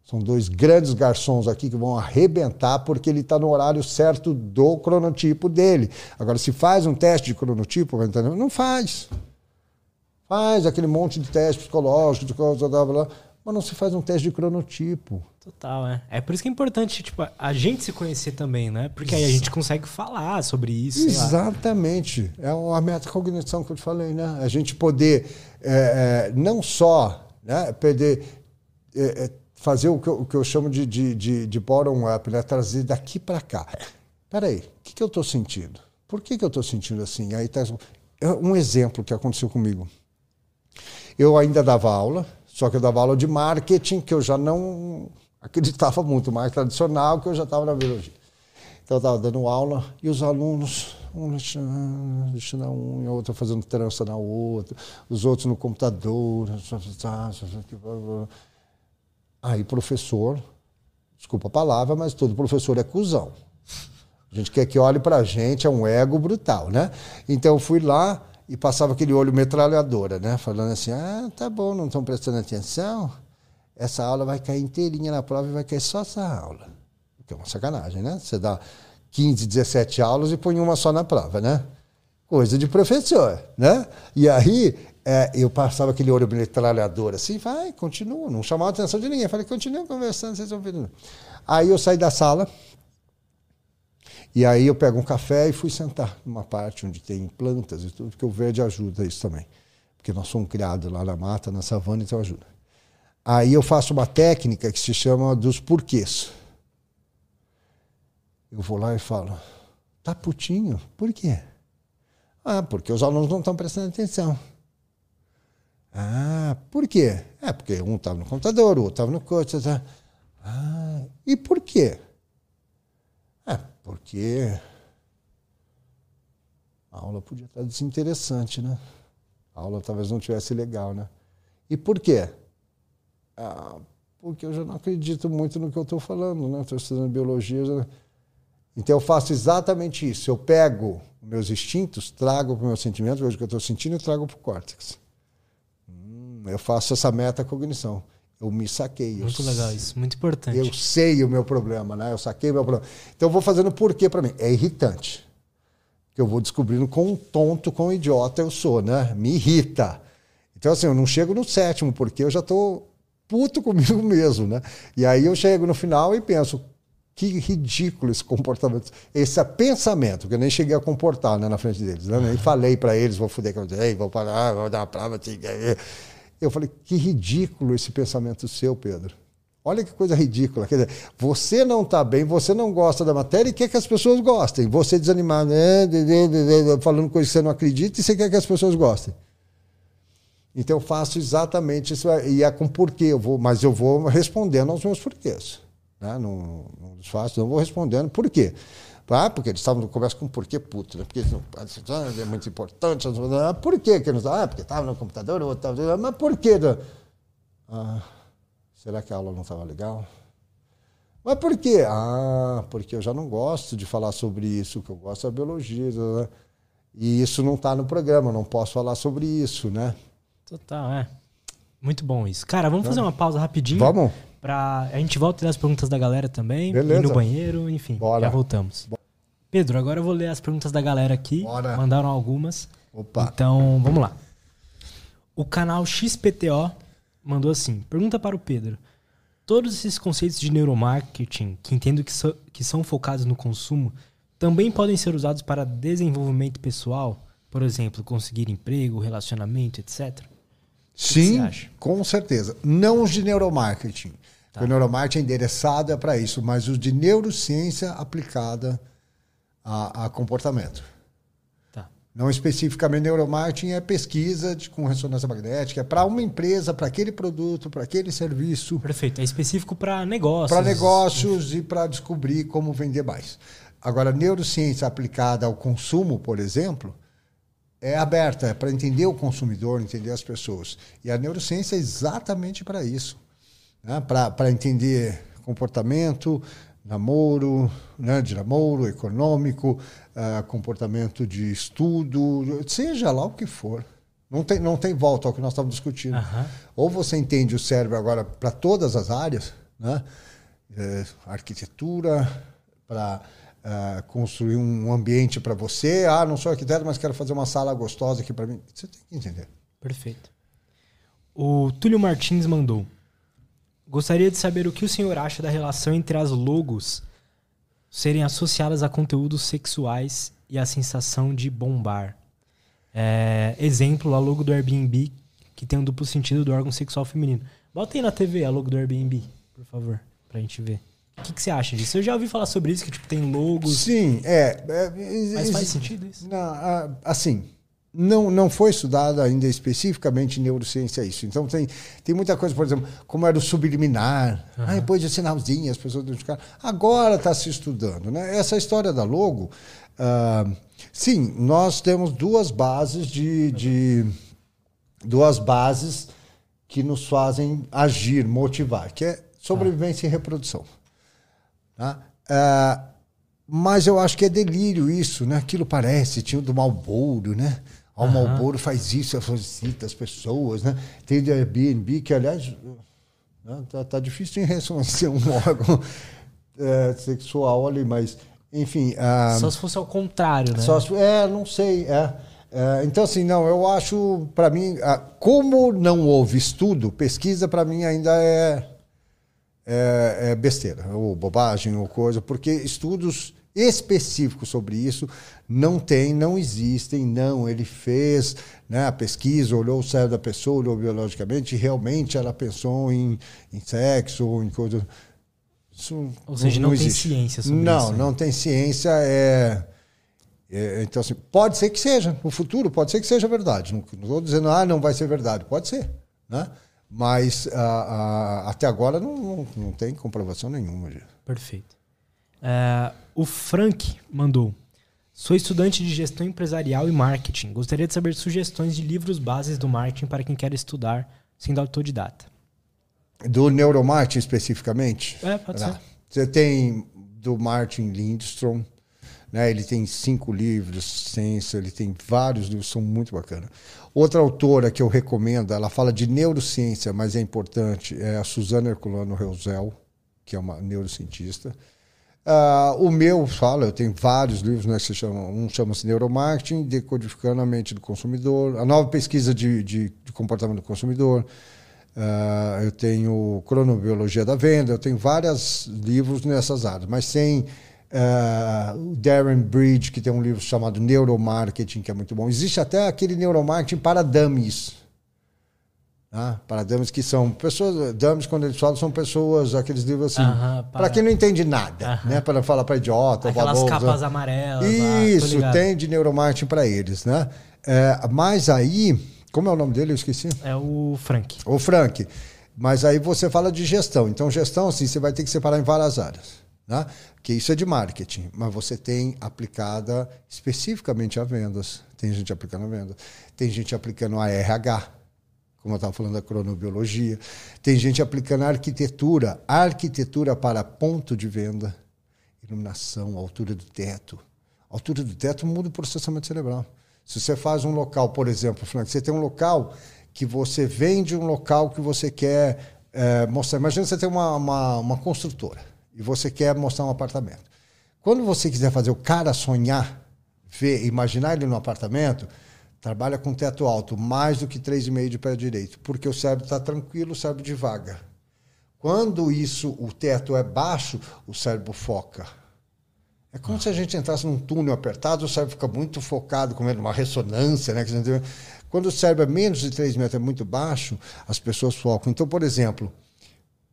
São dois grandes garçons aqui que vão arrebentar porque ele está no horário certo do cronotipo dele. Agora, se faz um teste de cronotipo, não faz. Faz aquele monte de teste psicológico, de coisa, blá, blá, mas não se faz um teste de cronotipo. Total, é. É por isso que é importante, tipo, a gente se conhecer também, né? Porque aí a gente consegue falar sobre isso. Exatamente. É a metacognição que eu te falei, né? A gente poder é, é, não só né, perder, é, é, fazer o que, eu, o que eu chamo de, de, de, de bottom-up, né? Trazer daqui para cá. Peraí, o que, que eu estou sentindo? Por que, que eu estou sentindo assim? Aí tá um exemplo que aconteceu comigo. Eu ainda dava aula, só que eu dava aula de marketing, que eu já não acreditava muito, mais tradicional, que eu já estava na biologia. Então eu estava dando aula e os alunos, um deixando na unha, outro fazendo trança na outra, os outros no computador. Aí, professor, desculpa a palavra, mas todo professor é cuzão. A gente quer que olhe para a gente, é um ego brutal, né? Então eu fui lá, e passava aquele olho metralhadora, né? Falando assim: ah, tá bom, não estão prestando atenção. Essa aula vai cair inteirinha na prova e vai cair só essa aula. Que é uma sacanagem, né? Você dá 15, 17 aulas e põe uma só na prova, né? Coisa de professor, né? E aí é, eu passava aquele olho metralhador assim, vai, continua, não chamava a atenção de ninguém. Falei, continua conversando, vocês estão vendo. Aí eu saí da sala, e aí eu pego um café e fui sentar numa parte onde tem plantas e tudo, porque o verde ajuda isso também. Porque nós somos criados lá na mata, na savana, então ajuda. Aí eu faço uma técnica que se chama dos porquês. Eu vou lá e falo, tá putinho? Por quê? Ah, porque os alunos não estão prestando atenção. Ah, por quê? É, porque um estava no computador, o outro estava no coach. Tá... Ah, e por quê? É, porque a aula podia estar desinteressante, né? A aula talvez não tivesse legal, né? E por quê? Ah, porque eu já não acredito muito no que eu estou falando, né? Estou estudando biologia. Já... Então eu faço exatamente isso. Eu pego meus instintos, trago para o meu sentimento, vejo o que eu estou sentindo e trago para o córtex. Eu faço essa metacognição. Eu me saquei. Muito legal isso, muito importante. Eu sei o meu problema, né? Eu saquei o meu problema. Então eu vou fazendo por quê para mim? É irritante. Que eu vou descobrindo quão tonto, quão idiota eu sou, né? Me irrita. Então assim, eu não chego no sétimo porque eu já tô puto comigo mesmo, né? E aí eu chego no final e penso, que ridículo esse comportamento, esse pensamento, que eu nem cheguei a comportar né, na frente deles. Né? Nem falei para eles, vou fuder com eles, vou parar, vou dar uma prova. Eu falei, que ridículo esse pensamento seu, Pedro. Olha que coisa ridícula. Quer dizer, você não está bem, você não gosta da matéria e quer que as pessoas gostem. Você desanimado, né, falando coisas que você não acredita e você quer que as pessoas gostem. Então eu faço exatamente isso e é com porquê eu vou, mas eu vou respondendo aos meus porquês. Né? Não, não faço, não vou respondendo por quê. Ah, porque eles estavam no começo com porquê puto, né? Porque é muito importante. Ah, por quê que não Ah, porque estava no computador, ou tava, mas por quê? Ah, será que a aula não estava legal? Mas por quê? Ah, porque eu já não gosto de falar sobre isso, o que eu gosto é biologia. Né? E isso não está no programa, não posso falar sobre isso, né? Total, é. Muito bom isso. Cara, vamos fazer uma pausa rapidinho. Vamos? Pra... A gente volta ler as perguntas da galera também. Beleza. Ir no banheiro, enfim. Bora. Já voltamos. Pedro, agora eu vou ler as perguntas da galera aqui. Bora. Mandaram algumas. Opa. Então, vamos lá. O canal XPTO mandou assim: pergunta para o Pedro. Todos esses conceitos de neuromarketing, que entendo que, so- que são focados no consumo, também podem ser usados para desenvolvimento pessoal? Por exemplo, conseguir emprego, relacionamento, etc. Sim, com certeza. Não os de neuromarketing. Tá. O neuromarketing é endereçado para isso, mas os de neurociência aplicada a, a comportamento. Tá. Não especificamente neuromarketing é pesquisa de, com ressonância magnética, é para uma empresa, para aquele produto, para aquele serviço, Perfeito. É específico para negócios. para negócios e para descobrir como vender mais. Agora, neurociência aplicada ao consumo, por exemplo, é aberta, é para entender o consumidor, entender as pessoas. E a neurociência é exatamente para isso. Né? Para entender comportamento, namoro, né? de namoro, econômico, ah, comportamento de estudo, seja lá o que for. Não tem, não tem volta ao que nós estamos discutindo. Aham. Ou você entende o cérebro agora para todas as áreas, né? É, arquitetura, para ah, construir um ambiente para você. Ah, não sou arquiteto, mas quero fazer uma sala gostosa aqui para mim. Você tem que entender. Perfeito. O Túlio Martins mandou. Gostaria de saber o que o senhor acha da relação entre as logos serem associadas a conteúdos sexuais e a sensação de bombar. É, exemplo, a logo do Airbnb, que tem um duplo sentido do órgão sexual feminino. Bota aí na TV a logo do Airbnb, por favor, pra gente ver. O que, que você acha disso? Eu já ouvi falar sobre isso, que tipo, tem logos. Sim, é. é, Mas faz sentido isso? Não, assim, não, não foi estudado ainda especificamente em neurociência isso. Então tem, tem muita coisa, por exemplo, como era o subliminar, ah, depois de sinalzinho, as pessoas identificaram. Agora está se estudando. Né? Essa história da logo, ah, sim, nós temos duas bases de, de duas bases que nos fazem agir, motivar, que é sobrevivência e reprodução. Tá? Ah, mas eu acho que é delírio isso, né? Aquilo parece, tinha o do Malboro, né? O Malboro faz isso, solicita as pessoas, né? Tem do Airbnb, que aliás, né? tá, tá difícil em reconhecer um órgão eh, sexual ali, mas enfim. ah, Só se fosse ao contrário, né? só se- é, não sei. É. É, então, assim, não, eu acho, para mim, como não houve estudo, pesquisa para mim ainda é, é, é besteira, ou bobagem, ou coisa, porque estudos específicos sobre isso não tem, não existem, não. Ele fez né, a pesquisa, olhou o cérebro da pessoa, olhou biologicamente, e realmente ela pensou em, em sexo ou em coisa. Isso Ou seja, não tem existe. ciência sobre não, isso, né? Não, tem ciência. É, é, então, assim, pode ser que seja. No futuro, pode ser que seja verdade. Não estou dizendo, ah, não vai ser verdade. Pode ser. Né? Mas até agora não, não, não tem comprovação nenhuma. disso. Perfeito. É, o Frank mandou. Sou estudante de gestão empresarial e marketing. Gostaria de saber sugestões de livros bases do marketing para quem quer estudar sendo autodidata. Do neuromarketing especificamente? É, pode Tá. ser. Você tem do Martin Lindstrom, né? Ele tem cinco livros, ciência, ele tem vários livros, são muito bacanas. Outra autora que eu recomendo, ela fala de neurociência, mas é importante, é a Suzana Herculano Reuzel, que é uma neurocientista. Ah, o meu fala, eu tenho vários livros, né, que se chamam, um chama-se Neuromarketing, Decodificando a Mente do Consumidor, a nova pesquisa de, de, de comportamento do consumidor, ah, eu tenho Cronobiologia da Venda, eu tenho vários livros nessas áreas, mas tem ah, o Darren Bridge, que tem um livro chamado Neuromarketing, que é muito bom. Existe até aquele Neuromarketing para dummies, né? para dummies que são pessoas, dummies quando eles falam são pessoas, aqueles livros assim, Aham, para para- quem não entende nada, Aham. né? para falar para idiota, Aquelas baboso, capas amarelas. lá, tô Isso, ligado. tem de neuromarketing para eles, né? É, mas aí, como é o nome dele? Eu esqueci. É o Frank. O Frank. Mas aí você fala de gestão. Então, gestão, assim, você vai ter que separar em várias áreas. Né? Que isso é de marketing, mas você tem aplicada especificamente a vendas. Tem gente aplicando a venda. Tem gente aplicando a RH, como eu estava falando da cronobiologia. Tem gente aplicando arquitetura, arquitetura para ponto de venda, iluminação, altura do teto. Altura do teto muda o processamento cerebral. Se você faz um local, por exemplo, Frank, você tem um local que você vem de um local que você quer é, mostrar. Imagina você tem uma, uma, uma construtora e você quer mostrar um apartamento. Quando você quiser fazer o cara sonhar, ver, imaginar ele no apartamento, trabalha com teto alto, mais do que 3,5 de pé direito, porque o cérebro está tranquilo, o cérebro devagar. Quando isso, o teto é baixo, o cérebro foca. É como ah. se a gente entrasse num túnel apertado, o cérebro fica muito focado, comendo uma ressonância, né? Quando o cérebro é menos de 3 metros, é muito baixo, as pessoas focam. Então, por exemplo,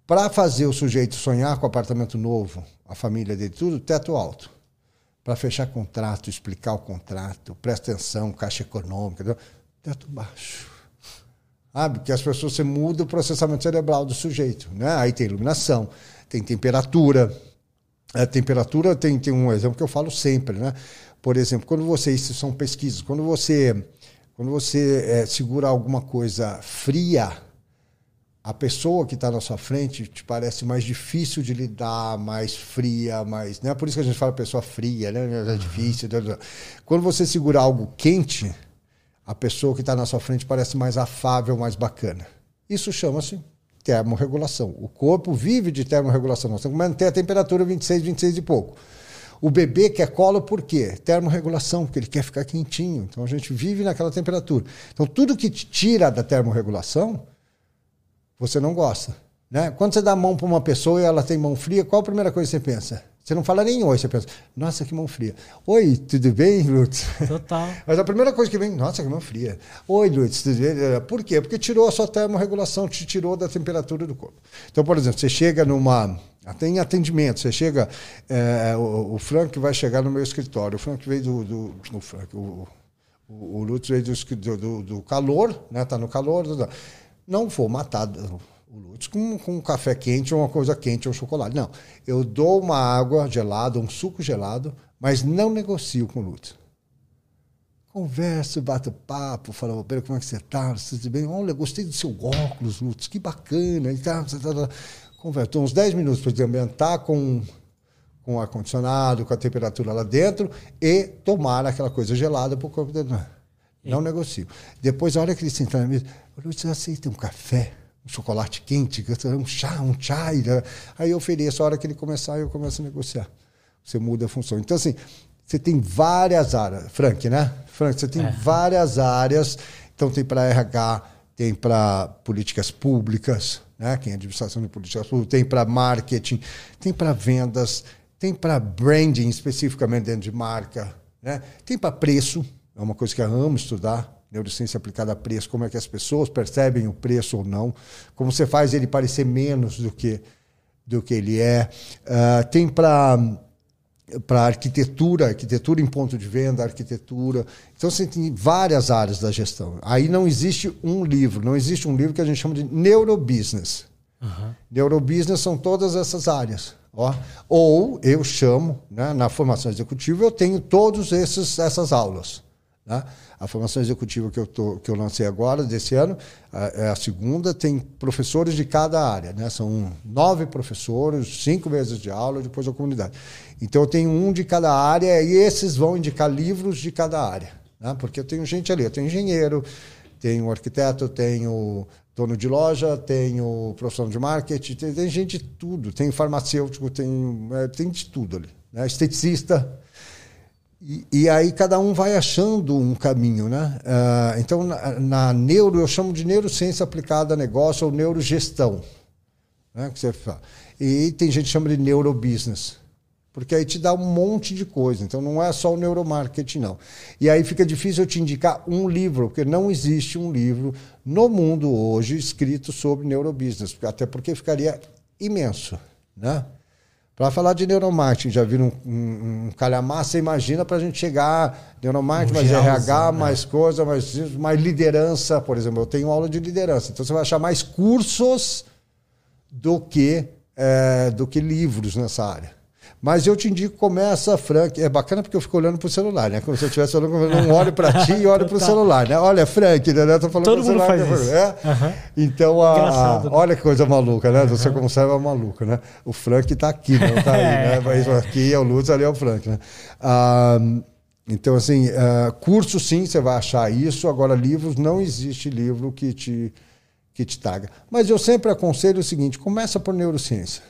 para fazer o sujeito sonhar com apartamento novo, a família dele, tudo, teto alto. Para fechar contrato, explicar o contrato, presta atenção, caixa econômica, teto baixo. Sabe? Que as pessoas, você muda o processamento cerebral do sujeito. Né? Aí tem iluminação, tem temperatura. A temperatura tem, tem um exemplo que eu falo sempre. Né? Por exemplo, quando você, isso são pesquisas, quando você, quando você é, segura alguma coisa fria, a pessoa que está na sua frente te parece mais difícil de lidar, mais fria, mais. Né? Por isso que a gente fala pessoa fria, né? É difícil. Quando você segura algo quente, a pessoa que está na sua frente parece mais afável, mais bacana. Isso chama-se termorregulação. O corpo vive de termorregulação. Nós temos que manter a temperatura 26, 26 e pouco. O bebê quer colo por quê? Termorregulação, porque ele quer ficar quentinho. Então a gente vive naquela temperatura. Então tudo que te tira da termorregulação, você não gosta. Né? Quando você dá a mão para uma pessoa e ela tem mão fria, qual a primeira coisa que você pensa? Você não fala nem oi, você pensa, nossa, que mão fria. Oi, tudo bem, Lutz? Total. Mas a primeira coisa que vem, nossa, que mão fria. Oi, Lutz, tudo bem? Por quê? Porque tirou a sua termorregulação, te tirou da temperatura do corpo. Então, por exemplo, você chega numa. Tem atendimento, você chega. É, o, o, Frank vai chegar no meu escritório. O Frank veio do. do o, Frank, o, o, o Lutz veio do, do, do calor, né? Tá no calor. Não vou matar o Lutz com, com um café quente ou uma coisa quente ou um chocolate. Não. Eu dou uma água gelada, um suco gelado, mas não negocio com o Lutz. Converso, bato papo, falo, Pedro, como é que você está? Você está bem? Olha, gostei do seu óculos, Lutz, que bacana. E tá, tá, tá. Converso uns 10 minutos para ambientar com com ar-condicionado, com a temperatura lá dentro e tomar aquela coisa gelada para o corpo dele. Não, não negocio. Depois, a hora que ele sentar na mesa, Lutz, você aceita um café? um chocolate quente, um chá, um chai. Aí eu ofereço, a hora que ele começar, eu começo a negociar. Você muda a função. Então, assim, você tem várias áreas. Frank, né? Frank, você tem é. várias áreas. Então, tem para RH, tem para políticas públicas, né? quem é administração de políticas públicas, tem para marketing, tem para vendas, tem para branding, especificamente dentro de marca, né? tem para preço, é uma coisa que eu amo estudar neurociência aplicada a preço, como é que as pessoas percebem o preço ou não, como você faz ele parecer menos do que, do que ele é. Uh, tem para para arquitetura, arquitetura em ponto de venda, arquitetura. Então você tem várias áreas da gestão. Aí não existe um livro, não existe um livro que a gente chama de neurobusiness. Uhum. Neurobusiness são todas essas áreas. Ó. Ou eu chamo, né, na formação executiva, eu tenho todas essas aulas. Né? A formação executiva que eu, tô, que eu lancei agora, desse ano, é a segunda, tem professores de cada área. Né? São nove professores, cinco meses de aula, depois a comunidade. Então eu tenho um de cada área e esses vão indicar livros de cada área. Né? Porque eu tenho gente ali, eu tenho engenheiro, tenho arquiteto, tenho dono de loja, tenho profissional de marketing, tem, tem gente de tudo, tem farmacêutico, tem, é, tem de tudo ali. Né? Esteticista. E, e, aí cada um vai achando um caminho, né? Uh, então, na, na, neuro, eu chamo de neurociência aplicada a negócio ou neurogestão. Né? Que você fala. E tem gente que chama de neurobusiness. Porque aí te dá um monte de coisa. Então, não é só o neuromarketing, não. E aí fica difícil eu te indicar um livro, porque não existe um livro no mundo hoje escrito sobre neurobusiness. Até porque ficaria imenso, né? Para falar de neuromarketing, já viram um, um, um calhamar, você imagina para a gente chegar, neuromarketing, mais RH, né? mais coisa, mais, mais liderança, por exemplo, eu tenho aula de liderança, então você vai achar mais cursos do que, é, do que livros nessa área. Mas eu te indico, começa, Frank. É bacana porque eu fico olhando pro celular, né? Como se eu estivesse olhando, não olho para ti e olho pro celular, né? Olha, Frank, né? Eu tô falando Todo mundo celular, faz né? isso. É? Uhum. Então, a, a, né? olha que coisa maluca, né? Uhum. Você como sabe é maluco, né? O Frank tá aqui, não tá aí, né? Mas aqui é o Lutz, ali é o Frank, né? Ah, Então, assim, uh, curso sim, você vai achar isso. Agora, livros, não existe livro que te, que te taga. Mas eu sempre aconselho o seguinte: começa por neurociência.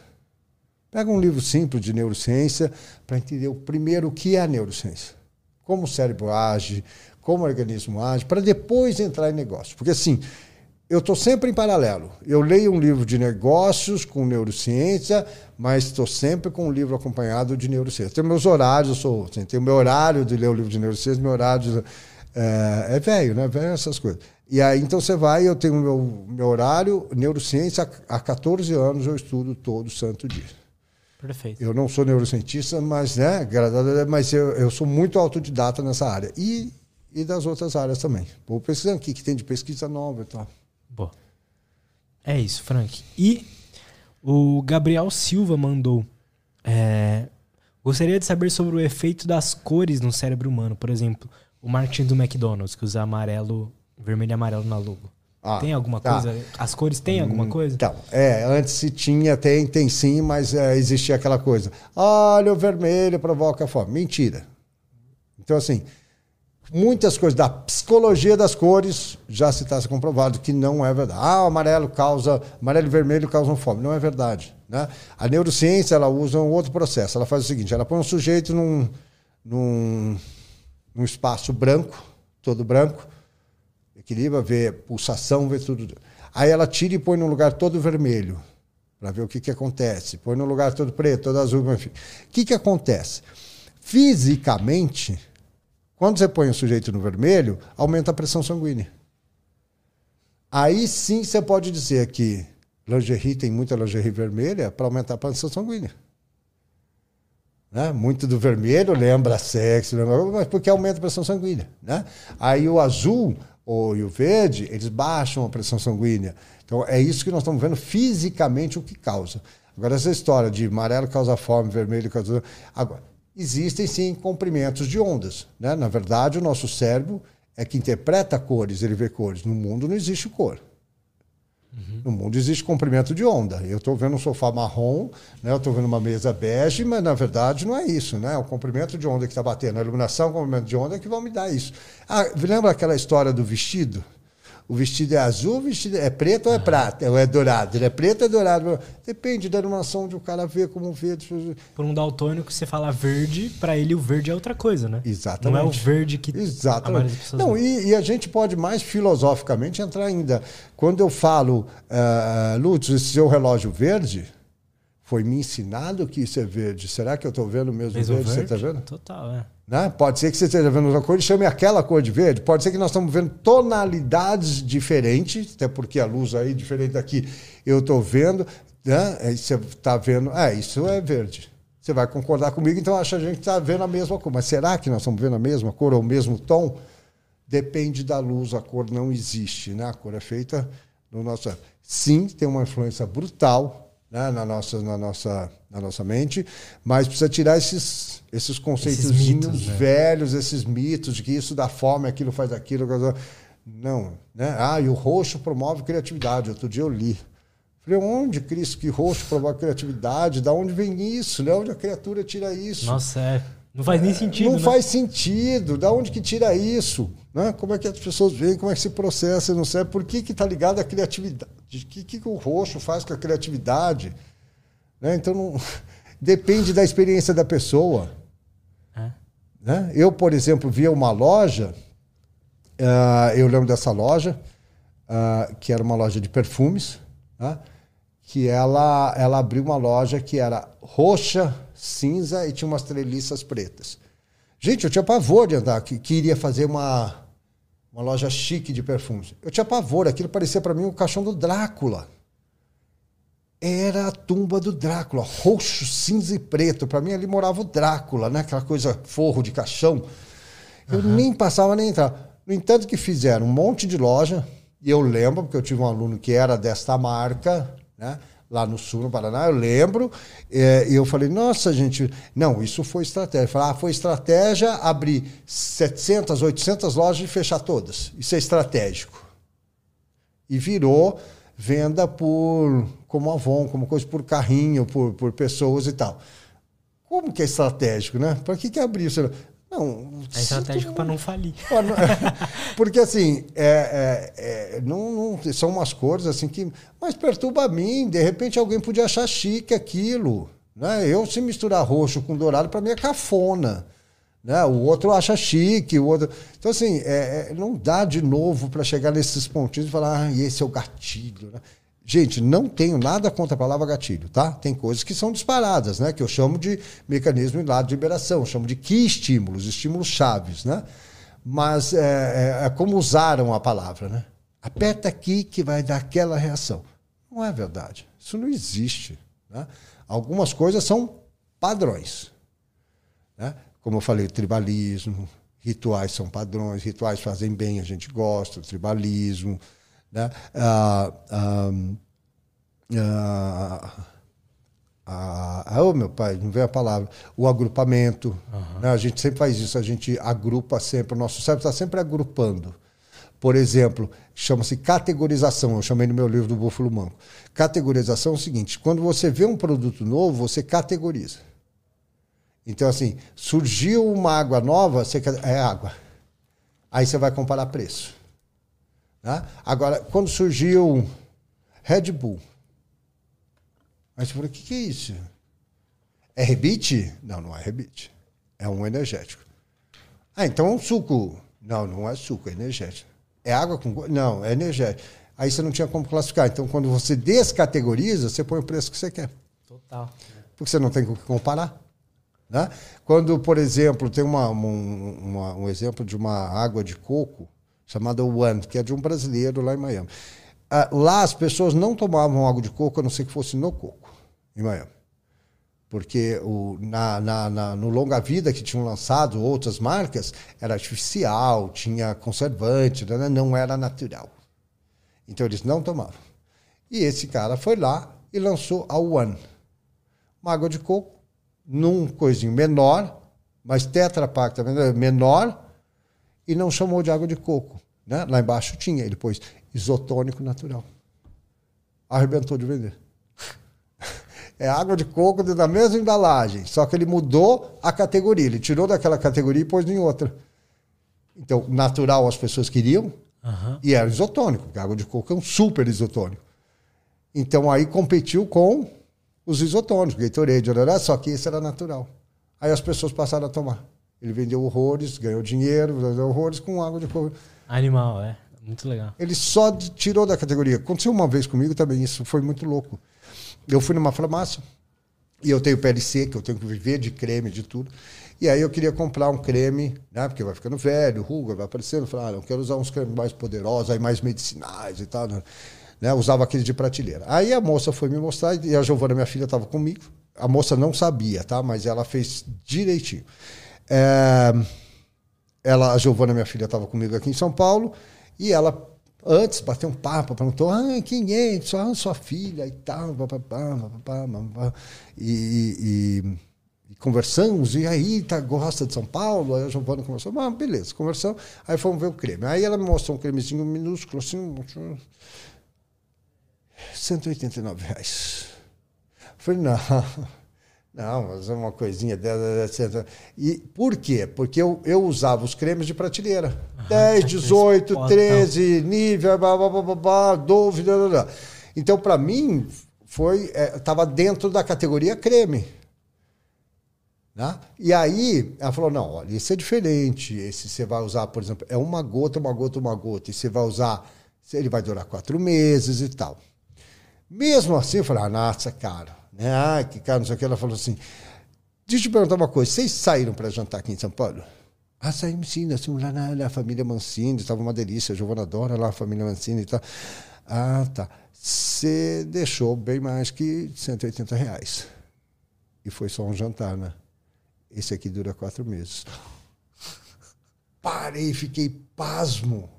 Pega um livro simples de neurociência para entender o primeiro o que é a neurociência. Como o cérebro age, como o organismo age, para depois entrar em negócio. Porque assim, eu estou sempre em paralelo. Eu leio um livro de negócios com neurociência, mas estou sempre com um livro acompanhado de neurociência. Tenho meus horários, eu sou, assim, tenho meu horário de ler o livro de neurociência, meu horário de, é, é velho, né? Velho essas coisas. E aí então você vai, eu tenho meu, meu horário, neurociência, há 14 anos eu estudo todo santo dia. Perfeito. Eu não sou neurocientista, mas, né, mas eu, eu sou muito autodidata nessa área. E, e das outras áreas também. Vou pesquisando o que, que tem de pesquisa nova e tal. Boa. É isso, Frank. E o Gabriel Silva mandou. É, gostaria de saber sobre o efeito das cores no cérebro humano. Por exemplo, o marketing do McDonald's, que usa amarelo, vermelho e amarelo na logo. Ah, tem alguma tá. coisa? As cores têm alguma hum, coisa? Então, é, antes se tinha, tem, tem sim, mas é, existia aquela coisa. Olha, o vermelho provoca fome. Mentira. Então, assim, muitas coisas da psicologia das cores já se está comprovado que não é verdade. Ah, o amarelo causa, amarelo e vermelho causam fome. Não é verdade. Né? A neurociência ela usa um outro processo. Ela faz o seguinte: ela põe um sujeito num, num, num espaço branco, todo branco, equilibra, vê pulsação, vê tudo. Aí ela tira e põe num lugar todo vermelho para ver o que, que acontece. Põe num lugar todo preto, todo azul, enfim. O que, que acontece? Fisicamente, quando você põe o sujeito no vermelho, aumenta a pressão sanguínea. Aí sim você pode dizer que lingerie tem muita lingerie vermelha para aumentar a pressão sanguínea. Né? Muito do vermelho lembra sexo, lembra, mas porque aumenta a pressão sanguínea. Né? Aí o azul ou, e o verde, eles baixam a pressão sanguínea. Então é isso que nós estamos vendo fisicamente o que causa. Agora, essa história de amarelo causa fome, vermelho causa. Agora, existem sim comprimentos de ondas. Né? Na verdade, o nosso cérebro é que interpreta cores, ele vê cores. No mundo não existe cor. No mundo existe comprimento de onda. Eu estou vendo um sofá marrom, né? eu estou vendo uma mesa bege, mas na verdade não é isso. Né? É o comprimento de onda que está batendo. A iluminação, o comprimento de onda é que vai me dar isso. Ah, lembra aquela história do vestido? O vestido é azul, o vestido é preto ou é prata, ou é dourado? Ele é preto ou é dourado? Depende da iluminação onde o cara vê como vê. Por um daltônico, você fala verde, para ele o verde é outra coisa, né? Exatamente. Não é o verde que Exatamente. Não, e, e, a gente pode mais filosoficamente entrar ainda. Quando eu falo, uh, Lutz, esse seu relógio verde, foi me ensinado que isso é verde. Será que eu estou vendo mesmo, mesmo verde? verde? Você está vendo? Total, é. Né? Pode ser que você esteja vendo uma cor e chame aquela cor de verde. Pode ser que nós estamos vendo tonalidades diferentes, até porque a luz aí, diferente daqui, eu estou vendo. Né? Aí você está vendo, é, isso é verde. Você vai concordar comigo, então acha que a gente está vendo a mesma cor. Mas será que nós estamos vendo a mesma cor ou o mesmo tom? Depende da luz, a cor não existe. Né? A cor é feita no nosso. Sim, tem uma influência brutal né, na, nossa, na, nossa, na nossa mente, mas precisa tirar esses, esses conceitos né? velhos, esses mitos de que isso dá fome, aquilo faz aquilo. Não. Né? Ah, e o roxo promove criatividade. Outro dia eu li. Falei, onde, Cristo, que roxo promove criatividade? Da onde vem isso? Né? Onde a criatura tira isso? Nossa, é. Não faz nem sentido. Não né? faz sentido. Da onde que tira isso? Né? Como é que as pessoas veem? Como é que se processa? Não sei. Por que está ligado à criatividade? O que, que o roxo faz com a criatividade? Né? Então, não... depende da experiência da pessoa. É. Né? Eu, por exemplo, via uma loja, uh, eu lembro dessa loja, uh, que era uma loja de perfumes, né? que ela, ela abriu uma loja que era roxa, cinza e tinha umas treliças pretas. Gente, eu tinha pavor de andar, que, que iria fazer uma, uma loja chique de perfumes. Eu tinha pavor, aquilo parecia para mim o um caixão do Drácula. Era a tumba do Drácula, roxo, cinza e preto. Para mim ali morava o Drácula, né? Aquela coisa forro de caixão. Eu uhum. nem passava nem entrava. No entanto, que fizeram um monte de loja, e eu lembro, porque eu tive um aluno que era desta marca, né? lá no sul, no Paraná, eu lembro, é, e eu falei, nossa, gente, não, isso foi estratégia. falei, ah, foi estratégia abrir 700, 800 lojas e fechar todas. Isso é estratégico. E virou venda por como Avon, como coisa por carrinho, por, por pessoas e tal. Como que é estratégico, né? Para que, que abrir? Não. É estratégico para não falir. Porque assim, é, é, é, não, não, são umas cores assim que. Mas perturba a mim. De repente alguém podia achar chique aquilo. Né? Eu, se misturar roxo com dourado, para mim é cafona. Né? O outro acha chique, o outro. Então, assim, é, é não dá de novo para chegar nesses pontinhos e falar, ah, esse é o gatilho. Né? Gente, não tenho nada contra a palavra gatilho, tá? Tem coisas que são disparadas, né? Que eu chamo de mecanismo de liberação, chamo de que estímulos, estímulos chaves, né? Mas é, é, é, como usaram a palavra, né? Aperta aqui que vai dar aquela reação. Não é verdade. Isso não existe. Né? Algumas coisas são padrões. Né? Como eu falei, tribalismo, rituais são padrões, rituais fazem bem, a gente gosta, tribalismo. Né? Ah, ah, ah, ah, oh, meu pai, não vem a palavra. O agrupamento. Uhum. Né? A gente sempre faz isso, a gente agrupa sempre, o nosso cérebro está sempre agrupando. Por exemplo, chama-se categorização, eu chamei no meu livro do Búfalo Manco. Categorização é o seguinte: quando você vê um produto novo, você categoriza. Então, assim, surgiu uma água nova, você quer, é água. Aí você vai comparar preço. Né? Agora, quando surgiu Red Bull, aí você falou, o que, que é isso? É rebite? Não, não é rebite. É um energético. Ah, então é um suco. Não, não é suco, é energético. É água com. Não, é energético. Aí você não tinha como classificar. Então, quando você descategoriza, você põe o preço que você quer. Total. Porque você não tem com o que comparar. Né? Quando, por exemplo, tem uma, um, uma, um exemplo de uma água de coco chamada One, que é de um brasileiro lá em Miami. Ah, lá as pessoas não tomavam água de coco, a não ser que fosse no coco, em Miami. Porque o, na, na, na, no longa vida que tinham lançado outras marcas, era artificial, tinha conservante, né? não era natural. Então eles não tomavam. E esse cara foi lá e lançou a One. Uma água de coco, num coisinho menor, mas Tetra Pak também menor, e não chamou de água de coco. Né? Lá embaixo tinha, ele pôs isotônico natural. Arrebentou de vender. É água de coco da mesma embalagem, só que ele mudou a categoria. Ele tirou daquela categoria e pôs em outra. Então, natural as pessoas queriam uhum. e era isotônico, porque água de coco é um super isotônico. Então, aí competiu com os isotônicos, Gatorade, só que esse era natural. Aí as pessoas passaram a tomar. Ele vendeu horrores, ganhou dinheiro, vendeu horrores com água de coco. Animal, é. Muito legal. Ele só tirou da categoria. Aconteceu uma vez comigo também, isso foi muito louco. Eu fui numa farmácia e eu tenho pele seca, eu tenho que viver de creme, de tudo. E aí eu queria comprar um creme, né? Porque vai ficando velho, ruga, vai aparecendo. Falei, ah, eu quero usar uns cremes mais poderosos, aí mais medicinais e tal. Né? Né? Usava aquele de prateleira. Aí a moça foi me mostrar, e a Giovana, minha filha, estava comigo. A moça não sabia, tá? Mas ela fez direitinho. É, ela, a Giovana, minha filha, estava comigo aqui em São Paulo e ela antes bateu um papo, perguntou: ah, quem é? Sua, sua filha e tal, papapá, papapá, e, e, e, conversamos, e aí tá, gosta de São Paulo? Aí a Giovana conversou, ah, beleza, conversamos, aí fomos ver o creme. Aí ela me mostrou um cremezinho minúsculo, assim, 189 reais. Falei, não. Não, mas é uma coisinha dela, etc. E por quê? Porque eu, eu usava os cremes de prateleira. Ah, 10, 18, 13, nível, blá, blá, blá, blá, Dove, blá, blá, blá. Então, para mim, foi estava é, dentro da categoria creme. Né? E aí, ela falou: não, olha, esse é diferente. Esse você vai usar, por exemplo, é uma gota, uma gota, uma gota. E você vai usar, ele vai durar quatro meses e tal. Mesmo assim, eu falei: ah, nossa, cara né? Ah, que cara, não sei o que. Ela falou assim: Deixa eu te perguntar uma coisa. Vocês saíram para jantar aqui em São Paulo? Ah, saímos sim, nós fomos lá na, na família Mancini, estava uma delícia, a Giovana adora lá a família Mancini e tal. Ah, tá. Você deixou bem mais que 180 reais. E foi só um jantar, né? Esse aqui dura quatro meses. Parei, fiquei pasmo.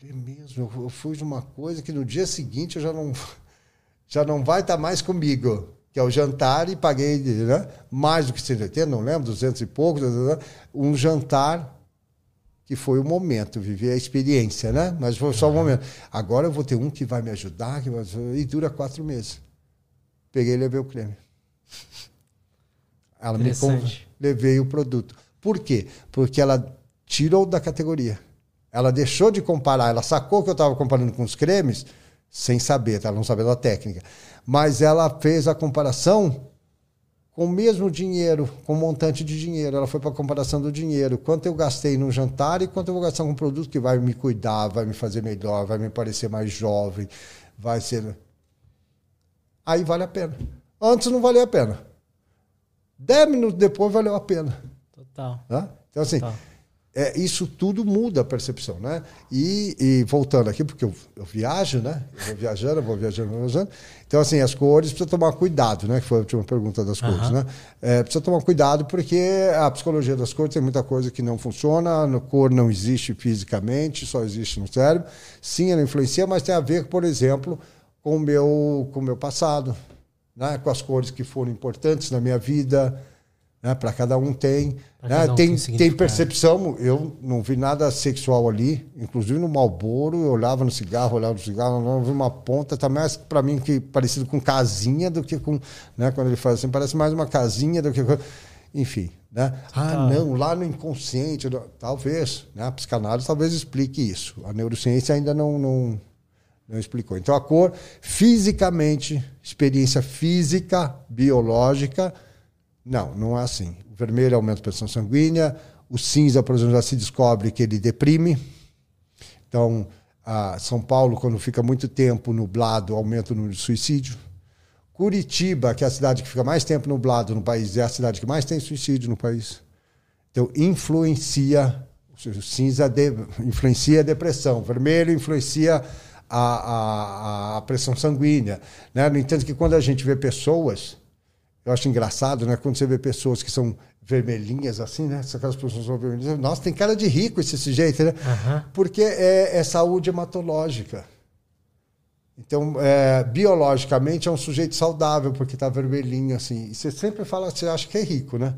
Falei, mesmo, eu fui de uma coisa que no dia seguinte eu já não já não vai estar tá mais comigo, que é o jantar, e paguei né, mais do que 180, não lembro, 200 e pouco, um jantar que foi o momento, viver a experiência, né? Mas foi só um momento. Agora eu vou ter um que vai me ajudar, que vai... e dura quatro meses. Peguei e levei o creme. Ela me conv... levei o produto. Por quê? Porque ela tirou da categoria. Ela deixou de comparar, ela sacou que eu estava comparando com os cremes, sem saber, tá? ela não sabia da técnica. Mas ela fez a comparação com o mesmo dinheiro, com o montante de dinheiro. Ela foi para a comparação do dinheiro. Quanto eu gastei no jantar e quanto eu vou gastar com um produto que vai me cuidar, vai me fazer melhor, vai me parecer mais jovem, vai ser. Aí vale a pena. Antes não valia a pena. Dez minutos depois valeu a pena. Total. Né? Então, assim, Total é, isso tudo muda a percepção, né? E, e voltando aqui, porque eu, eu, viajo, né? Eu vou viajando, vou viajando, vou viajando. Então, assim, as cores precisa tomar cuidado, né? Que foi a última pergunta das cores, uhum. né? É, precisa tomar cuidado porque a psicologia das cores tem muita coisa que não funciona, a cor não existe fisicamente, só existe no cérebro. Sim, ela influencia, mas tem a ver, por exemplo, com o meu, com o meu passado, né? Com as cores que foram importantes na minha vida, né? Para cada um tem. Né? Um tem, tem percepção, eu não vi nada sexual ali, inclusive no Malboro, eu olhava no cigarro, olhava no cigarro, não vi uma ponta, tá mais para mim que parecido com casinha do que com, né, quando ele faz assim, parece mais uma casinha do que enfim, né? Ah, tá. não, lá no inconsciente, talvez, né? A psicanálise talvez explique isso. A neurociência ainda não, não não explicou. Então a cor fisicamente, experiência física, biológica, não, não é assim. O vermelho aumenta a pressão sanguínea, o cinza, por exemplo, já se descobre que ele deprime. Então, São Paulo, quando fica muito tempo nublado, aumenta o número de suicídio. Curitiba, que é a cidade que fica mais tempo nublado no país, é a cidade que mais tem suicídio no país. Então, influencia, o cinza de, influencia a depressão, o vermelho influencia a, a, a pressão sanguínea. Né? No entanto, que quando a gente vê pessoas eu acho engraçado, né? Quando você vê pessoas que são vermelhinhas assim, né? Aquelas pessoas são vermelhinhas. Nossa, tem cara de rico esse sujeito, né? Uhum. Porque é, é, saúde hematológica. Então, é, biologicamente é um sujeito saudável, porque está vermelhinho assim. E você sempre fala, você acha que é rico, né?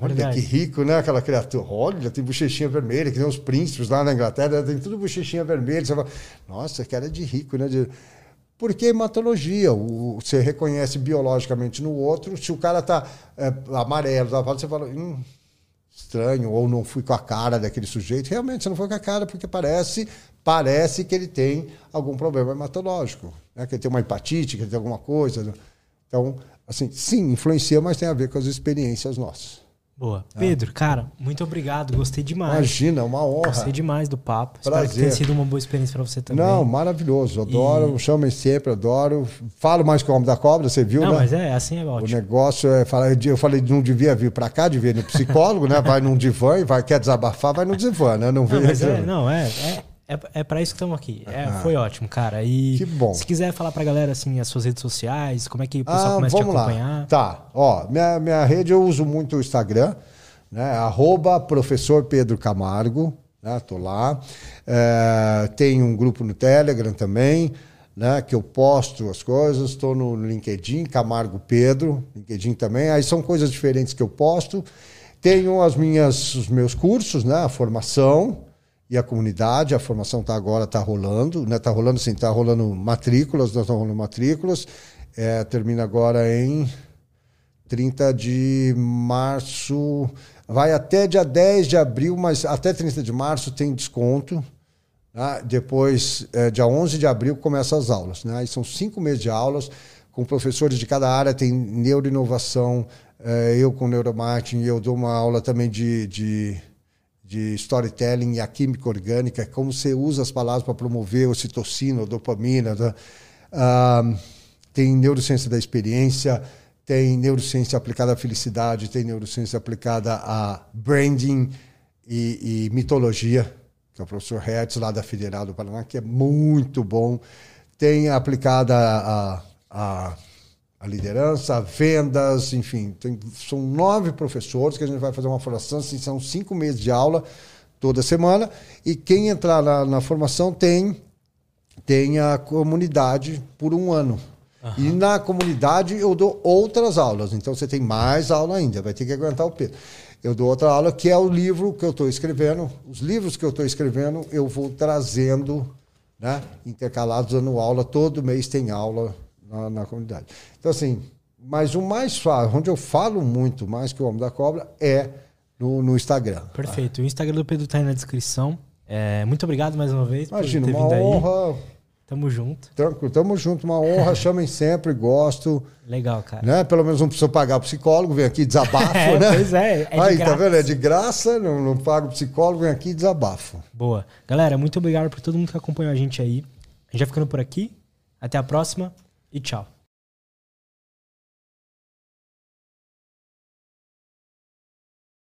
Olha Verdade. que rico, né? Aquela criatura. Olha, tem bochechinha vermelha, que tem os príncipes lá na Inglaterra, tem tudo bochechinha vermelha. Você fala, nossa, cara de rico, né? De... Porque é hematologia, o, você reconhece biologicamente no outro. Se o cara está é, amarelo, tá, você fala, hum, estranho, ou não fui com a cara daquele sujeito. Realmente, você não foi com a cara porque parece, parece que ele tem algum problema hematológico, né? que ele tem uma hepatite, que ele tem alguma coisa. Né? Então, assim, sim, influencia, mas tem a ver com as experiências nossas. Boa. É. Pedro, cara, muito obrigado. Gostei demais. Imagina, uma honra. Gostei demais do papo. Prazer. Espero que tenha sido uma boa experiência para você também. Não, maravilhoso. Adoro, e... chamem sempre, adoro. Falo mais que o Homem da Cobra, você viu, não, né? mas é, assim é ótimo. O negócio é. Eu falei, não devia vir para cá, devia ir no psicólogo, né? Vai num divã e vai, quer desabafar, vai no divã, né? Não, vem. Não, mas é, não, é, é é, é para isso que estamos aqui. É, ah, foi ótimo, cara. E que bom. se quiser falar pra galera assim as suas redes sociais, como é que o pessoal ah, começa a te acompanhar? Lá. Tá, ó, minha, minha rede eu uso muito o Instagram né? Arroba professor Pedro Camargo, né? Tô lá. É, tem um grupo no Telegram também, né? Que eu posto as coisas. Estou no LinkedIn, Camargo Pedro, LinkedIn também. Aí são coisas diferentes que eu posto. Tenho as minhas, os meus cursos, né? A formação e a comunidade. A formação tá agora está rolando, né? Tá rolando sim, tá rolando matrículas, nós estamos rolando matrículas. É, termina agora em 30 de março. Vai até dia 10 de abril, mas até 30 de março tem desconto. Né? Depois, é, dia 11 de abril, começam as aulas. Né? Aí são cinco meses de aulas, com professores de cada área, tem neuroinovação, é, eu com neuromarketing, eu dou uma aula também de, de, de storytelling e a química orgânica, como você usa as palavras para promover ocitocina, dopamina. Né? Ah, tem neurociência da experiência, tem neurociência aplicada à felicidade, tem neurociência aplicada a branding e, e mitologia, que é o professor Hertz, lá da Federal do Paraná, que é muito bom. Tem aplicada a, a, a liderança, vendas, enfim. Tem, são nove professores que a gente vai fazer uma formação, assim, são cinco meses de aula toda semana. E quem entrar na, na formação tem, tem a comunidade por um ano. Uhum. E na comunidade eu dou outras aulas. Então você tem mais aula ainda, vai ter que aguentar o peso. Eu dou outra aula que é o livro que eu estou escrevendo. Os livros que eu estou escrevendo eu vou trazendo, né, intercalados, dando aula. Todo mês tem aula na, na comunidade. Então, assim, mas o mais fácil, onde eu falo muito mais que o Homem da Cobra, é no, no Instagram. Perfeito. O Instagram do Pedro tá aí na descrição. É, muito obrigado mais uma vez Imagina, por ter uma vindo aí. honra. Tamo junto. Tranquilo, tamo junto, uma honra. Chamem sempre, gosto. Legal, cara. Né? Pelo menos não precisa pagar psicólogo, vem aqui desabafo, É, né? pois é, é Aí, tá vendo? É de graça, não, não pago psicólogo, vem aqui e desabafo. Boa. Galera, muito obrigado por todo mundo que acompanhou a gente aí. A gente vai ficando por aqui. Até a próxima e tchau.